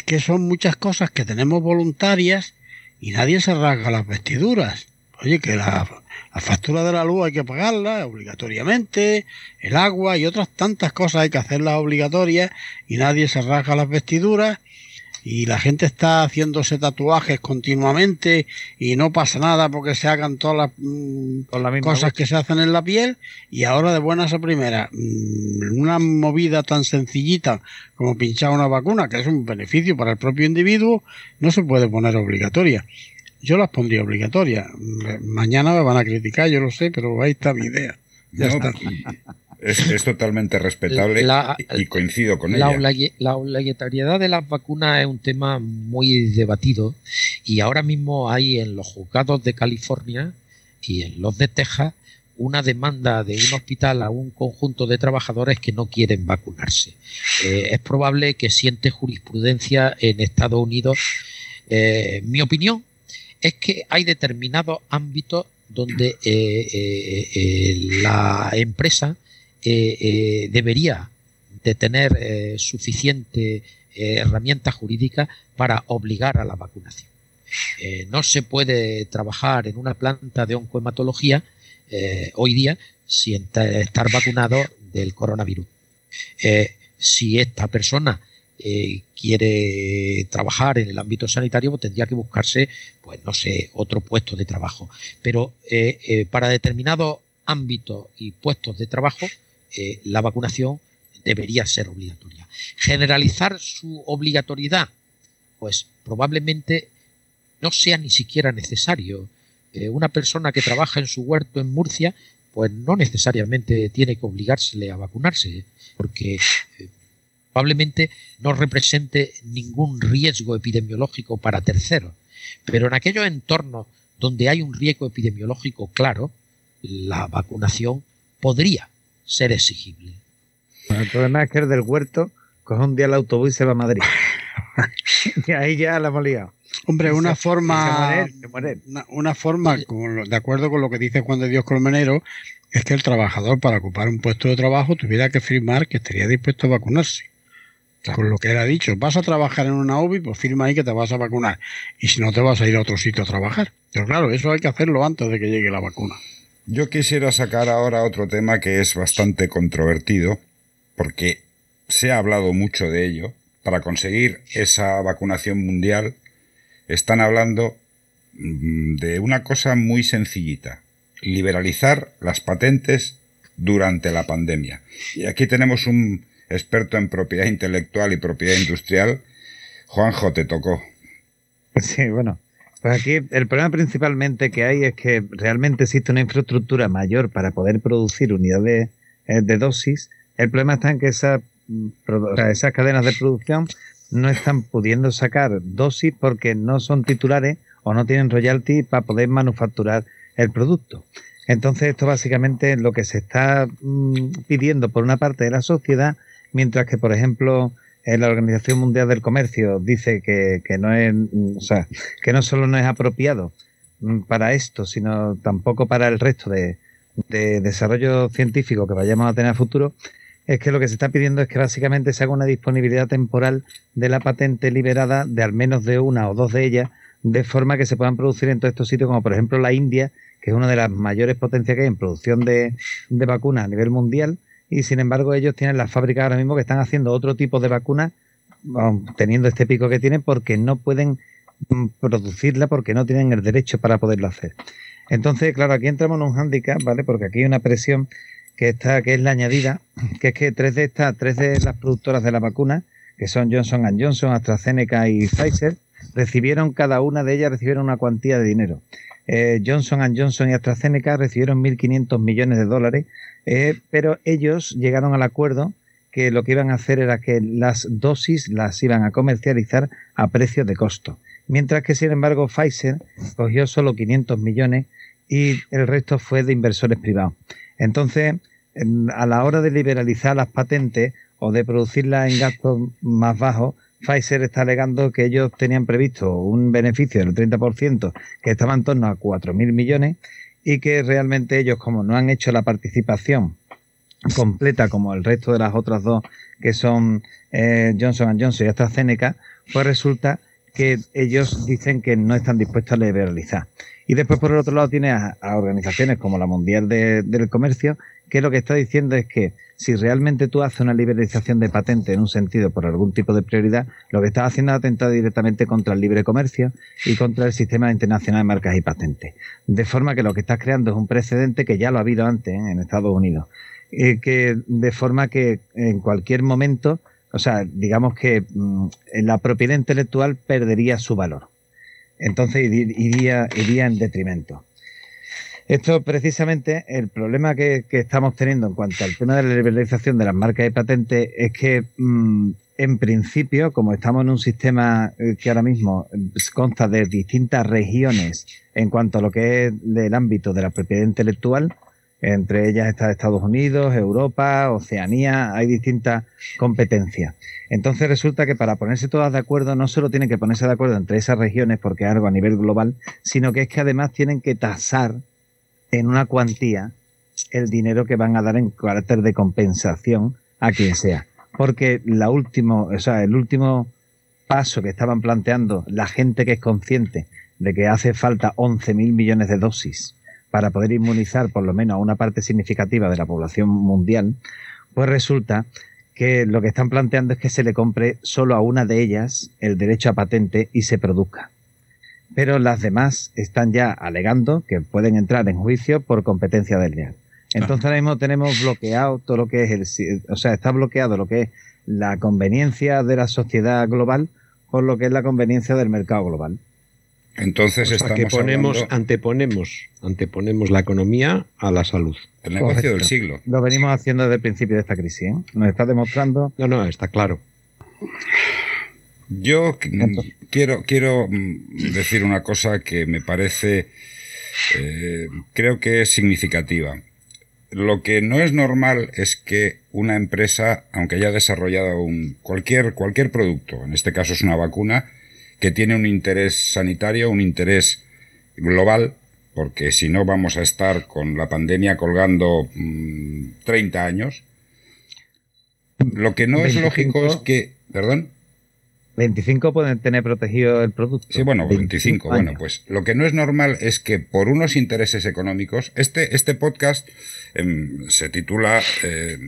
que son muchas cosas que tenemos voluntarias y nadie se rasga las vestiduras. Oye, que la, la factura de la luz hay que pagarla obligatoriamente, el agua y otras tantas cosas hay que hacerlas obligatorias y nadie se rasga las vestiduras y la gente está haciéndose tatuajes continuamente y no pasa nada porque se hagan todas las mm, cosas que se hacen en la piel y ahora de buenas a primeras mm, una movida tan sencillita como pinchar una vacuna que es un beneficio para el propio individuo no se puede poner obligatoria. Yo las pondría obligatorias mañana me van a criticar yo lo sé pero ahí está mi idea. Ya está. Es, totalmente respetable y, coincido con la ella. La obligatoriedad de las vacunas es un tema muy debatido y ahora mismo hay en los juzgados de California y en los de Texas una demanda de un hospital a un conjunto de trabajadores que no quieren vacunarse. Eh, es probable que siente jurisprudencia en Estados Unidos. Eh, mi opinión es que hay determinados ámbitos donde eh, la empresa eh, eh, debería de tener eh, suficiente herramienta jurídica para obligar a la vacunación. no se puede trabajar en una planta de oncohematología hoy día sin estar vacunado del coronavirus. si esta persona quiere trabajar en el ámbito sanitario, pues tendría que buscarse, pues no sé, otro puesto de trabajo. Pero para determinados ámbitos y puestos de trabajo, eh, la vacunación debería ser obligatoria. Generalizar su obligatoriedad, pues probablemente no sea ni siquiera necesario. Eh, una persona que trabaja en su huerto en Murcia, pues no necesariamente tiene que obligársele a vacunarse, porque eh, probablemente no represente ningún riesgo epidemiológico para terceros. Pero en aquellos entornos donde hay un riesgo epidemiológico claro, la vacunación podría ser exigible. el problema es que el del huerto coge un día el autobús y se va a Madrid. y ahí ya la hemos liado. Hombre, una forma, Una, forma, de acuerdo con lo que dice Juan de Dios Colmenero, es que el trabajador para ocupar un puesto de trabajo tuviera que firmar que estaría dispuesto a vacunarse. Con lo que él ha dicho, vas a trabajar en una OBI, pues firma ahí que te vas a vacunar. Y si no, te vas a ir a otro sitio a trabajar. Pero claro, eso hay que hacerlo antes de que llegue la vacuna. Yo quisiera sacar ahora otro tema que es bastante controvertido, porque se ha hablado mucho de ello. Para conseguir esa vacunación mundial, están hablando mm, de una cosa muy sencillita, liberalizar las patentes durante la pandemia. Y aquí tenemos un experto en propiedad intelectual y propiedad industrial. Juanjo, te tocó. Sí, bueno, pues aquí el problema principalmente que hay es que realmente existe una infraestructura mayor para poder producir unidades eh, de dosis. El problema está en que mm, esas cadenas de producción no están pudiendo sacar dosis porque no son titulares o no tienen royalty para poder manufacturar el producto. Entonces esto básicamente es lo que se está mm, pidiendo por una parte de la sociedad, mientras que por ejemplo la Organización Mundial del Comercio dice que, no es, o sea, que no solo no es apropiado para esto, sino tampoco para el resto de, desarrollo científico que vayamos a tener a futuro, es que lo que se está pidiendo es que básicamente se haga una disponibilidad temporal de la patente liberada de al menos de una o dos de ellas, de forma que se puedan producir en todos estos sitios, como por ejemplo la India, que es una de las mayores potencias que hay en producción de, de vacunas a nivel mundial, y sin embargo ellos tienen las fábricas ahora mismo que están haciendo otro tipo de vacunas teniendo este pico que tienen porque no pueden mm, producirla porque no tienen el derecho para poderlo hacer. Entonces, claro, aquí entramos en un hándicap, ¿vale? Porque aquí hay una presión que está, que es la añadida, que es que tres de estas, tres de las productoras de la vacuna, que son Johnson Johnson, AstraZeneca y Pfizer, recibieron cada una de ellas recibieron una cuantía de dinero. Eh, Johnson Johnson y AstraZeneca recibieron 1.500 millones de dólares eh, pero ellos llegaron al acuerdo que lo que iban a hacer era que las dosis las iban a comercializar a precio de costo. Mientras que, sin embargo, Pfizer cogió solo 500 millones y el resto fue de inversores privados. Entonces, a la hora de liberalizar las patentes o de producirlas en gastos más bajos, Pfizer está alegando que ellos tenían previsto un beneficio del 30%, que estaba en torno a 4.000 millones, y que realmente ellos, como no han hecho la participación completa como el resto de las otras dos, que son eh, Johnson Johnson y AstraZeneca, pues resulta que ellos dicen que no están dispuestos a liberalizar. Y después, por el otro lado, tiene a, organizaciones como la Mundial del Comercio, que lo que está diciendo es que si realmente tú haces una liberalización de patente en un sentido por algún tipo de prioridad, lo que estás haciendo es atentar directamente contra el libre comercio y contra el sistema internacional de marcas y patentes. De forma que lo que estás creando es un precedente que ya lo ha habido antes ¿eh? en Estados Unidos. Eh, que de forma que en cualquier momento, o sea, digamos que mm, la propiedad intelectual perdería su valor. Entonces iría, iría en detrimento. Esto precisamente, el problema que, estamos teniendo en cuanto al tema de la liberalización de las marcas y patentes es que mm, en principio, como estamos en un sistema eh, que ahora mismo consta de distintas regiones en cuanto a lo que es el ámbito de la propiedad intelectual, entre ellas está Estados Unidos, Europa, Oceanía, hay distintas competencias. Entonces resulta que para ponerse todas de acuerdo no solo tienen que ponerse de acuerdo entre esas regiones porque es algo a nivel global, sino que es que además tienen que tasar en una cuantía el dinero que van a dar en carácter de compensación a quien sea. Porque la último, o sea, el último paso que estaban planteando la gente que es consciente de que hace falta 11.000 millones de dosis para poder inmunizar por lo menos a una parte significativa de la población mundial, pues resulta que lo que están planteando es que se le compre solo a una de ellas el derecho a patente y se produzca pero las demás están ya alegando que pueden entrar en juicio por competencia desleal. Entonces ahora mismo tenemos bloqueado todo lo que es el, o sea, está bloqueado lo que es la conveniencia de la sociedad global por lo que es la conveniencia del mercado global. Entonces estamos ponemos, anteponemos, anteponemos la economía a la salud. El negocio del siglo. Lo venimos haciendo desde el principio de esta crisis. ¿eh? Nos está demostrando. No, no, está claro. Yo quiero, quiero mm, decir una cosa que me parece, eh, creo que es significativa. Lo que no es normal es que una empresa, aunque haya desarrollado un, cualquier, cualquier producto, en este caso es una vacuna, que tiene un interés sanitario, un interés global, porque si no vamos a estar con la pandemia colgando 30 mm, años. Lo que no es lógico es que, perdón. 25 pueden tener protegido el producto. Sí, bueno, 25. bueno, pues lo que no es normal es que por unos intereses económicos, este, este podcast em, se titula eh,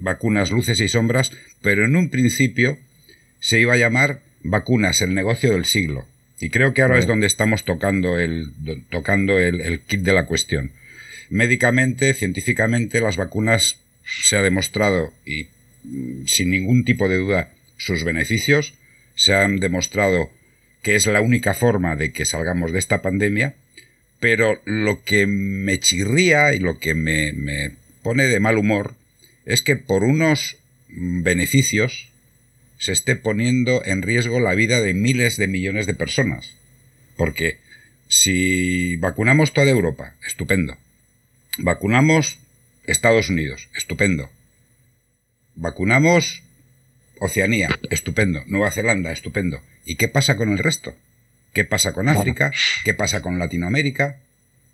Vacunas, Luces y Sombras, pero en un principio se iba a llamar Vacunas, el negocio del siglo. Y creo que ahora es donde estamos tocando el, tocando el, el kit de la cuestión. Médicamente, científicamente, las vacunas se ha demostrado, y mm, sin ningún tipo de duda, sus beneficios se han demostrado que es la única forma de que salgamos de esta pandemia, pero lo que me chirría y lo que me, me pone de mal humor es que por unos beneficios se esté poniendo en riesgo la vida de miles de millones de personas. Porque si vacunamos toda Europa, estupendo. Vacunamos Estados Unidos, estupendo. Vacunamos Oceanía, estupendo. Nueva Zelanda, estupendo. ¿Y qué pasa con el resto? ¿Qué pasa con África? ¿Qué pasa con Latinoamérica?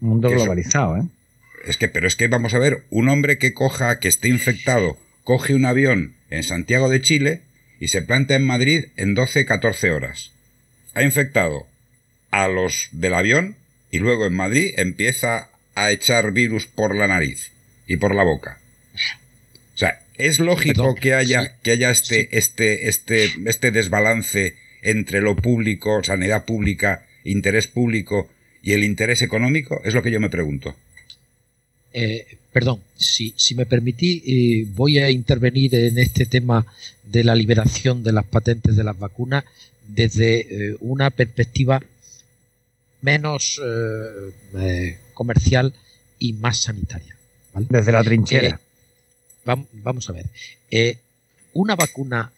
Mundo globalizado, ¿eh? Es que, pero es que vamos a ver, un hombre que coja, que esté infectado, coge un avión en Santiago de Chile y se planta en Madrid en 12, 14 horas. Ha infectado a los del avión y luego en Madrid empieza a echar virus por la nariz y por la boca. Es lógico que haya, que haya este, este, este, este desbalance entre lo público, sanidad pública, interés público y el interés económico? Es lo que yo me pregunto. Eh, perdón, si, si me permití, eh, voy a intervenir en este tema de la liberación de las patentes de las vacunas desde eh, una perspectiva menos comercial y más sanitaria. Desde la trinchera vamos a ver, eh, una vacuna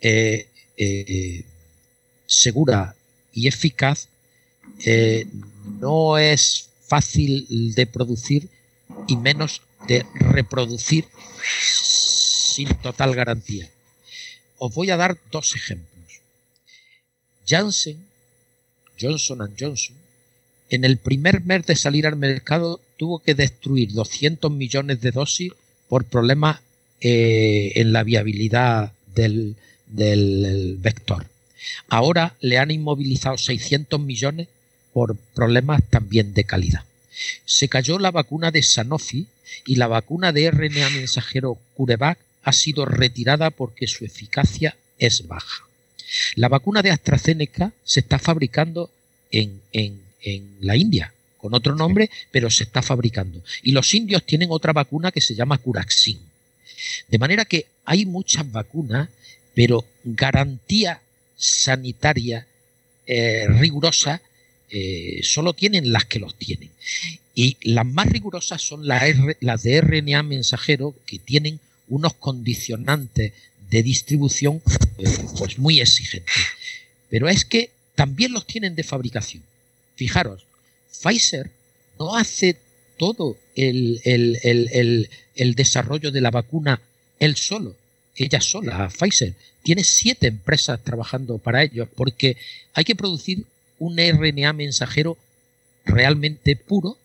eh, eh, segura y eficaz no es fácil de producir y menos de reproducir sin total garantía. Os voy a dar dos ejemplos. Johnson Johnson, en el primer mes de salir al mercado tuvo que destruir 200 millones de dosis por problemas eh, en la viabilidad del, vector. Ahora le han inmovilizado 600 millones por problemas también de calidad. Se cayó la vacuna de Sanofi y la vacuna de RNA mensajero CureVac ha sido retirada porque su eficacia es baja. La vacuna de AstraZeneca se está fabricando en, la India, con otro nombre, pero se está fabricando. Y los indios tienen otra vacuna que se llama Curaxin. De manera que hay muchas vacunas, pero garantía sanitaria eh, rigurosa eh, solo tienen las que los tienen. Y las más rigurosas son las, las de RNA mensajero que tienen unos condicionantes de distribución eh, pues muy exigentes. Pero es que también los tienen de fabricación. Fijaros, Pfizer no hace todo el, el, desarrollo de la vacuna él solo, ella sola, Pfizer. Tiene siete empresas trabajando para ellos porque hay que producir un RNA mensajero realmente puro.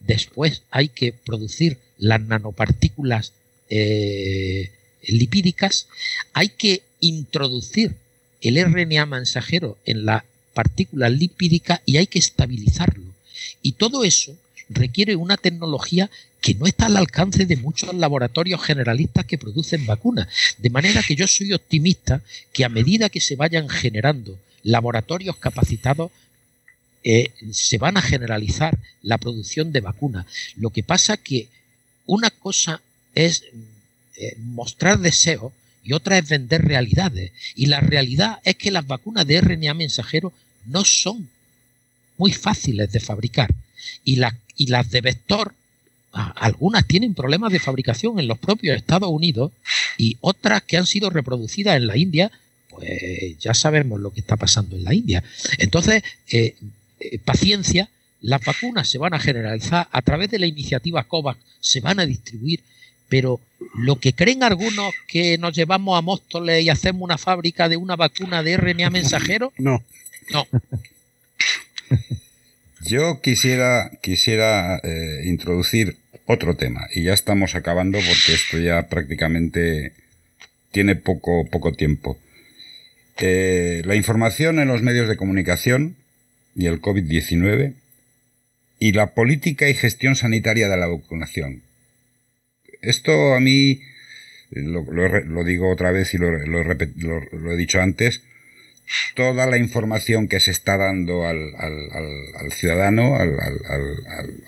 Después hay que producir las nanopartículas eh, lipídicas, hay que introducir el RNA mensajero en la partícula lipídica y hay que estabilizarlo. Y todo eso requiere una tecnología que no está al alcance de muchos laboratorios generalistas que producen vacunas. De manera que yo soy optimista que a medida que se vayan generando laboratorios capacitados, eh, se van a generalizar la producción de vacunas. Lo que pasa que una cosa es eh, mostrar deseos y otra es vender realidades. Y la realidad es que las vacunas de RNA mensajero no son muy fáciles de fabricar. Y, y las de vector, algunas tienen problemas de fabricación en los propios Estados Unidos y otras que han sido reproducidas en la India, pues ya sabemos lo que está pasando en la India. Entonces, eh, eh, paciencia, las vacunas se van a generalizar a través de la iniciativa COVAX, se van a distribuir pero lo que creen algunos que nos llevamos a Móstoles y hacemos una fábrica de una vacuna de RNA mensajero, no. No. Yo quisiera, quisiera eh, introducir otro tema y ya estamos acabando porque esto ya prácticamente tiene poco, poco tiempo. Eh, la información en los medios de comunicación y el COVID-19 y la política y gestión sanitaria de la vacunación. Esto a mí, lo, digo otra vez y lo, he dicho antes, toda la información que se está dando al, ciudadano, a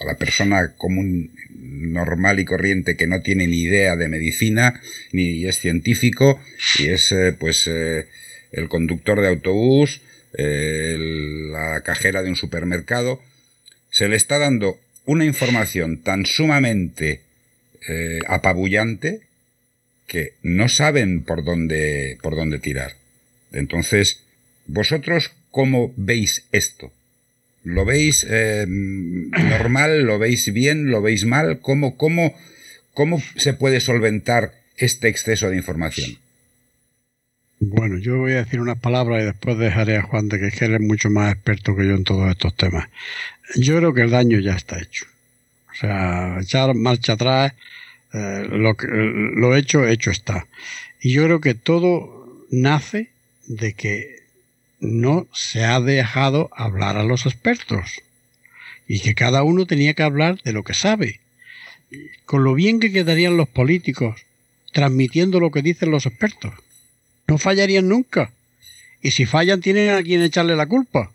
la persona común, normal y corriente que no tiene ni idea de medicina, ni es científico, y es eh, pues eh, el conductor de autobús, eh, la cajera de un supermercado, se le está dando una información tan sumamente eh, apabullante que no saben por dónde, por dónde tirar. Entonces, ¿vosotros cómo veis esto? ¿Lo veis eh, normal? ¿Lo veis bien? ¿Lo veis mal? ¿Cómo, cómo, ¿Cómo se puede solventar este exceso de información? Bueno, yo voy a decir unas palabras y después dejaré a Juan de que que es mucho más experto que yo en todos estos temas. Yo creo que el daño ya está hecho. O sea, echar marcha atrás, eh, lo, lo hecho, hecho está. Y yo creo que todo nace de que no se ha dejado hablar a los expertos y que cada uno tenía que hablar de lo que sabe. Con lo bien que quedarían los políticos transmitiendo lo que dicen los expertos. No fallarían nunca. Y si fallan tienen a quien echarle la culpa.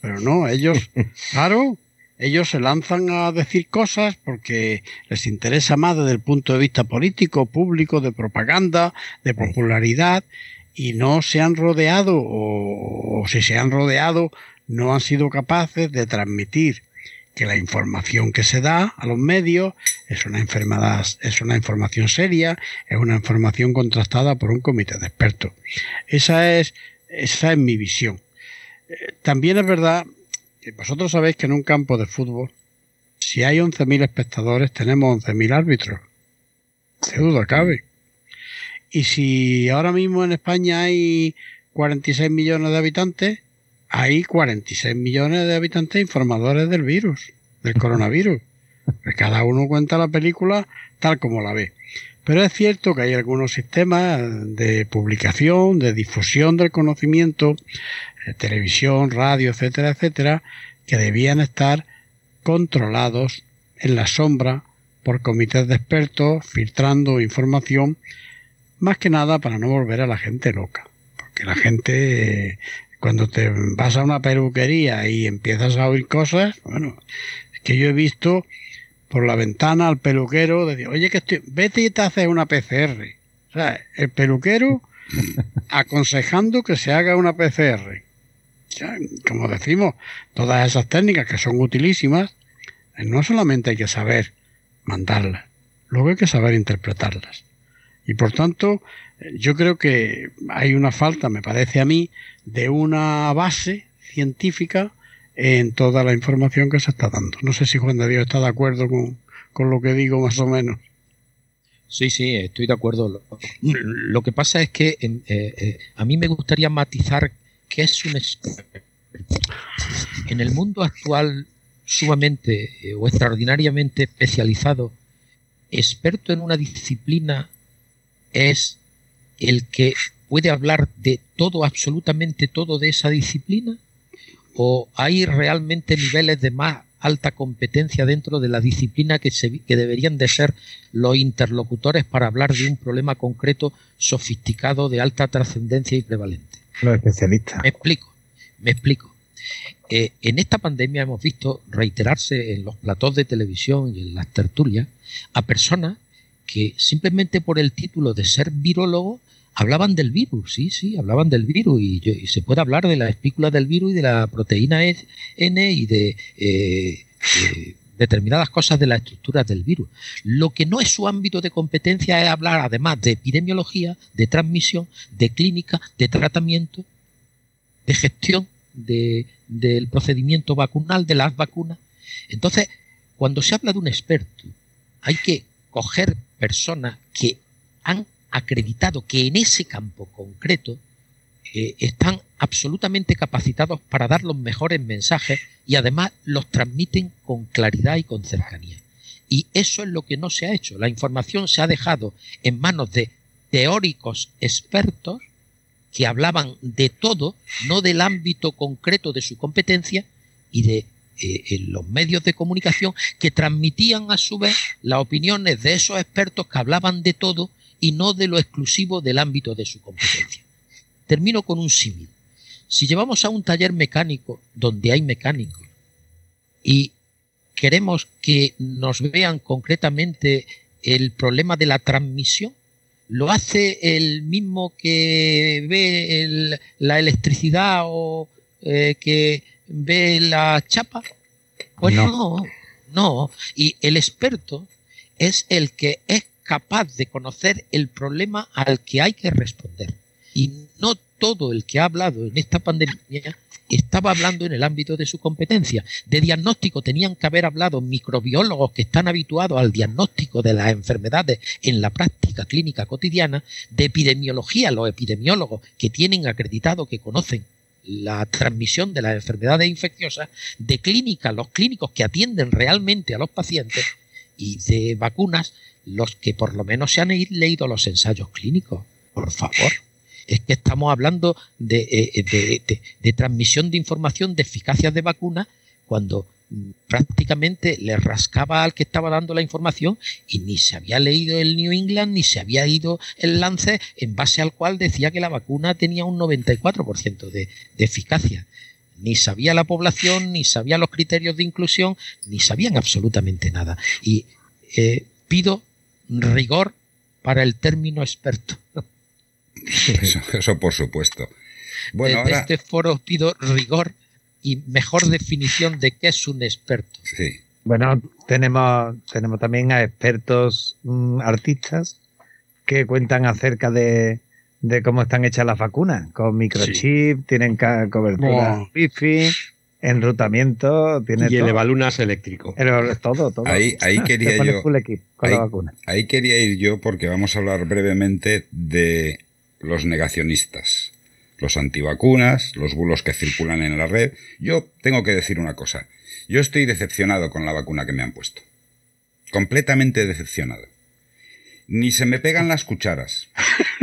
Pero no, ellos, claro, ellos se lanzan a decir cosas porque les interesa más desde el punto de vista político, público, de propaganda, de popularidad, y no se han rodeado, o, si se han rodeado, no han sido capaces de transmitir que la información que se da a los medios es una enfermedad, es una información seria, es una información contrastada por un comité de expertos. Esa es, esa es mi visión. Eh, también es verdad vosotros sabéis que en un campo de fútbol, si hay 11.000 espectadores, tenemos 11.000 árbitros. De duda cabe. Y si ahora mismo en España hay 46 millones de habitantes, hay 46 millones de habitantes informadores del virus, del coronavirus. Cada uno cuenta la película tal como la ve. Pero es cierto que hay algunos sistemas de publicación, de difusión del conocimiento, eh, televisión, radio, etcétera, etcétera, que debían estar controlados en la sombra por comités de expertos filtrando información, más que nada para no volver a la gente loca. Porque la gente, cuando te vas a una peluquería y empiezas a oír cosas, bueno, es que yo he visto por la ventana al peluquero decir, oye, que estoy, vete y te haces una PCR. O sea, el peluquero aconsejando que se haga una PCR. como decimos, todas esas técnicas que son utilísimas, no solamente hay que saber mandarlas, luego hay que saber interpretarlas. Y por tanto, yo creo que hay una falta, me parece a mí, de una base científica en toda la información que se está dando. No sé si Juan de Dios está de acuerdo con, lo que digo más o menos. Sí, sí, estoy de acuerdo. Lo, que pasa es que eh, eh, a mí me gustaría matizar qué es un experto. En el mundo actual sumamente eh, o extraordinariamente especializado, experto en una disciplina es el que puede hablar de todo, absolutamente todo de esa disciplina o hay realmente niveles de más alta competencia dentro de la disciplina que, se, que deberían de ser los interlocutores para hablar de un problema concreto, sofisticado, de alta trascendencia y prevalente. Los especialistas. Me explico, me explico. Eh, en esta pandemia hemos visto reiterarse en los platós de televisión y en las tertulias a personas que simplemente por el título de ser virólogo hablaban del virus, sí, sí, hablaban del virus y, se puede hablar de la espícula del virus y de la proteína e, N y de, eh, determinadas cosas de la estructura del virus. Lo que no es su ámbito de competencia es hablar además de epidemiología, de transmisión, de clínica, de tratamiento, de gestión del procedimiento vacunal, de las vacunas. Entonces, cuando se habla de un experto, hay que coger personas que han acreditado que en ese campo concreto eh, están absolutamente capacitados para dar los mejores mensajes y además los transmiten con claridad y con cercanía. Y eso es lo que no se ha hecho. La información se ha dejado en manos de teóricos expertos que hablaban de todo, no del ámbito concreto de su competencia, y de eh, los medios de comunicación que transmitían a su vez las opiniones de esos expertos que hablaban de todo y no de lo exclusivo del ámbito de su competencia. Termino con un símil. Si llevamos a un taller mecánico donde hay mecánicos y queremos que nos vean concretamente el problema de la transmisión, lo hace el mismo que ve la electricidad o eh, que ve la chapa. Pues no, no. Y el experto es el que es capaz de conocer el problema al que hay que responder. Y no todo el que ha hablado en esta pandemia estaba hablando en el ámbito de su competencia. De diagnóstico tenían que haber hablado microbiólogos que están habituados al diagnóstico de las enfermedades en la práctica clínica cotidiana, de epidemiología los epidemiólogos que tienen acreditado que conocen la transmisión de las enfermedades infecciosas, de clínica los clínicos que atienden realmente a los pacientes y de vacunas los que por lo menos se han leído los ensayos clínicos, por favor. Es que estamos hablando de, eh, transmisión de información de eficacia de vacunas cuando prácticamente le rascaba al que estaba dando la información y ni se había leído el New England ni se había ido el lance en base al cual decía que la vacuna tenía un 94% de, de eficacia. Ni sabía la población, ni sabía los criterios de inclusión, ni sabían absolutamente nada. Y eh, pido rigor para el término experto. Eso, por supuesto. Bueno, Desde este foro pido rigor y mejor definición de qué es un experto. Sí. Bueno, tenemos, tenemos también a expertos mm, artistas que cuentan acerca de, cómo están hechas las vacunas, con microchip, tienen cobertura wifi, enrutamiento, tiene y el evalunas eléctrico. todo, todo. Ahí, ahí quería yo. ahí, quería ir yo porque vamos a hablar brevemente de los negacionistas, los antivacunas, los bulos que circulan en la red. Yo tengo que decir una cosa. Yo estoy decepcionado con la vacuna que me han puesto. completamente decepcionado. Ni se me pegan las cucharas.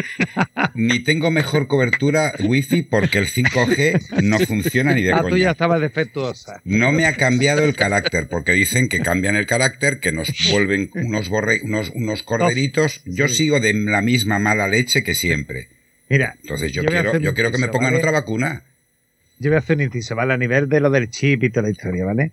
ni tengo mejor cobertura wifi porque el 5G no funciona ni de ah, coña. tú ya estaba defectuosa. No me ha cambiado el carácter porque dicen que cambian el carácter, que nos vuelven unos, borre, unos, unos corderitos. Yo sigo de la misma mala leche que siempre. Mira, entonces yo, quiero, yo quiero que me pongan otra vacuna. Yo voy a hacer un inciso, ¿vale? A nivel de lo del chip y toda la historia, ¿vale?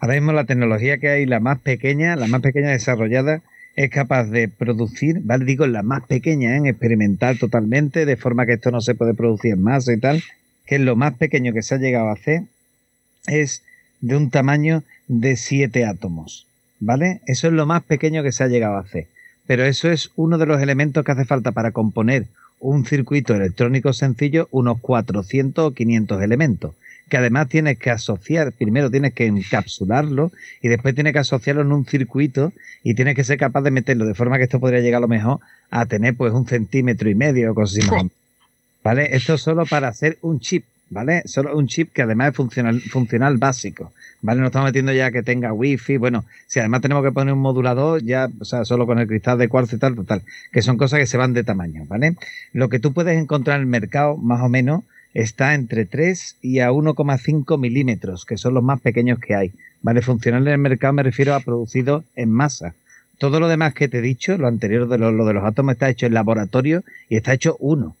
Ahora mismo la tecnología que hay, la más pequeña, la más pequeña desarrollada, es capaz de producir, ¿vale? Digo, la más pequeña, en experimental totalmente, de forma que esto no se puede producir más y tal, que es lo más pequeño que se ha llegado a hacer, es de un tamaño de 7 átomos, ¿vale? Eso es lo más pequeño que se ha llegado a hacer. Pero eso es uno de los elementos que hace falta para componer un circuito electrónico sencillo, unos 400 o 500 elementos que además tienes que asociar, primero tienes que encapsularlo y después tienes que asociarlo en un circuito y tienes que ser capaz de meterlo de forma que esto podría llegar a lo mejor a tener pues un centímetro y medio o ¿Vale? Esto solo para hacer un chip, ¿vale? Solo un chip que además es funcional, funcional básico, ¿vale? No estamos metiendo ya que tenga wifi, bueno, si además tenemos que poner un modulador, ya, o sea, solo con el cristal de cuarzo y tal, total, que son cosas que se van de tamaño, ¿vale? Lo que tú puedes encontrar en el mercado, más o menos, está entre 3 y a 1,5 milímetros, que son los más pequeños que hay. ¿Vale? Funcional en el mercado me refiero a producido en masa. Todo lo demás que te he dicho, lo anterior de lo, de los átomos, está hecho en laboratorio y está hecho uno.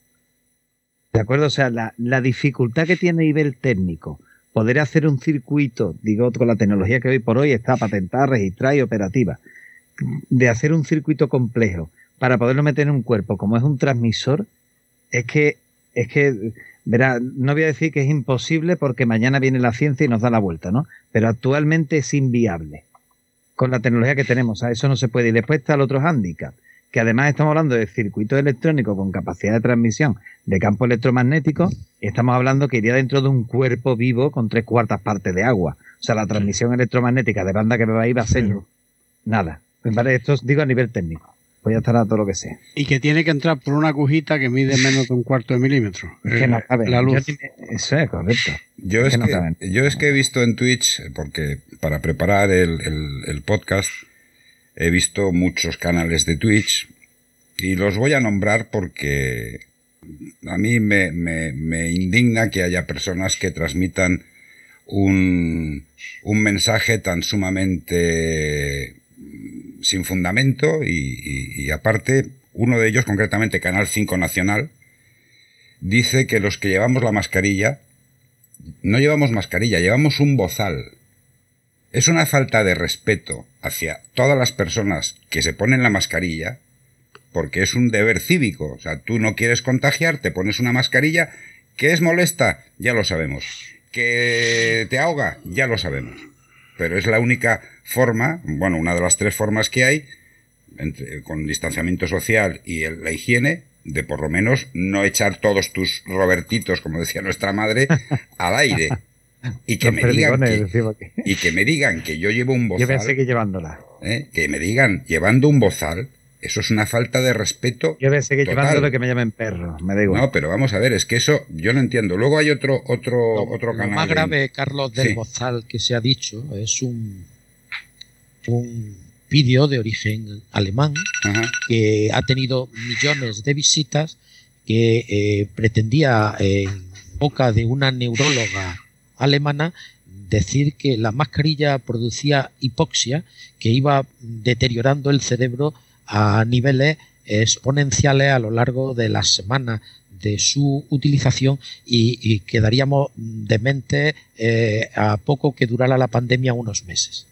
¿De acuerdo? O sea, la, la dificultad que tiene a nivel técnico poder hacer un circuito, digo, con la tecnología que hoy por hoy está patentada, registrada y operativa, de hacer un circuito complejo para poderlo meter en un cuerpo como es un transmisor, es que, es que Verá, no voy a decir que es imposible porque mañana viene la ciencia y nos da la vuelta, ¿no? Pero actualmente es inviable con la tecnología que tenemos. A eso no se puede. Y después está el otro hándicap, que además estamos hablando de circuitos electrónicos con capacidad de transmisión de campo electromagnético y estamos hablando que iría dentro de un cuerpo vivo con tres cuartas partes de agua. O sea, la transmisión electromagnética de banda que me va a ir va a ser nada. Esto digo a nivel técnico pues ya estará todo lo que sea. Y que tiene que entrar por una agujita que mide menos de un cuarto de milímetro. que no eh, La luz. Eso es correcto. Yo es, que, yo es que he visto en Twitch, porque para preparar el, podcast, he visto muchos canales de Twitch y los voy a nombrar porque a mí me, me indigna que haya personas que transmitan un, un mensaje tan sumamente sin fundamento y, aparte, uno de ellos, concretamente Canal 5 Nacional, dice que los que llevamos la mascarilla, no llevamos mascarilla, llevamos un bozal. Es una falta de respeto hacia todas las personas que se ponen la mascarilla, porque es un deber cívico. O sea, tú no quieres contagiar, te pones una mascarilla, que es molesta, ya lo sabemos. Que te ahoga, ya lo sabemos. Pero es la única forma, bueno, una de las tres formas que hay, entre, con distanciamiento social y la higiene, de por lo menos no echar todos tus robertitos, como decía nuestra madre, al aire. Y que, me digan que, y que me digan que yo llevo un bozal. Yo voy a seguir llevándola. ¿eh? Que me digan llevando un bozal. Eso es una falta de respeto. Yo voy a seguir llevándolo que me llamen perro. Me da igual. No, pero vamos a ver, es que eso yo no entiendo. Luego hay otro otro otro canal. Lo más grave, Carlos, del bozal que se ha dicho es un un vídeo de origen alemán que ha tenido millones de visitas, que eh, pretendía en boca de una neuróloga alemana decir que la mascarilla producía hipoxia, que iba deteriorando el cerebro a niveles exponenciales a lo largo de las semanas de su utilización y, quedaríamos dementes eh, a poco que durara la pandemia unos meses.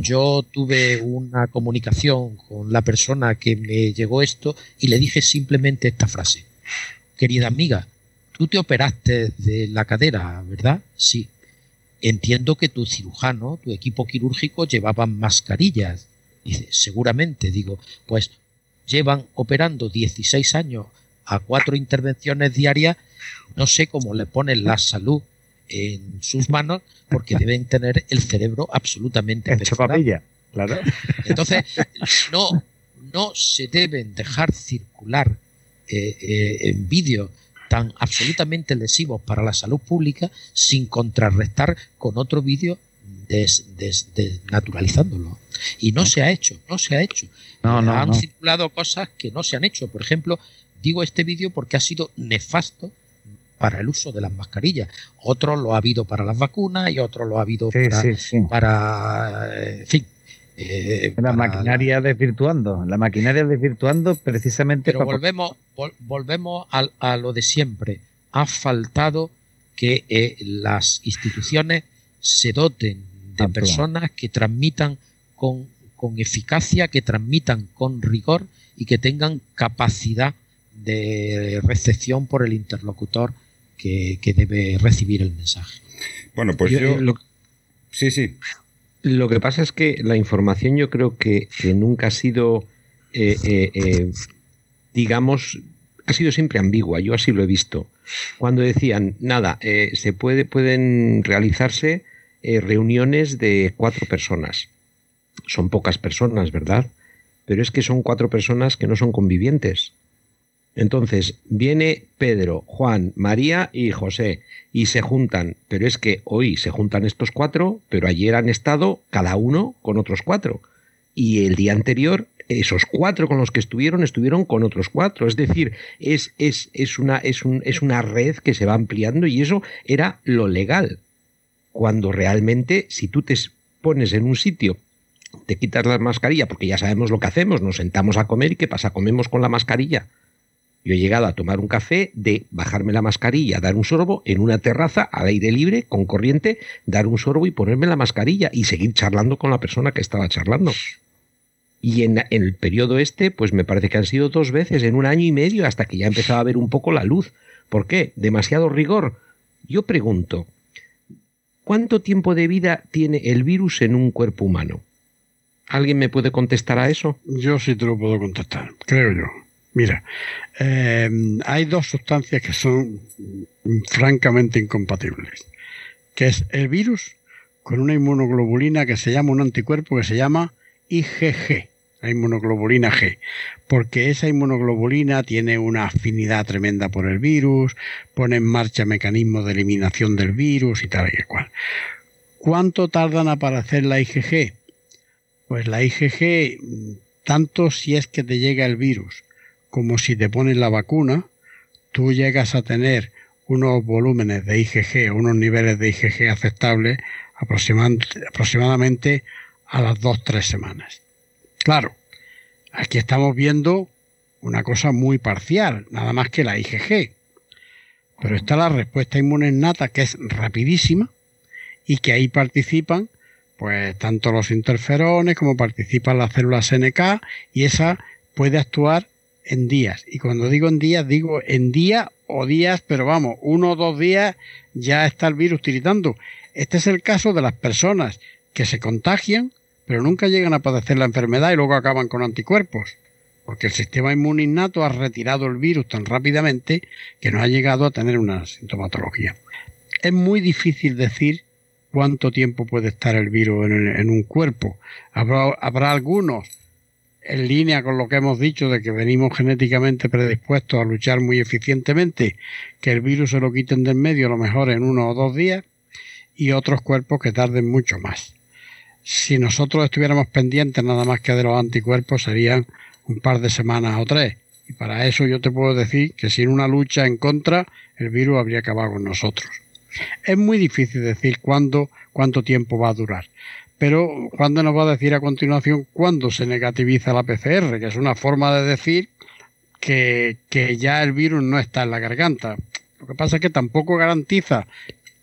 Yo tuve una comunicación con la persona que me llegó esto y le dije simplemente esta frase. Querida amiga, tú te operaste de la cadera, ¿verdad? Sí. Entiendo que tu cirujano, tu equipo quirúrgico llevaban mascarillas. Dice, seguramente, digo, pues llevan operando 16 años a cuatro intervenciones diarias, no sé cómo le ponen la salud en sus manos porque deben tener el cerebro absolutamente hecho papilla, claro. Entonces, no, no se deben dejar circular eh, eh, en vídeos tan absolutamente lesivos para la salud pública sin contrarrestar con otro vídeo desnaturalizándolo. Y no se ha hecho, no se ha hecho. No, no, han circulado cosas que no se han hecho. Por ejemplo, digo este vídeo porque ha sido nefasto para el uso de las mascarillas. Otro lo ha habido para las vacunas y otro lo ha habido para, eh, en fin. Eh, la maquinaria desvirtuando, la maquinaria desvirtuando precisamente. Pero volvemos, volvemos a, lo de siempre. Ha faltado que eh, las instituciones se doten de personas que transmitan con, con eficacia, que transmitan con rigor y que tengan capacidad de recepción por el interlocutor que, debe recibir el mensaje. Bueno, pues yo... Eh, sí, sí. Lo que pasa es que la información yo creo que, nunca ha sido, eh, eh, digamos, ha sido siempre ambigua, yo así lo he visto. Cuando decían, nada, se puede, pueden realizarse reuniones de cuatro personas. Son pocas personas, ¿verdad? Pero es que son cuatro personas que no son convivientes. Entonces, viene Pedro, Juan, María y José y se juntan, pero es que hoy se juntan estos cuatro, pero ayer han estado cada uno con otros cuatro. Y el día anterior, esos cuatro con los que estuvieron, estuvieron con otros cuatro. Es decir, es, es, es, una, es, un, es una red que se va ampliando y eso era lo legal. Cuando realmente, si tú te pones en un sitio te quitas la mascarilla, porque ya sabemos lo que hacemos, nos sentamos a comer y ¿qué pasa? Comemos con la mascarilla. Yo he llegado a tomar un café de bajarme la mascarilla, dar un sorbo en una terraza al aire libre, con corriente, dar un sorbo y ponerme la mascarilla y seguir charlando con la persona que estaba charlando. Y en, el periodo este, pues me parece que han sido dos veces en un año y medio hasta que ya empezaba a ver un poco la luz. ¿Por qué? ¿Demasiado rigor? Yo pregunto, ¿cuánto tiempo de vida tiene el virus en un cuerpo humano? ¿Alguien me puede contestar a eso? Yo sí te lo puedo contestar, creo yo. Mira, eh, hay dos sustancias que son francamente incompatibles, que es el virus con una inmunoglobulina que se llama un anticuerpo que se llama IgG, la inmunoglobulina G, porque esa inmunoglobulina tiene una afinidad tremenda por el virus, pone en marcha mecanismos de eliminación del virus y tal y cual. ¿Cuánto tardan a aparecer la IgG? Pues la IgG, tanto si es que te llega el virus como si te pones la vacuna, tú llegas a tener unos volúmenes de IgG, unos niveles de IgG aceptables aproximadamente a las 2-3 semanas. Claro, aquí estamos viendo una cosa muy parcial, nada más que la IgG. Pero está la respuesta inmune innata que es rapidísima y que ahí participan pues tanto los interferones como participan las células NK y esa puede actuar en días. Y cuando digo en días, digo en día o días, pero vamos, uno o dos días ya está el virus tiritando. Este es el caso de las personas que se contagian, pero nunca llegan a padecer la enfermedad y luego acaban con anticuerpos. Porque el sistema inmune innato ha retirado el virus tan rápidamente que no ha llegado a tener una sintomatología. Es muy difícil decir cuánto tiempo puede estar el virus en, un cuerpo. Habrá algunos en línea con lo que hemos dicho de que venimos genéticamente predispuestos a luchar muy eficientemente, que el virus se lo quiten de en medio a lo mejor en uno o dos días, y otros cuerpos que tarden mucho más. Si nosotros estuviéramos pendientes nada más que de los anticuerpos, serían un par de semanas o tres. Y para eso yo te puedo decir que sin una lucha en contra, el virus habría acabado con nosotros. Es muy difícil decir cuándo, cuánto tiempo va a durar pero ¿cuándo nos va a decir a continuación cuándo se negativiza la PCR? Que es una forma de decir que, ya el virus no está en la garganta. Lo que pasa es que tampoco garantiza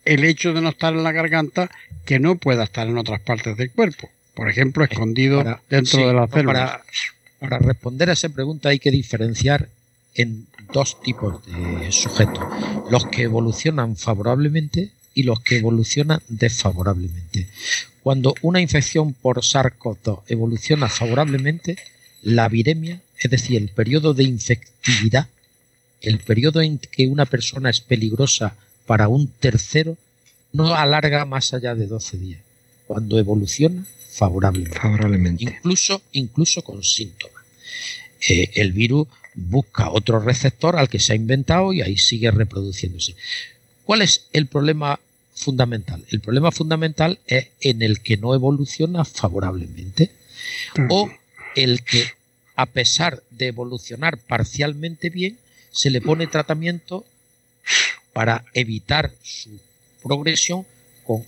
el hecho de no estar en la garganta que no pueda estar en otras partes del cuerpo. Por ejemplo, escondido dentro de la célula. Para, responder a esa pregunta hay que diferenciar en dos tipos de sujetos. Los que evolucionan favorablemente y los que evolucionan desfavorablemente. Cuando una infección por SARS-CoV-2 evoluciona favorablemente, la viremia, es decir, el periodo de infectividad, el periodo en que una persona es peligrosa para un tercero, no alarga más allá de 12 días. Cuando evoluciona favorablemente. favorablemente. Incluso, incluso con síntomas. Eh, el virus busca otro receptor al que se ha inventado y ahí sigue reproduciéndose. ¿Cuál es el problema fundamental. El problema fundamental es en el que no evoluciona favorablemente. o el que a pesar de evolucionar parcialmente bien, se le pone tratamiento para evitar su progresión con,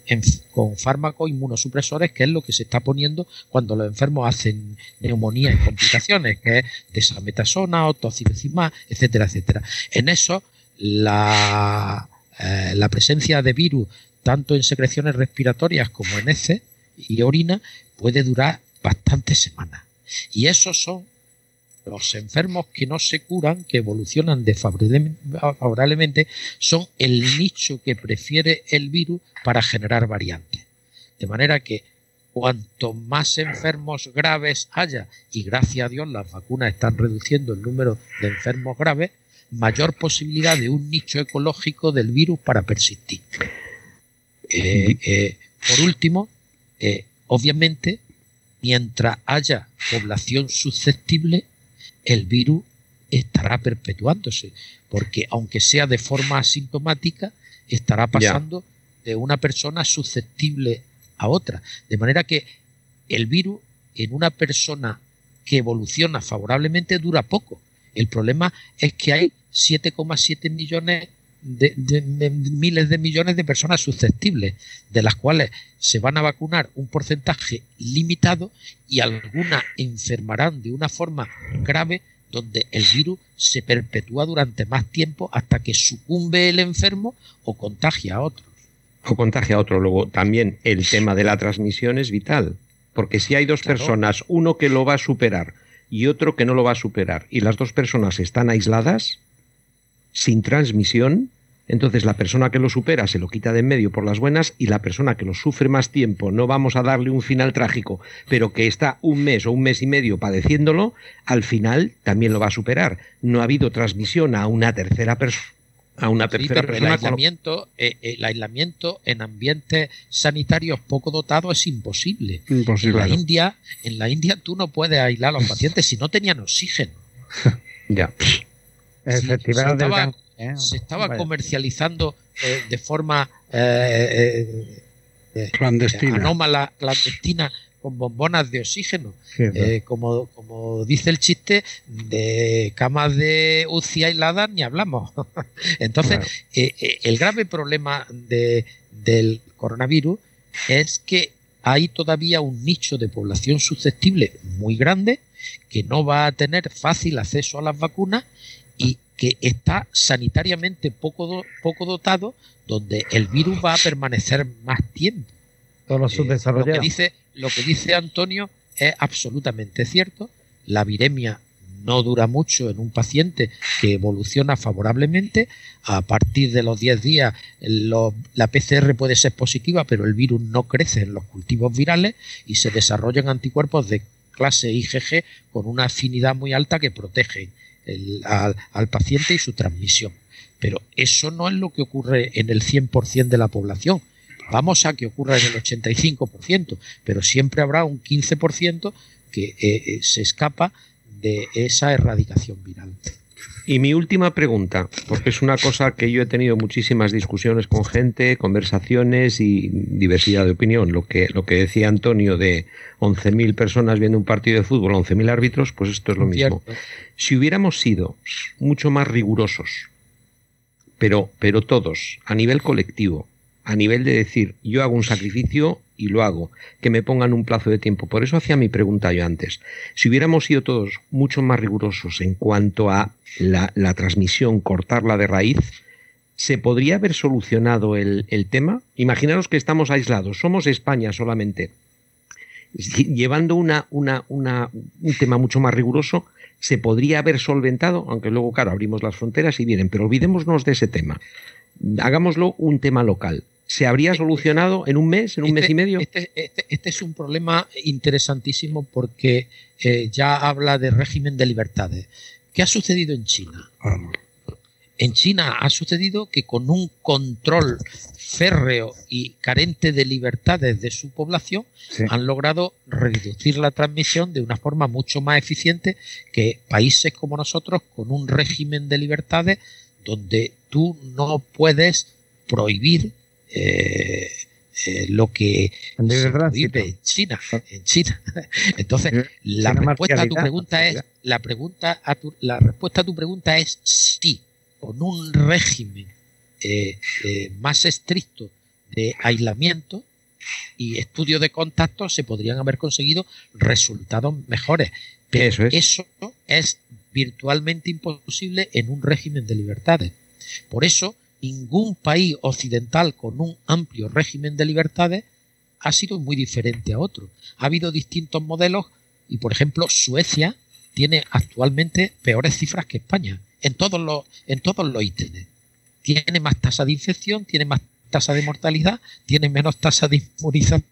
con, fármacos inmunosupresores, que es lo que se está poniendo cuando los enfermos hacen neumonía y complicaciones, que es desametasona, tocilizumab, etcétera, etcétera. En eso, la, eh, la presencia de virus, tanto en secreciones respiratorias como en heces y orina, puede durar bastantes semanas. Y esos son los enfermos que no se curan, que evolucionan desfavorablemente, son el nicho que prefiere el virus para generar variantes. De manera que cuanto más enfermos graves haya, y gracias a Dios las vacunas están reduciendo el número de enfermos graves, mayor posibilidad de un nicho ecológico del virus para persistir. Eh, eh, por último, eh, obviamente, mientras haya población susceptible, el virus estará perpetuándose, porque aunque sea de forma asintomática, estará pasando de una persona susceptible a otra. De manera que el virus en una persona que evoluciona favorablemente dura poco. El problema es que hay 7,7 millones de, miles de millones de personas susceptibles, de las cuales se van a vacunar un porcentaje limitado y algunas enfermarán de una forma grave donde el virus se perpetúa durante más tiempo hasta que sucumbe el enfermo o contagia a otros. O contagia a otro. Luego también el tema de la transmisión es vital, porque si hay dos personas, uno que lo va a superar y otro que no lo va a superar, y las dos personas están aisladas, sin transmisión, entonces la persona que lo supera se lo quita de en medio por las buenas y la persona que lo sufre más tiempo, no vamos a darle un final trágico, pero que está un mes o un mes y medio padeciéndolo, al final también lo va a superar. No ha habido transmisión a una tercera persona. A una tercera persona. El aislamiento, eh, el aislamiento en ambientes sanitarios poco dotados es imposible. imposible. En la India, en la India tú no puedes aislar a los pacientes si no tenían oxígeno. ya. ¿Eh? se estaba comercializando eh, de forma eh, clandestina. anómala, clandestina, con bombonas de oxígeno. como, como dice el chiste, de camas de UCI aisladas ni hablamos. Entonces, el grave problema de, del coronavirus es que hay todavía un nicho de población susceptible muy grande que no va a tener fácil acceso a las vacunas que está sanitariamente poco, poco dotado, donde el virus va a permanecer más tiempo. Todos los eh, lo, que dice, lo que dice Antonio es absolutamente cierto. La viremia no dura mucho en un paciente que evoluciona favorablemente. A partir de los 10 días la PCR puede ser positiva, pero el virus no crece en los cultivos virales y se desarrollan anticuerpos de clase IgG con una afinidad muy alta que protegen al, paciente y su transmisión. Pero eso no es lo que ocurre en el 100% de la población. Vamos a que ocurra en el 85%, pero siempre habrá un 15% que eh, eh, se escapa de esa erradicación viral. Y mi última pregunta, porque es una cosa que yo he tenido muchísimas discusiones con gente, conversaciones y diversidad de opinión. Lo que, lo que decía Antonio de 11.000 personas viendo un partido de fútbol, 11.000 árbitros, pues esto es lo mismo. Si hubiéramos sido mucho más rigurosos, pero, pero todos, a nivel colectivo, a nivel de decir, yo hago un sacrificio y lo hago, que me pongan un plazo de tiempo. Por eso hacía mi pregunta yo antes. Si hubiéramos sido todos mucho más rigurosos en cuanto a la, transmisión, cortarla de raíz, ¿se podría haber solucionado el, tema? Imaginaros que estamos aislados, somos España solamente. Llevando una, un tema mucho más riguroso, se podría haber solventado, aunque luego, claro, abrimos las fronteras y vienen, pero olvidémonos de ese tema. Hagámoslo un tema local ¿Se habría eh, solucionado en un mes, en un mes este, y medio? Este, este, este, es un problema interesantísimo porque eh, ya habla de régimen de libertades. ¿Qué ha sucedido en China? En China ha sucedido que con un control férreo y carente de libertades de su población han logrado reducir la transmisión de una forma mucho más eficiente que países como nosotros con un régimen de libertades donde tú no puedes prohibir eh, eh, lo que se vive en China, en China. Entonces, la respuesta a tu pregunta es, la pregunta a tu, la respuesta a tu pregunta es sí, con un régimen eh, eh, más estricto de aislamiento y estudio de contacto se podrían haber conseguido resultados mejores. Pero eso es virtualmente imposible en un régimen de libertades. Por eso, ningún país occidental con un amplio régimen de libertades ha sido muy diferente a otro. Ha habido distintos modelos y, por ejemplo, Suecia tiene actualmente peores cifras que España en todos los, en todos los ítems. Tiene más tasa de infección, tiene más tasa de mortalidad, tiene menos tasa de inmunización.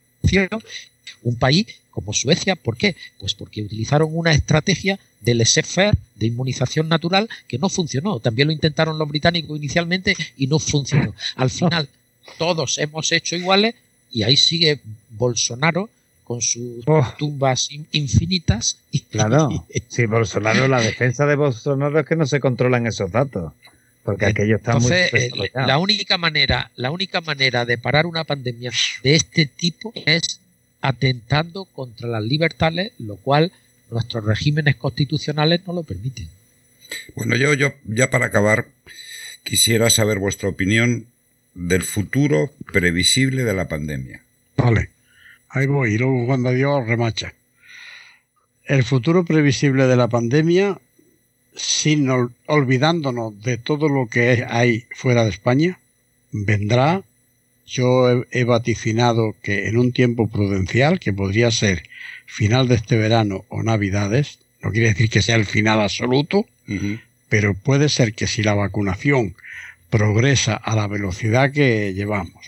Un país como Suecia, ¿por qué? Pues porque utilizaron una estrategia de laissez-faire, de inmunización natural, que no funcionó. También lo intentaron los británicos inicialmente y no funcionó. Al final, todos hemos hecho iguales y ahí sigue Bolsonaro con sus oh. tumbas infinitas. Y, claro, sí, Bolsonaro, la defensa de Bolsonaro es que no se controlan esos datos. Porque aquello está Entonces, muy eh, la única manera, la única manera de parar una pandemia de este tipo es atentando contra las libertades, lo cual nuestros regímenes constitucionales no lo permiten. Bueno, yo, yo ya para acabar quisiera saber vuestra opinión del futuro previsible de la pandemia. Vale, ahí voy, y luego cuando Dios remacha. El futuro previsible de la pandemia, sin olvidándonos de todo lo que hay fuera de España, vendrá yo he, vaticinado que en un tiempo prudencial, que podría ser final de este verano o navidades, no quiere decir que sea el final absoluto, pero puede ser que si la vacunación progresa a la velocidad que llevamos,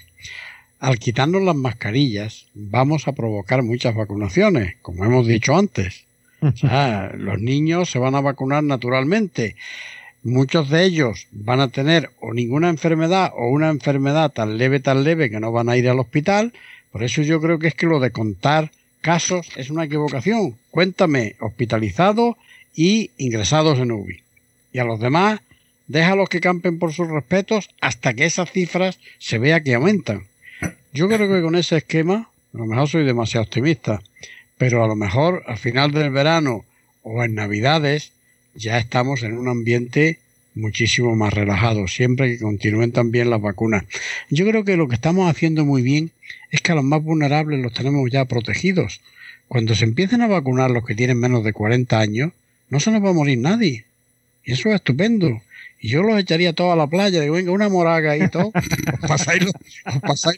al quitarnos las mascarillas, vamos a provocar muchas vacunaciones, como hemos dicho antes. O sea, los niños se van a vacunar naturalmente muchos de ellos van a tener o ninguna enfermedad o una enfermedad tan leve, tan leve que no van a ir al hospital. Por eso yo creo que es que lo de contar casos es una equivocación. Cuéntame hospitalizados y ingresados en UBI. Y a los demás, déjalos que campen por sus respetos hasta que esas cifras se vea que aumentan. Yo creo que con ese esquema, a lo mejor soy demasiado optimista, pero a lo mejor al final del verano o en Navidades ya estamos en un ambiente muchísimo más relajado, siempre que continúen también las vacunas. Yo creo que lo que estamos haciendo muy bien es que a los más vulnerables los tenemos ya protegidos. Cuando se empiecen a vacunar los que tienen menos de 40 años, no se nos va a morir nadie. Y eso es estupendo. Y yo los echaría todos a la playa, digo, venga, una moraga y todo, os pasáis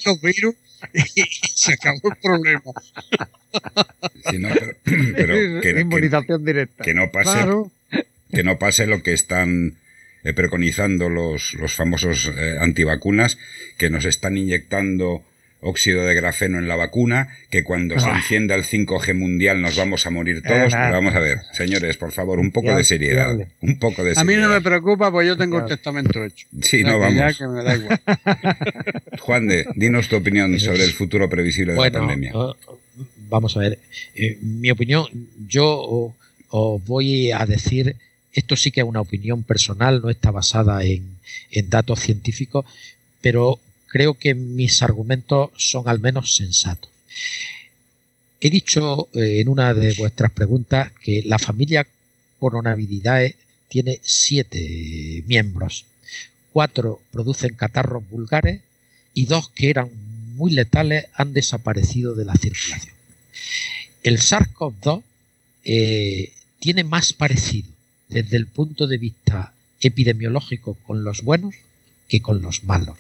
los, virus y, se acabó el problema. pero, que, Inmunización directa. Que no pase, que no pase lo que están eh, preconizando los, los famosos eh, antivacunas, que nos están inyectando óxido de grafeno en la vacuna, que cuando se encienda el 5G mundial nos vamos a morir todos. Pero vamos a ver, señores, por favor, un poco de seriedad. Un poco de A mí no me preocupa, pues yo tengo el testamento hecho. Sí, no, vamos. Juan de, dinos tu opinión sobre el futuro previsible de la pandemia. vamos a ver, eh, mi opinión, yo os voy a decir esto sí que es una opinión personal, no está basada en, datos científicos, pero creo que mis argumentos son al menos sensatos. He dicho eh, en una de vuestras preguntas que la familia Coronaviridades tiene siete miembros. Cuatro producen catarros vulgares y dos que eran muy letales han desaparecido de la circulación. El SARS-CoV-2 eh, tiene más parecido desde el punto de vista epidemiológico con los buenos que con los malos.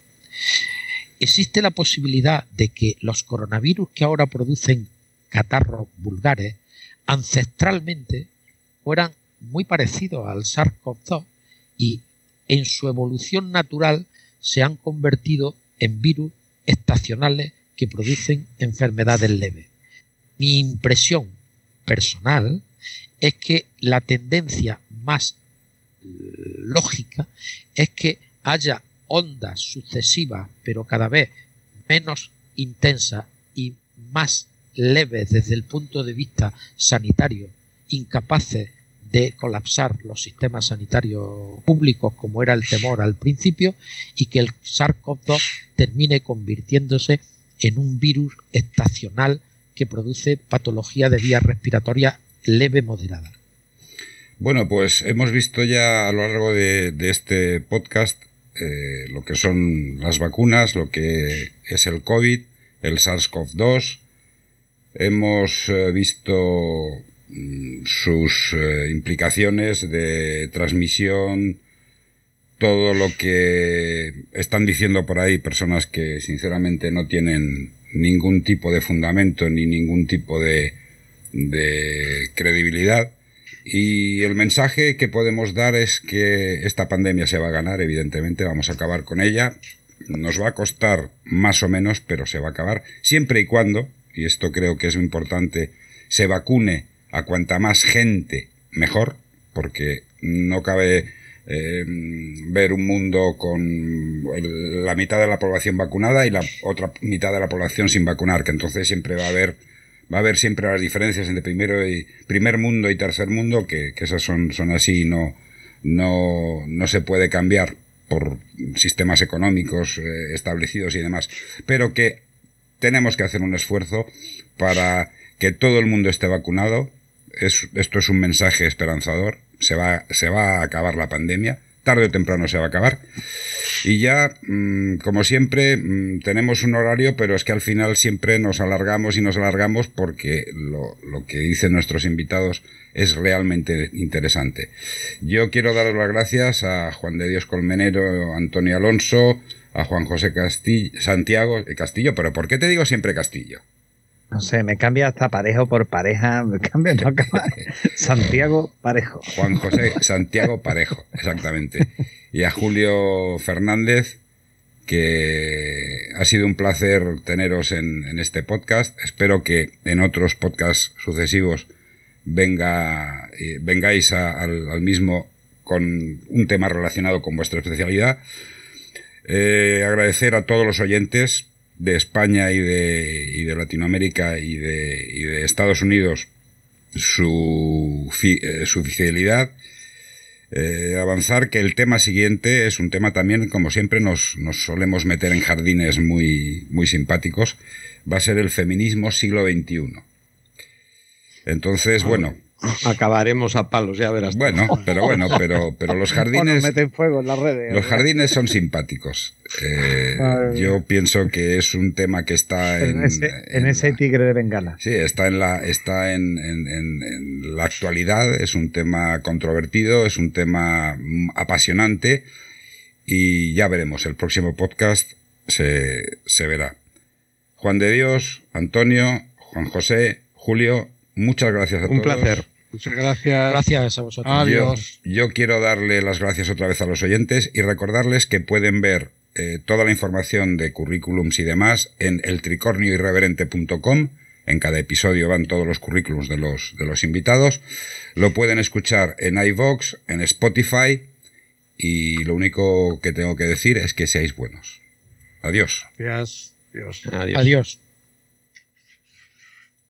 Existe la posibilidad de que los coronavirus que ahora producen catarros vulgares ancestralmente fueran muy parecidos al SARS-CoV-2 y en su evolución natural se han convertido en virus estacionales que producen enfermedades leves. Mi impresión personal es que la tendencia más lógica es que haya ondas sucesivas, pero cada vez menos intensas y más leves desde el punto de vista sanitario, incapaces de colapsar los sistemas sanitarios públicos como era el temor al principio y que el SARS-CoV-2 termine convirtiéndose en un virus estacional que produce patología de vías respiratorias leve moderada. Bueno, pues hemos visto ya a lo largo de, este podcast eh, lo que son las vacunas, lo que es el COVID, el SARS-CoV-2. Hemos eh, visto mm, sus eh, implicaciones de transmisión, todo lo que están diciendo por ahí personas que sinceramente no tienen ningún tipo de fundamento ni ningún tipo de, de credibilidad. Y el mensaje que podemos dar es que esta pandemia se va a ganar, evidentemente, vamos a acabar con ella. Nos va a costar más o menos, pero se va a acabar, siempre y cuando, y esto creo que es importante, se vacune a cuanta más gente mejor, porque no cabe eh, ver un mundo con la mitad de la población vacunada y la otra mitad de la población sin vacunar, que entonces siempre va a haber va a haber siempre las diferencias entre primero y primer mundo y tercer mundo, que, esas son, son así y no, no, no se puede cambiar por sistemas económicos eh, establecidos y demás, pero que tenemos que hacer un esfuerzo para que todo el mundo esté vacunado. esto es un mensaje esperanzador. Se va, se va a acabar la pandemia, tarde o temprano se va a acabar. Y ya, mm, como siempre, mm, tenemos un horario, pero es que al final siempre nos alargamos y nos alargamos porque lo, lo, que dicen nuestros invitados es realmente interesante. Yo quiero dar las gracias a Juan de Dios Colmenero, Antonio Alonso, a Juan José Castillo, Santiago eh, Castillo, pero ¿por qué te digo siempre Castillo? No sé, me cambia hasta parejo por pareja, me cambia, no Santiago Parejo. Juan José Santiago Parejo, exactamente. Y a Julio Fernández, que ha sido un placer teneros en, este podcast. Espero que en otros podcasts sucesivos venga, eh, vengáis al, mismo con un tema relacionado con vuestra especialidad. Eh, agradecer a todos los oyentes de España y de, y de Latinoamérica y de, y de, Estados Unidos su, eh, su fidelidad. Eh, avanzar que el tema siguiente es un tema también, como siempre, nos, nos solemos meter en jardines muy, muy simpáticos. Va a ser el feminismo siglo XXI. Entonces, bueno, Acabaremos a palos, ya verás. Bueno, pero bueno, pero, pero los jardines. meten fuego en las redes. Los jardines son simpáticos. Eh, yo pienso que es un tema que está en. En ese, tigre de bengala. Sí, está en la, está en, en, la actualidad, es un tema controvertido, es un tema apasionante. Y ya veremos, el próximo podcast se, se verá. Juan de Dios, Antonio, Juan José, Julio, Muchas gracias a todos. Un placer. Muchas gracias. Gracias a vosotros. Adiós. Yo, quiero darle las gracias otra vez a los oyentes y recordarles que pueden ver eh, toda la información de currículums y demás en eltricornioirreverente.com. En cada episodio van todos los currículums de los, de los invitados. Lo pueden escuchar en iVox, en Spotify. Y lo único que tengo que decir es que seáis buenos. Adiós. Adiós. Adiós. Adiós.